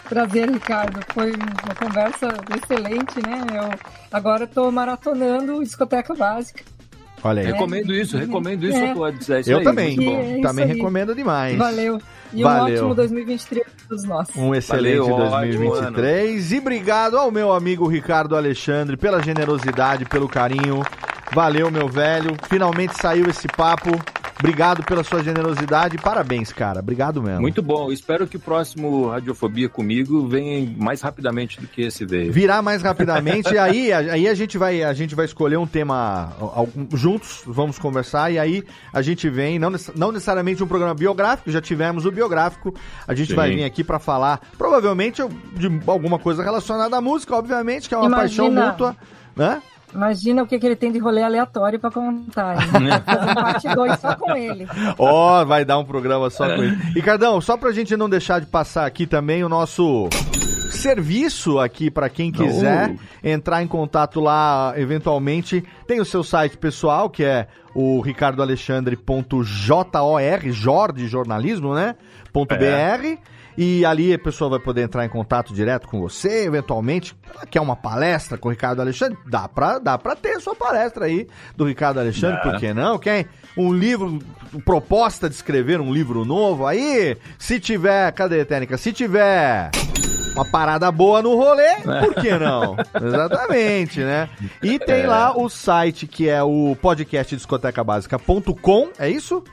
[SPEAKER 8] Prazer, Ricardo. Foi uma conversa excelente, né? Eu agora estou maratonando discoteca básica.
[SPEAKER 1] Olha aí.
[SPEAKER 7] Recomendo isso, recomendo isso
[SPEAKER 8] É.
[SPEAKER 7] a todos. É isso
[SPEAKER 1] Eu
[SPEAKER 7] aí,
[SPEAKER 1] também.
[SPEAKER 8] É
[SPEAKER 1] também recomendo demais.
[SPEAKER 8] Valeu. E
[SPEAKER 1] Valeu.
[SPEAKER 8] um ótimo 2023 dos nossos.
[SPEAKER 1] Um excelente
[SPEAKER 7] Valeu, ótimo
[SPEAKER 1] 2023. E obrigado ao meu amigo Ricardo Alexandre pela generosidade, pelo carinho. Valeu, meu velho. Finalmente saiu esse papo. Obrigado pela sua generosidade. Parabéns, cara. Obrigado mesmo.
[SPEAKER 7] Muito bom. Espero que o próximo Radiofobia comigo venha mais rapidamente do que esse veio.
[SPEAKER 1] Virar mais rapidamente, e aí, aí a gente vai a gente vai escolher um tema algum- juntos, vamos conversar e aí a gente vem, não, não necessariamente um programa biográfico, já tivemos o biográfico, a gente
[SPEAKER 7] Sim.
[SPEAKER 1] vai vir aqui pra falar provavelmente de alguma coisa relacionada à música, obviamente, que é uma paixão
[SPEAKER 8] Imagina.
[SPEAKER 1] mútua, né?
[SPEAKER 8] Imagina o que, que ele tem de rolê aleatório pra contar. hein? Fazer um parte 2 só com ele.
[SPEAKER 1] Ó, vai dar um programa só com ele. Ricardão, só pra gente não deixar de passar aqui também o nosso serviço aqui pra quem quiser entrar em contato lá eventualmente. Tem o seu site pessoal, que é o ricardoalexandre.jor, jor de jornalismo, né? Ponto .br. E ali a pessoa vai poder entrar em contato direto com você, eventualmente. Quer uma palestra com o Ricardo Alexandre? Dá pra, dá pra ter sua palestra aí do Ricardo Alexandre,
[SPEAKER 7] Dá.
[SPEAKER 1] por que não? Quer um livro, proposta de escrever um livro novo aí? Se tiver, cadê a técnica? Se tiver uma parada boa no rolê, por que não? Exatamente, né? E tem
[SPEAKER 7] É.
[SPEAKER 1] lá o site que é o podcastdiscotecabásica.com, é isso?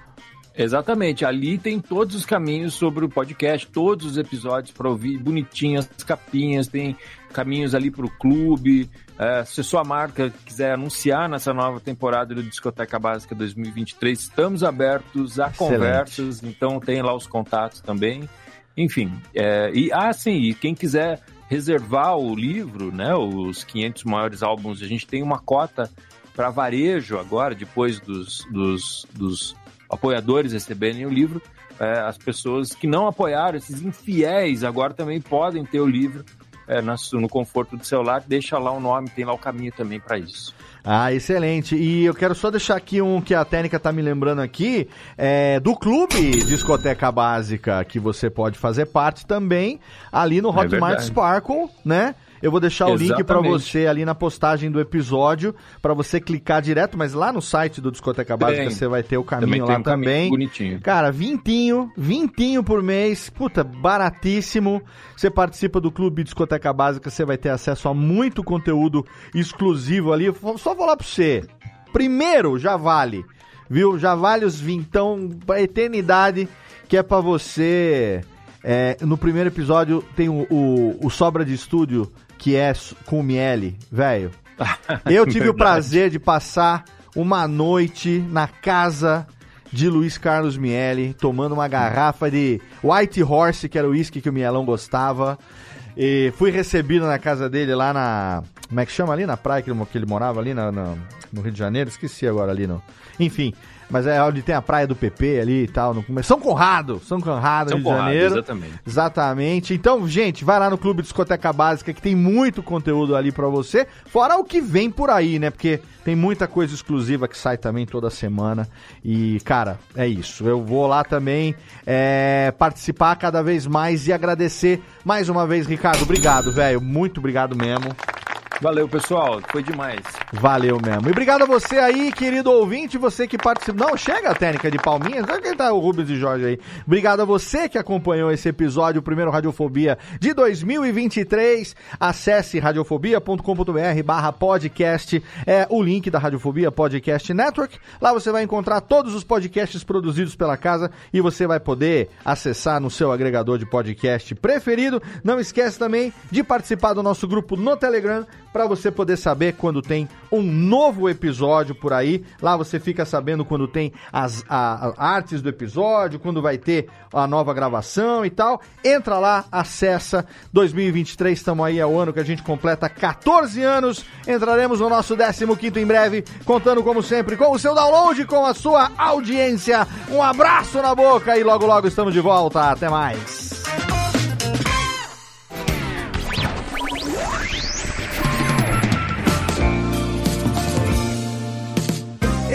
[SPEAKER 7] Exatamente, ali tem todos os caminhos sobre o podcast, todos os episódios para ouvir bonitinhas, as capinhas, tem caminhos ali para o clube. É, se a sua marca quiser anunciar nessa nova temporada do Discoteca Básica 2023, estamos abertos a
[SPEAKER 1] Excelente.
[SPEAKER 7] conversas, então tem lá os contatos também. Enfim, é, e ah, sim, e quem quiser reservar o livro, né, os 500 maiores álbuns, a gente tem uma cota para varejo agora, depois dos, dos, dos apoiadores receberem o livro. É, as pessoas que não apoiaram, esses infiéis, agora também podem ter o livro é, no conforto do celular. Deixa lá o nome, tem lá o caminho também para isso.
[SPEAKER 1] Ah, excelente. E eu quero só deixar aqui um que a técnica tá me lembrando aqui, é, do clube Discoteca Básica, que você pode fazer parte também, ali no
[SPEAKER 7] É
[SPEAKER 1] Hotmart
[SPEAKER 7] verdade.
[SPEAKER 1] Sparkle, né? Eu vou deixar o link para
[SPEAKER 7] Exatamente.
[SPEAKER 1] você ali na postagem do episódio, para você clicar direto, mas lá no site do Discoteca Básica
[SPEAKER 7] Tem.
[SPEAKER 1] você vai ter o
[SPEAKER 7] Também
[SPEAKER 1] caminho
[SPEAKER 7] tem
[SPEAKER 1] lá
[SPEAKER 7] um caminho
[SPEAKER 1] também.
[SPEAKER 7] bonitinho.
[SPEAKER 1] Cara, vintinho, vintinho por mês, puta, baratíssimo. Você participa do Clube Discoteca Básica, você vai ter acesso a muito conteúdo exclusivo ali. Só vou lá pra você. Primeiro, já vale, viu? Já vale os vintão pra eternidade, que é pra você... é, no primeiro episódio tem o, o, o Sobra de Estúdio, que é com o Miele, velho. Eu tive o prazer de passar uma noite na casa de Luiz Carlos Miele, tomando uma garrafa de White Horse, que era o uísque que o Mielão gostava. E fui recebido na casa dele lá na. Como é que chama ali? Na praia que ele, que ele morava ali na- na- no Rio de Janeiro? Esqueci agora ali, não. Enfim. Mas é onde tem a praia do PP ali e tal. No, São Conrado! São Conrado,
[SPEAKER 7] São
[SPEAKER 1] Rio de
[SPEAKER 7] Conrado,
[SPEAKER 1] Janeiro.
[SPEAKER 7] exatamente.
[SPEAKER 1] Exatamente. Então, gente, vai lá no Clube Discoteca Básica que tem muito conteúdo ali pra você, fora o que vem por aí, né? Porque tem muita coisa exclusiva que sai também toda semana. E, cara, é isso. Eu vou lá também é, participar cada vez mais e agradecer mais uma vez, Ricardo. Obrigado, velho. Muito obrigado mesmo.
[SPEAKER 7] Valeu, pessoal. Foi demais.
[SPEAKER 1] Valeu mesmo. E obrigado a você aí, querido ouvinte, você que participou. Não, chega a técnica de palminhas. Olha quem tá o Rubens e Jorge aí. Obrigado a você que acompanhou esse episódio, o primeiro Radiofobia de 2023. Acesse radiofobia.com.br barra podcast. É o link da Radiofobia Podcast Network. Lá você vai encontrar todos os podcasts produzidos pela casa e você vai poder acessar no seu agregador de podcast preferido. Não esquece também de participar do nosso grupo no Telegram para você poder saber quando tem um novo episódio por aí. Lá você fica sabendo quando tem as a- a- artes do episódio, quando vai ter a nova gravação e tal. Entra lá, acessa. 2023, estamos aí, é o ano que a gente completa 14 anos. Entraremos no nosso 15 em breve, contando como sempre com o seu download, com a sua audiência. Um abraço na boca e logo logo estamos de volta. Até mais.